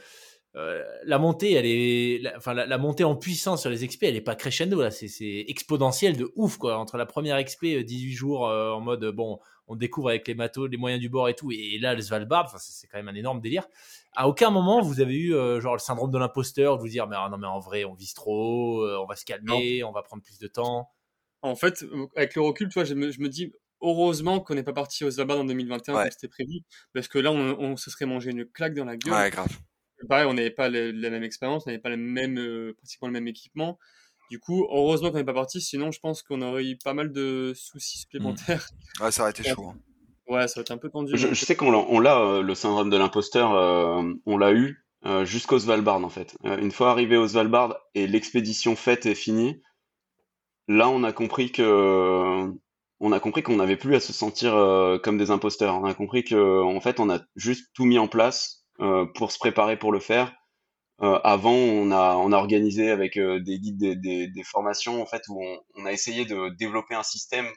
euh, la montée, elle est, la- enfin, la, la montée en puissance sur les XP, elle est pas crescendo là, c'est c'est exponentiel de ouf quoi. Entre la première XP, euh, 18 jours euh, en mode bon, on découvre avec les matos, les moyens du bord et tout, et là le Svalbard, enfin, c'est quand même un énorme délire. À aucun moment vous avez eu genre le syndrome de l'imposteur, de vous dire mais ah, non mais en vrai on vise trop, on va se calmer, on va prendre plus de temps. En fait, avec le recul, tu vois, je me, je me dis heureusement qu'on n'est pas parti au Svalbard en 2021 Ouais. comme c'était prévu, parce que là, on, on se serait mangé une claque dans la gueule. Ouais, grave. pareil, on n'avait pas la même expérience, on n'avait pas le même, euh, pratiquement le même équipement. Du coup, heureusement qu'on n'est pas parti, sinon je pense qu'on aurait eu pas mal de soucis supplémentaires. Mmh. Ouais, ça aurait été chaud. Hein. Ouais, ça aurait été un peu tendu. Je, sais qu'on l'a, euh, le syndrome de l'imposteur, on l'a eu jusqu'au Svalbard en fait. une fois arrivé au Svalbard et l'expédition faite et finie, là on a compris que on a compris qu'on n'avait plus à se sentir euh, comme des imposteurs. On a compris que en fait, on a juste tout mis en place euh, pour se préparer pour le faire. Euh, avant, on a, on a organisé avec des guides des, des, des, formations en fait où on, on, a essayé de développer un système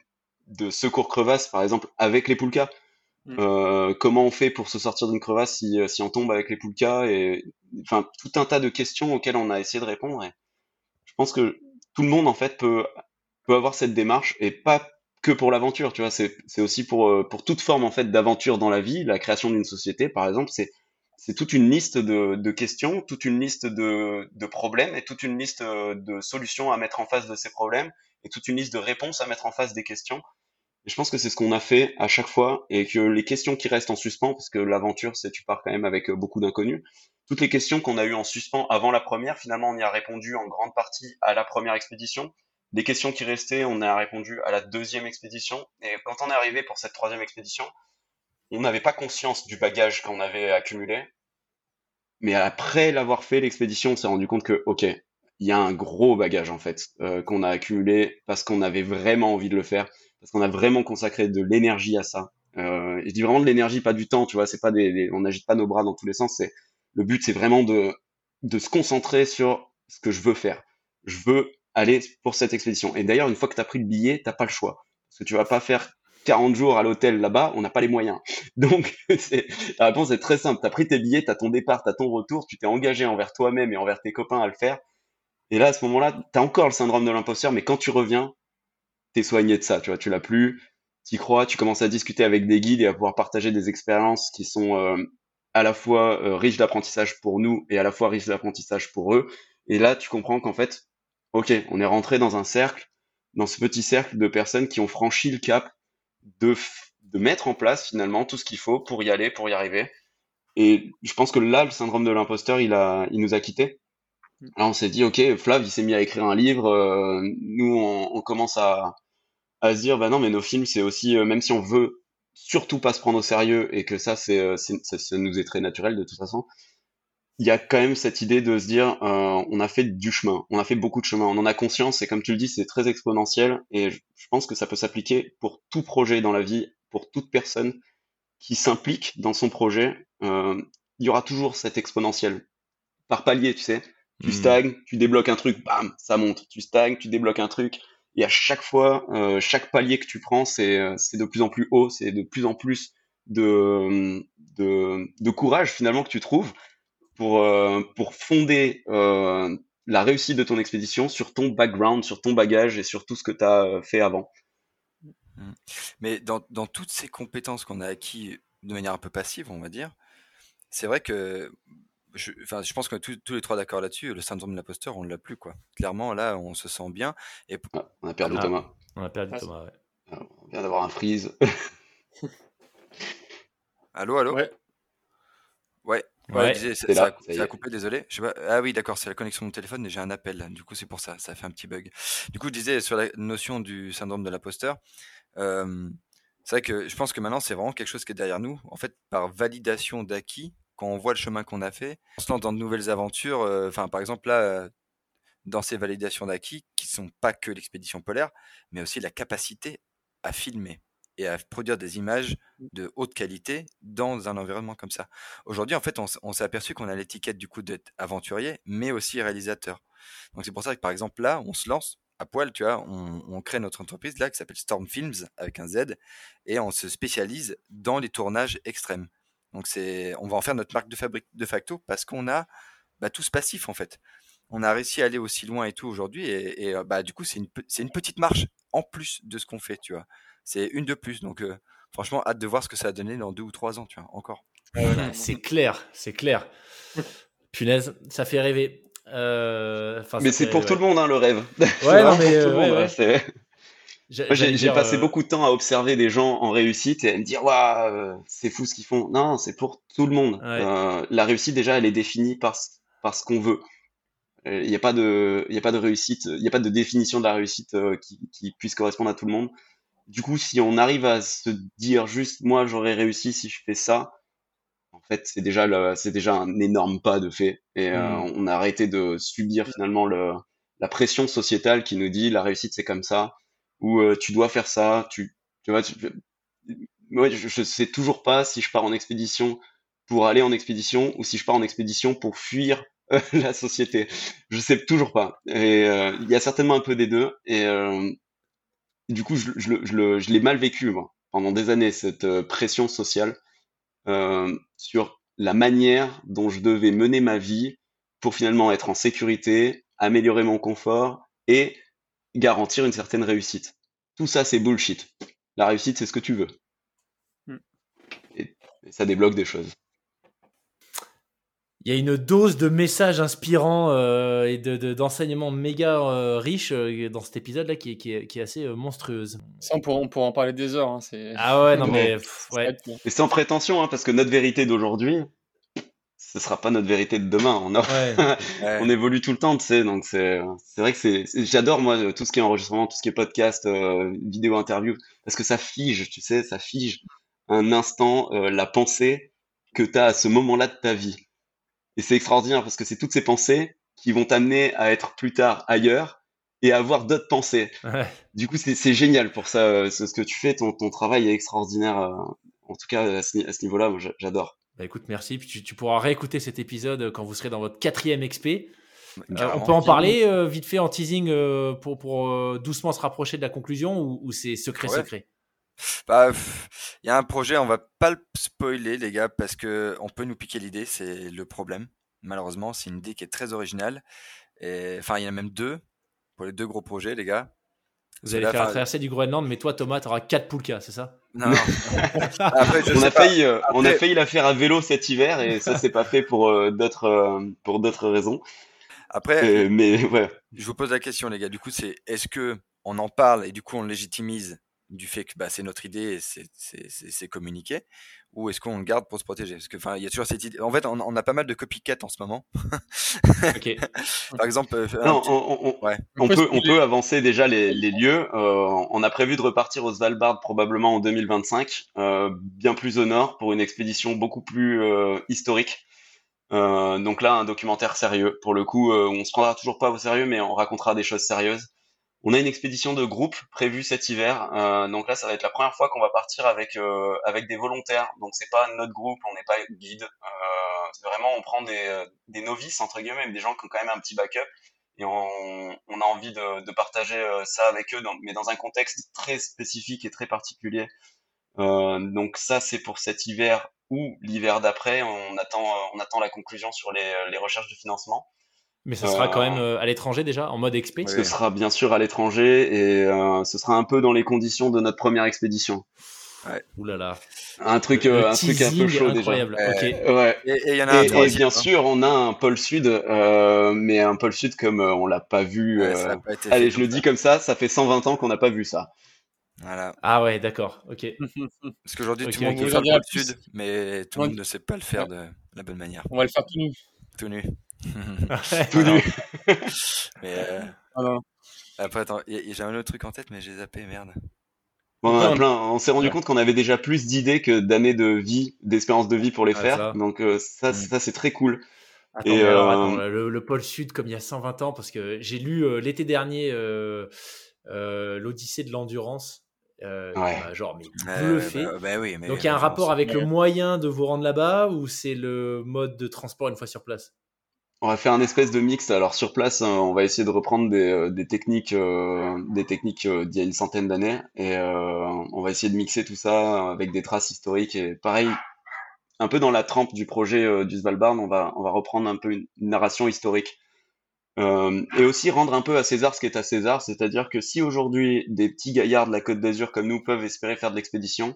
de secours crevasse, par exemple, avec les poulkas. Mmh. comment on fait pour se sortir d'une crevasse si, si on tombe avec les poulkas et enfin tout un tas de questions auxquelles on a essayé de répondre. Et je pense que tout le monde en fait peut peut avoir cette démarche et pas que pour l'aventure, tu vois. C'est, aussi pour, euh, pour toute forme en fait d'aventure dans la vie. La création d'une société, par exemple, c'est, c'est toute une liste de, de questions, toute une liste de, de problèmes et toute une liste euh, de solutions à mettre en face de ces problèmes et toute une liste de réponses à mettre en face des questions. Et je pense que c'est ce qu'on a fait à chaque fois et que les questions qui restent en suspens, parce que l'aventure, c'est tu pars quand même avec euh, beaucoup d'inconnus. Toutes les questions qu'on a eues en suspens avant la première, finalement, on y a répondu en grande partie à la première expédition des questions qui restaient, on a répondu à la deuxième expédition. Et quand on est arrivé pour cette troisième expédition, on n'avait pas conscience du bagage qu'on avait accumulé. Mais après l'avoir fait, l'expédition, on s'est rendu compte que, ok, il y a un gros bagage en fait euh, qu'on a accumulé parce qu'on avait vraiment envie de le faire, parce qu'on a vraiment consacré de l'énergie à ça. Euh, je dis vraiment de l'énergie, pas du temps, tu vois. C'est pas des, on n'agite pas nos bras dans tous les sens. Le but, c'est vraiment de de se concentrer sur ce que je veux faire. Je veux aller pour cette expédition. Et d'ailleurs, une fois que tu as pris le billet, t'as pas le choix. Parce que tu vas pas faire 40 jours à l'hôtel là-bas, on n'a pas les moyens. Donc, la réponse est très simple. Tu as pris tes billets, tu as ton départ, tu as ton retour, tu t'es engagé envers toi-même et envers tes copains à le faire. Et là, à ce moment-là, tu as encore le syndrome de l'imposteur, mais quand tu reviens, tu es soigné de ça. Tu vois, tu l'as plus, tu crois, tu commences à discuter avec des guides et à pouvoir partager des expériences qui sont euh, à la fois euh, riches d'apprentissage pour nous et à la fois riches d'apprentissage pour eux. Et là, tu comprends qu'en fait, ok, on est rentré dans un cercle, dans ce petit cercle de personnes qui ont franchi le cap de, de mettre en place finalement tout ce qu'il faut pour y aller, pour y arriver. Et je pense que là, le syndrome de l'imposteur, il, a, il nous a quittés. Mm. Là, on s'est dit, ok, Flav, il s'est mis à écrire un livre. Euh, nous, on, on, commence à, à se dire, bah non, mais nos films, c'est aussi, euh, même si on veut surtout pas se prendre au sérieux et que ça, c'est, euh, ça, ça nous est très naturel de toute façon, il y a quand même cette idée de se dire euh, on a fait du chemin, on a fait beaucoup de chemin, on en a conscience et comme tu le dis c'est très exponentiel et je, pense que ça peut s'appliquer pour tout projet dans la vie, pour toute personne qui s'implique dans son projet. Euh, il y aura toujours cet exponentiel par palier, tu sais. Tu mmh. stagnes, tu débloques un truc, bam, ça monte. Tu stagnes, tu débloques un truc. Et à chaque fois, euh, chaque palier que tu prends, c'est c'est de plus en plus haut, c'est de plus en plus de, de, de courage finalement que tu trouves pour, euh, pour fonder euh, la réussite de ton expédition sur ton background, sur ton bagage et sur tout ce que tu as euh, fait avant. Mmh. Mais dans, dans toutes ces compétences qu'on a acquis de manière un peu passive, on va dire, c'est vrai que je, enfin, je pense que tous, tous les trois d'accord là-dessus. Le syndrome de l'imposteur, on ne l'a plus, quoi. Clairement, là, on se sent bien. Et... Ah, on a perdu ah, Thomas. On a perdu ah, Thomas, ouais. on vient d'avoir un freeze. allô, allô? Ouais. Ouais. Ouais, ça, a, coupé, désolé. Je sais pas. Ah oui, d'accord, c'est la connexion de mon téléphone et j'ai un appel. Du coup, c'est pour ça, ça fait un petit bug. Du coup, je disais sur la notion du syndrome de l'imposteur. Euh, c'est vrai que je pense que maintenant, c'est vraiment quelque chose qui est derrière nous. En fait, par validation d'acquis, quand on voit le chemin qu'on a fait, on se lance dans de nouvelles aventures. Euh, enfin, par exemple, là, dans ces validations d'acquis, qui sont pas que l'expédition polaire, mais aussi la capacité à filmer et à produire des images mmh. de haute qualité dans un environnement comme ça. Aujourd'hui, en fait, on, s'est aperçu qu'on a l'étiquette du coup d'être aventurier, mais aussi réalisateur. Donc c'est pour ça que par exemple là, on se lance à poil, tu vois, on, crée notre entreprise là qui s'appelle Storm Films avec un Z et on se spécialise dans les tournages extrêmes. Donc c'est, on va en faire notre marque de fabrique de facto parce qu'on a bah, tout ce passif en fait. On a réussi à aller aussi loin et tout aujourd'hui et, et, bah du coup c'est une, c'est une petite marche en plus de ce qu'on fait, tu vois c'est une de plus. Donc, euh, franchement, hâte de voir ce que ça a donné dans deux ou trois ans, tu vois, encore. c'est clair, c'est clair. Punaise, ça fait rêver. Euh, mais c'est pour tout le monde, hein, le rêve. Ouais, non, mais. Euh, J'ai passé beaucoup de temps à observer des gens en réussite et à me dire, waouh, c'est fou ce qu'ils font. Non, c'est pour tout le monde. la réussite, déjà, elle est définie par, par ce qu'on veut. Il n'y a pas de, il a pas de réussite, il n'y a pas de définition de la réussite qui, qui puisse correspondre à tout le monde. Du coup, si on arrive à se dire juste, moi, j'aurais réussi si je fais ça, en fait, c'est déjà c'est déjà un énorme pas de fait. Et euh, mmh. on a arrêté de subir finalement le, la pression sociétale qui nous dit la réussite c'est comme ça, ou euh, tu dois faire ça. Tu, tu vois, moi, je, je sais toujours pas si je pars en expédition pour aller en expédition ou si je pars en expédition pour fuir euh, la société. Je sais toujours pas. Et il y a certainement un peu des deux. Et du coup, je, je, je, je l'ai mal vécu moi, pendant des années cette pression sociale euh, sur la manière dont je devais mener ma vie pour finalement être en sécurité, améliorer mon confort et garantir une certaine réussite. Tout ça, c'est bullshit. La réussite, c'est ce que tu veux. Hmm. Et, ça débloque des choses. Il y a une dose de messages inspirants euh, et d'enseignements méga euh, riches dans cet épisode-là qui, qui, est assez monstrueuse. Ça, on pourra, en parler des heures. Hein, ah ouais, non mais... ouais. Et sans prétention, hein, parce que notre vérité d'aujourd'hui, ce sera pas notre vérité de demain. On, on évolue tout le temps, tu sais. Donc c'est vrai que c'est j'adore moi tout ce qui est enregistrement, tout ce qui est podcast, euh, vidéo, interview, parce que ça fige, tu sais, ça fige un instant la pensée que tu as à ce moment-là de ta vie. Et c'est extraordinaire parce que c'est toutes ces pensées qui vont t'amener à être plus tard ailleurs et à avoir d'autres pensées. Du coup, c'est génial pour ça. Euh, ce que tu fais, ton, ton travail est extraordinaire. Euh, en tout cas, à ce, niveau-là, j'adore. Bah écoute, merci. Puis tu, pourras réécouter cet épisode quand vous serez dans votre quatrième XP. Euh, on peut en parler vite fait en teasing pour, pour doucement se rapprocher de la conclusion ou, c'est secret secret? Bah, il y a un projet, on va pas le spoiler, les gars, parce que on peut nous piquer l'idée, c'est le problème. Malheureusement, c'est une idée qui est très originale. Et, enfin, il y en a même deux pour les deux gros projets, les gars. Vous allez faire la traversée du Groenland, mais toi, Thomas, tu auras 4 poulkas, c'est ça? Non. on, a failli, euh, on a failli la faire à vélo cet hiver et ça, c'est pas fait pour euh, d'autres euh, pour d'autres raisons. Après, mais ouais. Je vous pose la question, les gars. Du coup, c'est est-ce que on en parle et du coup on légitimise du fait que bah, c'est notre idée et c'est communiqué ou est-ce qu'on le garde pour se protéger? Parce que enfin, il y a toujours cette idée. En fait, on, a pas mal de copycat en ce moment. ok. Par exemple, euh, on, on, peut, on peut avancer déjà les, les lieux. Euh, on a prévu de repartir au Svalbard probablement en 2025, euh, bien plus au nord pour une expédition beaucoup plus euh, historique. Euh, donc là, un documentaire sérieux. Pour le coup, on se prendra toujours pas au sérieux, mais on racontera des choses sérieuses. On a une expédition de groupe prévue cet hiver. Euh, donc là, ça va être la première fois qu'on va partir avec euh, avec des volontaires. Donc c'est pas notre groupe, on n'est pas guide. Euh, c'est vraiment on prend des, des novices entre guillemets, des gens qui ont quand même un petit backup et on, on a envie de, de partager ça avec eux, mais dans un contexte très spécifique et très particulier. donc ça, c'est pour cet hiver ou l'hiver d'après. On attend on attend la conclusion sur les, les recherches de financement. Mais ce sera quand même euh, à l'étranger déjà, en mode expé Ce sera bien sûr à l'étranger et euh, ce sera un peu dans les conditions de notre première expédition. Ouais. Ouh là là. Un truc, euh, un truc un peu chaud incroyable. déjà. Ouais. Et, y en a et, bien sûr, on a un pôle sud, euh, mais un pôle sud comme on l'a pas vu. allez, je le dis comme ça, ça fait 120 ans qu'on n'a pas vu ça. Voilà. Ah ouais, d'accord. Ok. Parce qu'aujourd'hui, tout le monde veut faire le pôle sud, mais tout le monde ne sait pas le faire de la bonne manière. On va le faire tout nu. Tout nu. Tout nu. mais euh... ah Après, attends, j'ai un autre truc en tête, mais j'ai zappé, merde. Bon, on, plein. on s'est rendu compte qu'on avait déjà plus d'idées que d'années de vie, d'espérance de vie pour les faire. Donc euh, ça, mm. ça c'est très cool. Attends, Et, alors, euh, attends, le, pôle sud comme il y a 120 ans, parce que j'ai lu euh, l'été dernier l'Odyssée de l'endurance. Ouais. genre mais bluffé. Bah, bah, oui, Donc il y a un rapport avec le moyen de vous rendre là-bas ou c'est le mode de transport une fois sur place? On va faire un espèce de mix. Alors sur place, hein, on va essayer de reprendre des, euh, des techniques, euh, techniques euh, d'il y a une centaine d'années, et on va essayer de mixer tout ça avec des traces historiques. Et pareil, un peu dans la trempe du projet du Svalbard, on va on va reprendre un peu une, narration historique. et aussi rendre un peu à César ce qui est à César, c'est-à-dire que si aujourd'hui des petits gaillards de la Côte d'Azur comme nous peuvent espérer faire de l'expédition,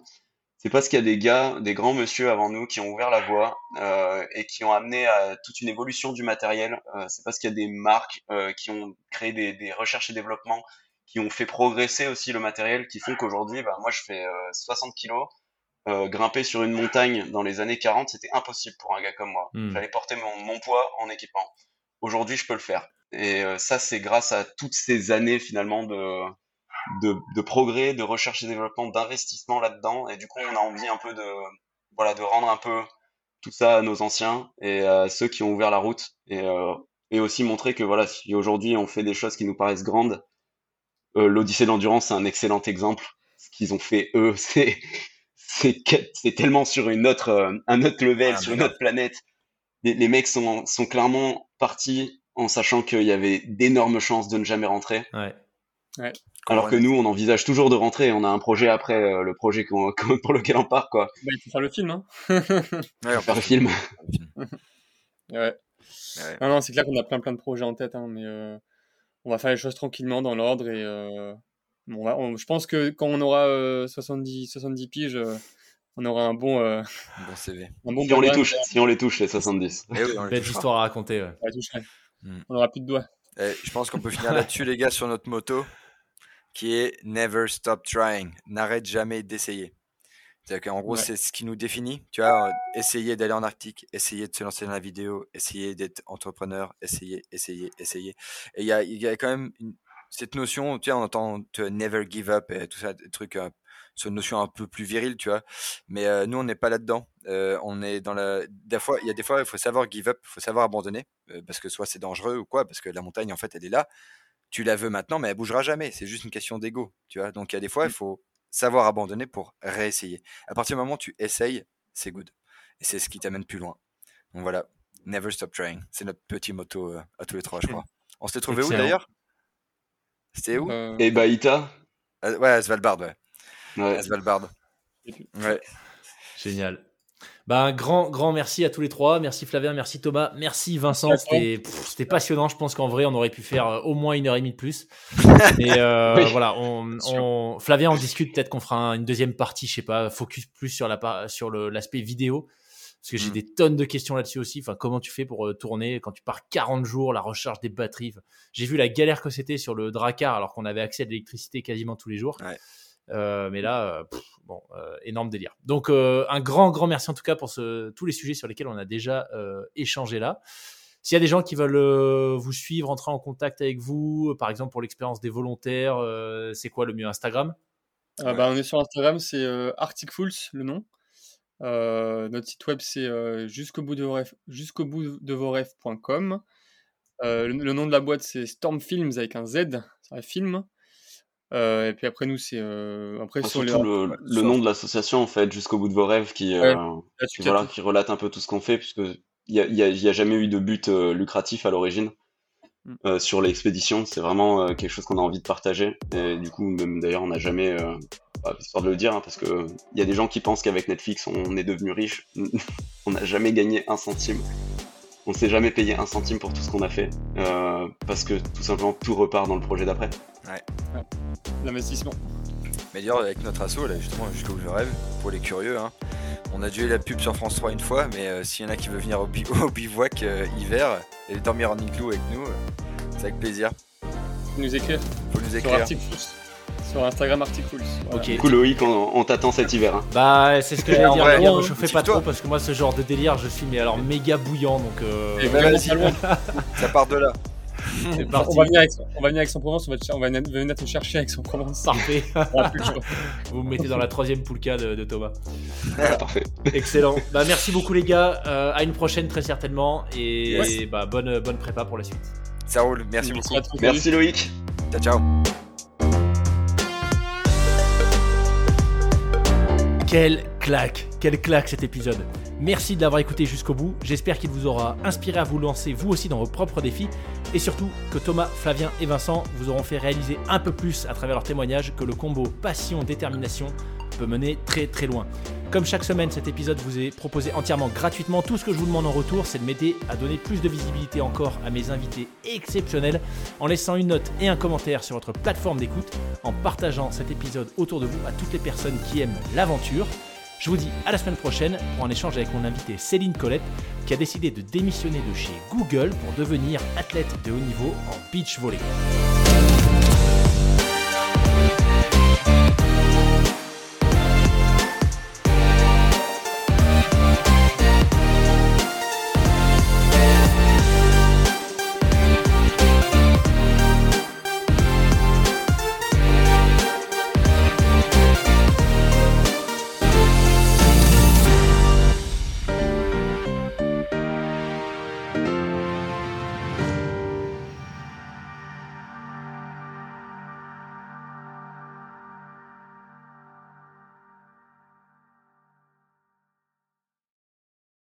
c'est parce qu'il y a des gars, des grands monsieur avant nous qui ont ouvert la voie euh, et qui ont amené à toute une évolution du matériel. Euh, c'est parce qu'il y a des marques euh, qui ont créé des, des, recherches et développements qui ont fait progresser aussi le matériel, qui font qu'aujourd'hui, bah, moi je fais 60 kilos, grimper sur une montagne dans les années 40, c'était impossible pour un gars comme moi. Hmm. J'allais porter mon, mon poids en équipement. Aujourd'hui, je peux le faire. Et ça, c'est grâce à toutes ces années finalement de, de, de progrès, de recherche et développement, d'investissement là-dedans. Et du coup, on a envie un peu de, voilà, de rendre un peu tout ça à nos anciens et à ceux qui ont ouvert la route et, euh, et aussi montrer que voilà, si aujourd'hui on fait des choses qui nous paraissent grandes, euh, l'Odyssée de l'endurance c'est un excellent exemple. Ce qu'ils ont fait eux, c'est c'est tellement sur une autre euh, un autre level, Ah, sur une autre planète. Les, les mecs sont sont clairement partis en sachant qu'il y avait d'énormes chances de ne jamais rentrer. Ouais. Alors que nous, on envisage toujours de rentrer. On a un projet après euh, le projet qu'on- qu'on- pour lequel on part, quoi. Bah, il faut faire le film, hein. Ouais, on Faire le film. Ouais. Ouais. Non, non, c'est clair qu'on a plein plein de projets en tête, hein, mais euh, on va faire les choses tranquillement dans l'ordre et euh, on va, on- je pense que quand on aura euh, 70, 70 piges, euh, on aura un bon, euh, Bon CV. un bon Si on les touche, si on les touche, les 70. Eh oui, on les histoire à raconter. ouais. Hmm. On aura plus de doigts. Eh, je pense qu'on peut finir là-dessus, les gars, sur notre moto, qui est Never Stop Trying. N'arrête jamais d'essayer. C'est-à-dire qu'en gros, Ouais. c'est ce qui nous définit. Tu vois, euh, essayer d'aller en Arctique, essayer de se lancer dans la vidéo, essayer d'être entrepreneur, essayer, essayer, essayer. Et il y a, y a quand même une- cette notion, tu vois, on entend never give up et tout ça, des trucs, euh, sur une notion un peu plus virile, tu vois. Mais euh, nous, on n'est pas là-dedans. Euh, on est dans la. Des fois, il y a des fois, il faut savoir give up, il faut savoir abandonner, parce que soit c'est dangereux ou quoi, parce que la montagne, en fait, elle est là. Tu la veux maintenant, mais elle bougera jamais. C'est juste une question d'ego, tu vois. Donc, il y a des fois, il faut savoir abandonner pour réessayer. À partir du moment où tu essayes, c'est good. Et c'est ce qui t'amène plus loin. Donc voilà, never stop trying. C'est notre petit motto euh, à tous les trois, je crois. On s'était trouvé où d'ailleurs? C'était où? Euh, Et Baïta, Ah, Ouais, à Svalbard, ouais. ouais. À Svalbard. Ouais. Génial. Bah, un grand, grand merci à tous les trois. Merci Flavien, merci Thomas, merci Vincent. C'était passionnant. Je pense qu'en vrai, on aurait pu faire euh, au moins une heure et demie de plus. Mais euh, Oui. voilà, on, on- Flavien, on discute peut-être qu'on fera un- une deuxième partie, je sais pas, focus plus sur la sur l'aspect vidéo. Parce que j'ai Mm. des tonnes de questions là-dessus aussi. Enfin, comment tu fais pour euh, tourner quand tu pars 40 jours, la recharge des batteries? J'ai vu la galère que c'était sur le Dracar alors qu'on avait accès à l'électricité quasiment tous les jours. Ouais. Euh, mais là, euh, bon, euh, énorme délire. Donc, un grand, grand merci en tout cas pour tous les sujets sur lesquels on a déjà échangé là. S'il y a des gens qui veulent vous suivre, entrer en contact avec vous, par exemple pour l'expérience des volontaires, c'est quoi le mieux Instagram? Euh, bah, on est sur Instagram, c'est Arctic Fools, le nom. Notre site web, c'est jusqu'au bout de vos jusqu'au bout de vos rêves.com. Le, le nom de la boîte, c'est Storm Films avec un Z, c'est un film. Euh, et puis après, nous, c'est. euh, après, sur les- le, le sur- nom de l'association, en fait, jusqu'au bout de vos rêves, qui, Ouais. euh, qui, voilà, qui relate un peu tout ce qu'on fait, puisque il y a, y a- il y a jamais eu de but lucratif à l'origine Mm. sur l'expédition. C'est vraiment quelque chose qu'on a envie de partager. Et du coup, même d'ailleurs, on n'a jamais, bah, histoire de le dire, hein, parce que euh, il y a des gens qui pensent qu'avec Netflix, on est devenu riche. on n'a jamais gagné un centime. On s'est jamais payé un centime pour tout ce qu'on a fait, euh, parce que tout simplement tout repart dans le projet d'après. L'investissement. Mais d'ailleurs, avec notre asso, là, justement, jusqu'où je rêve, pour les curieux, hein, on a déjà eu la pub sur France 3 une fois, mais euh, s'il y en a qui veut venir au, bi- au bivouac euh, hiver et dormir en igloo avec nous, euh, c'est avec plaisir. Faut nous écrire Faut nous écrire. Sur Instagram Arctic Fools. Voilà. Ok. Du coup, Loïc, on, on t'attend cet hiver. hein. Bah, c'est ce que j'allais en dire. vrai, me chauffez pas trop parce que moi, ce genre de délire, je suis mais alors méga bouillant. Donc, euh, Et Bah. Ça part de là. c'est On va venir avec, on va venir avec son Provence, on va, te- on va venir te chercher avec son Provence. Parfait. Vous me mettez dans la troisième poulka de, de Thomas. Voilà, parfait. Excellent. Bah, merci beaucoup les gars. Euh, à une prochaine très certainement. Et Yes. bah, bonne, bonne prépa pour la suite. Ça roule. Merci beaucoup. à tous. Merci Loïc. Ciao, ciao. Quelle claque, quelle claque cet épisode. Merci de l'avoir écouté jusqu'au bout. J'espère qu'il vous aura inspiré à vous lancer vous aussi dans vos propres défis. Et surtout que Thomas, Flavien et Vincent vous auront fait réaliser un peu plus à travers leurs témoignages que le combo passion-détermination peut mener très très loin. Comme chaque semaine, cet épisode vous est proposé entièrement gratuitement. Tout ce que je vous demande en retour, c'est de m'aider à donner plus de visibilité encore à mes invités exceptionnels en laissant une note et un commentaire sur votre plateforme d'écoute, en partageant cet épisode autour de vous à toutes les personnes qui aiment l'aventure. Je vous dis à la semaine prochaine pour un échange avec mon invité Céline Colette qui a décidé de démissionner de chez Google pour devenir athlète de haut niveau en beach volley.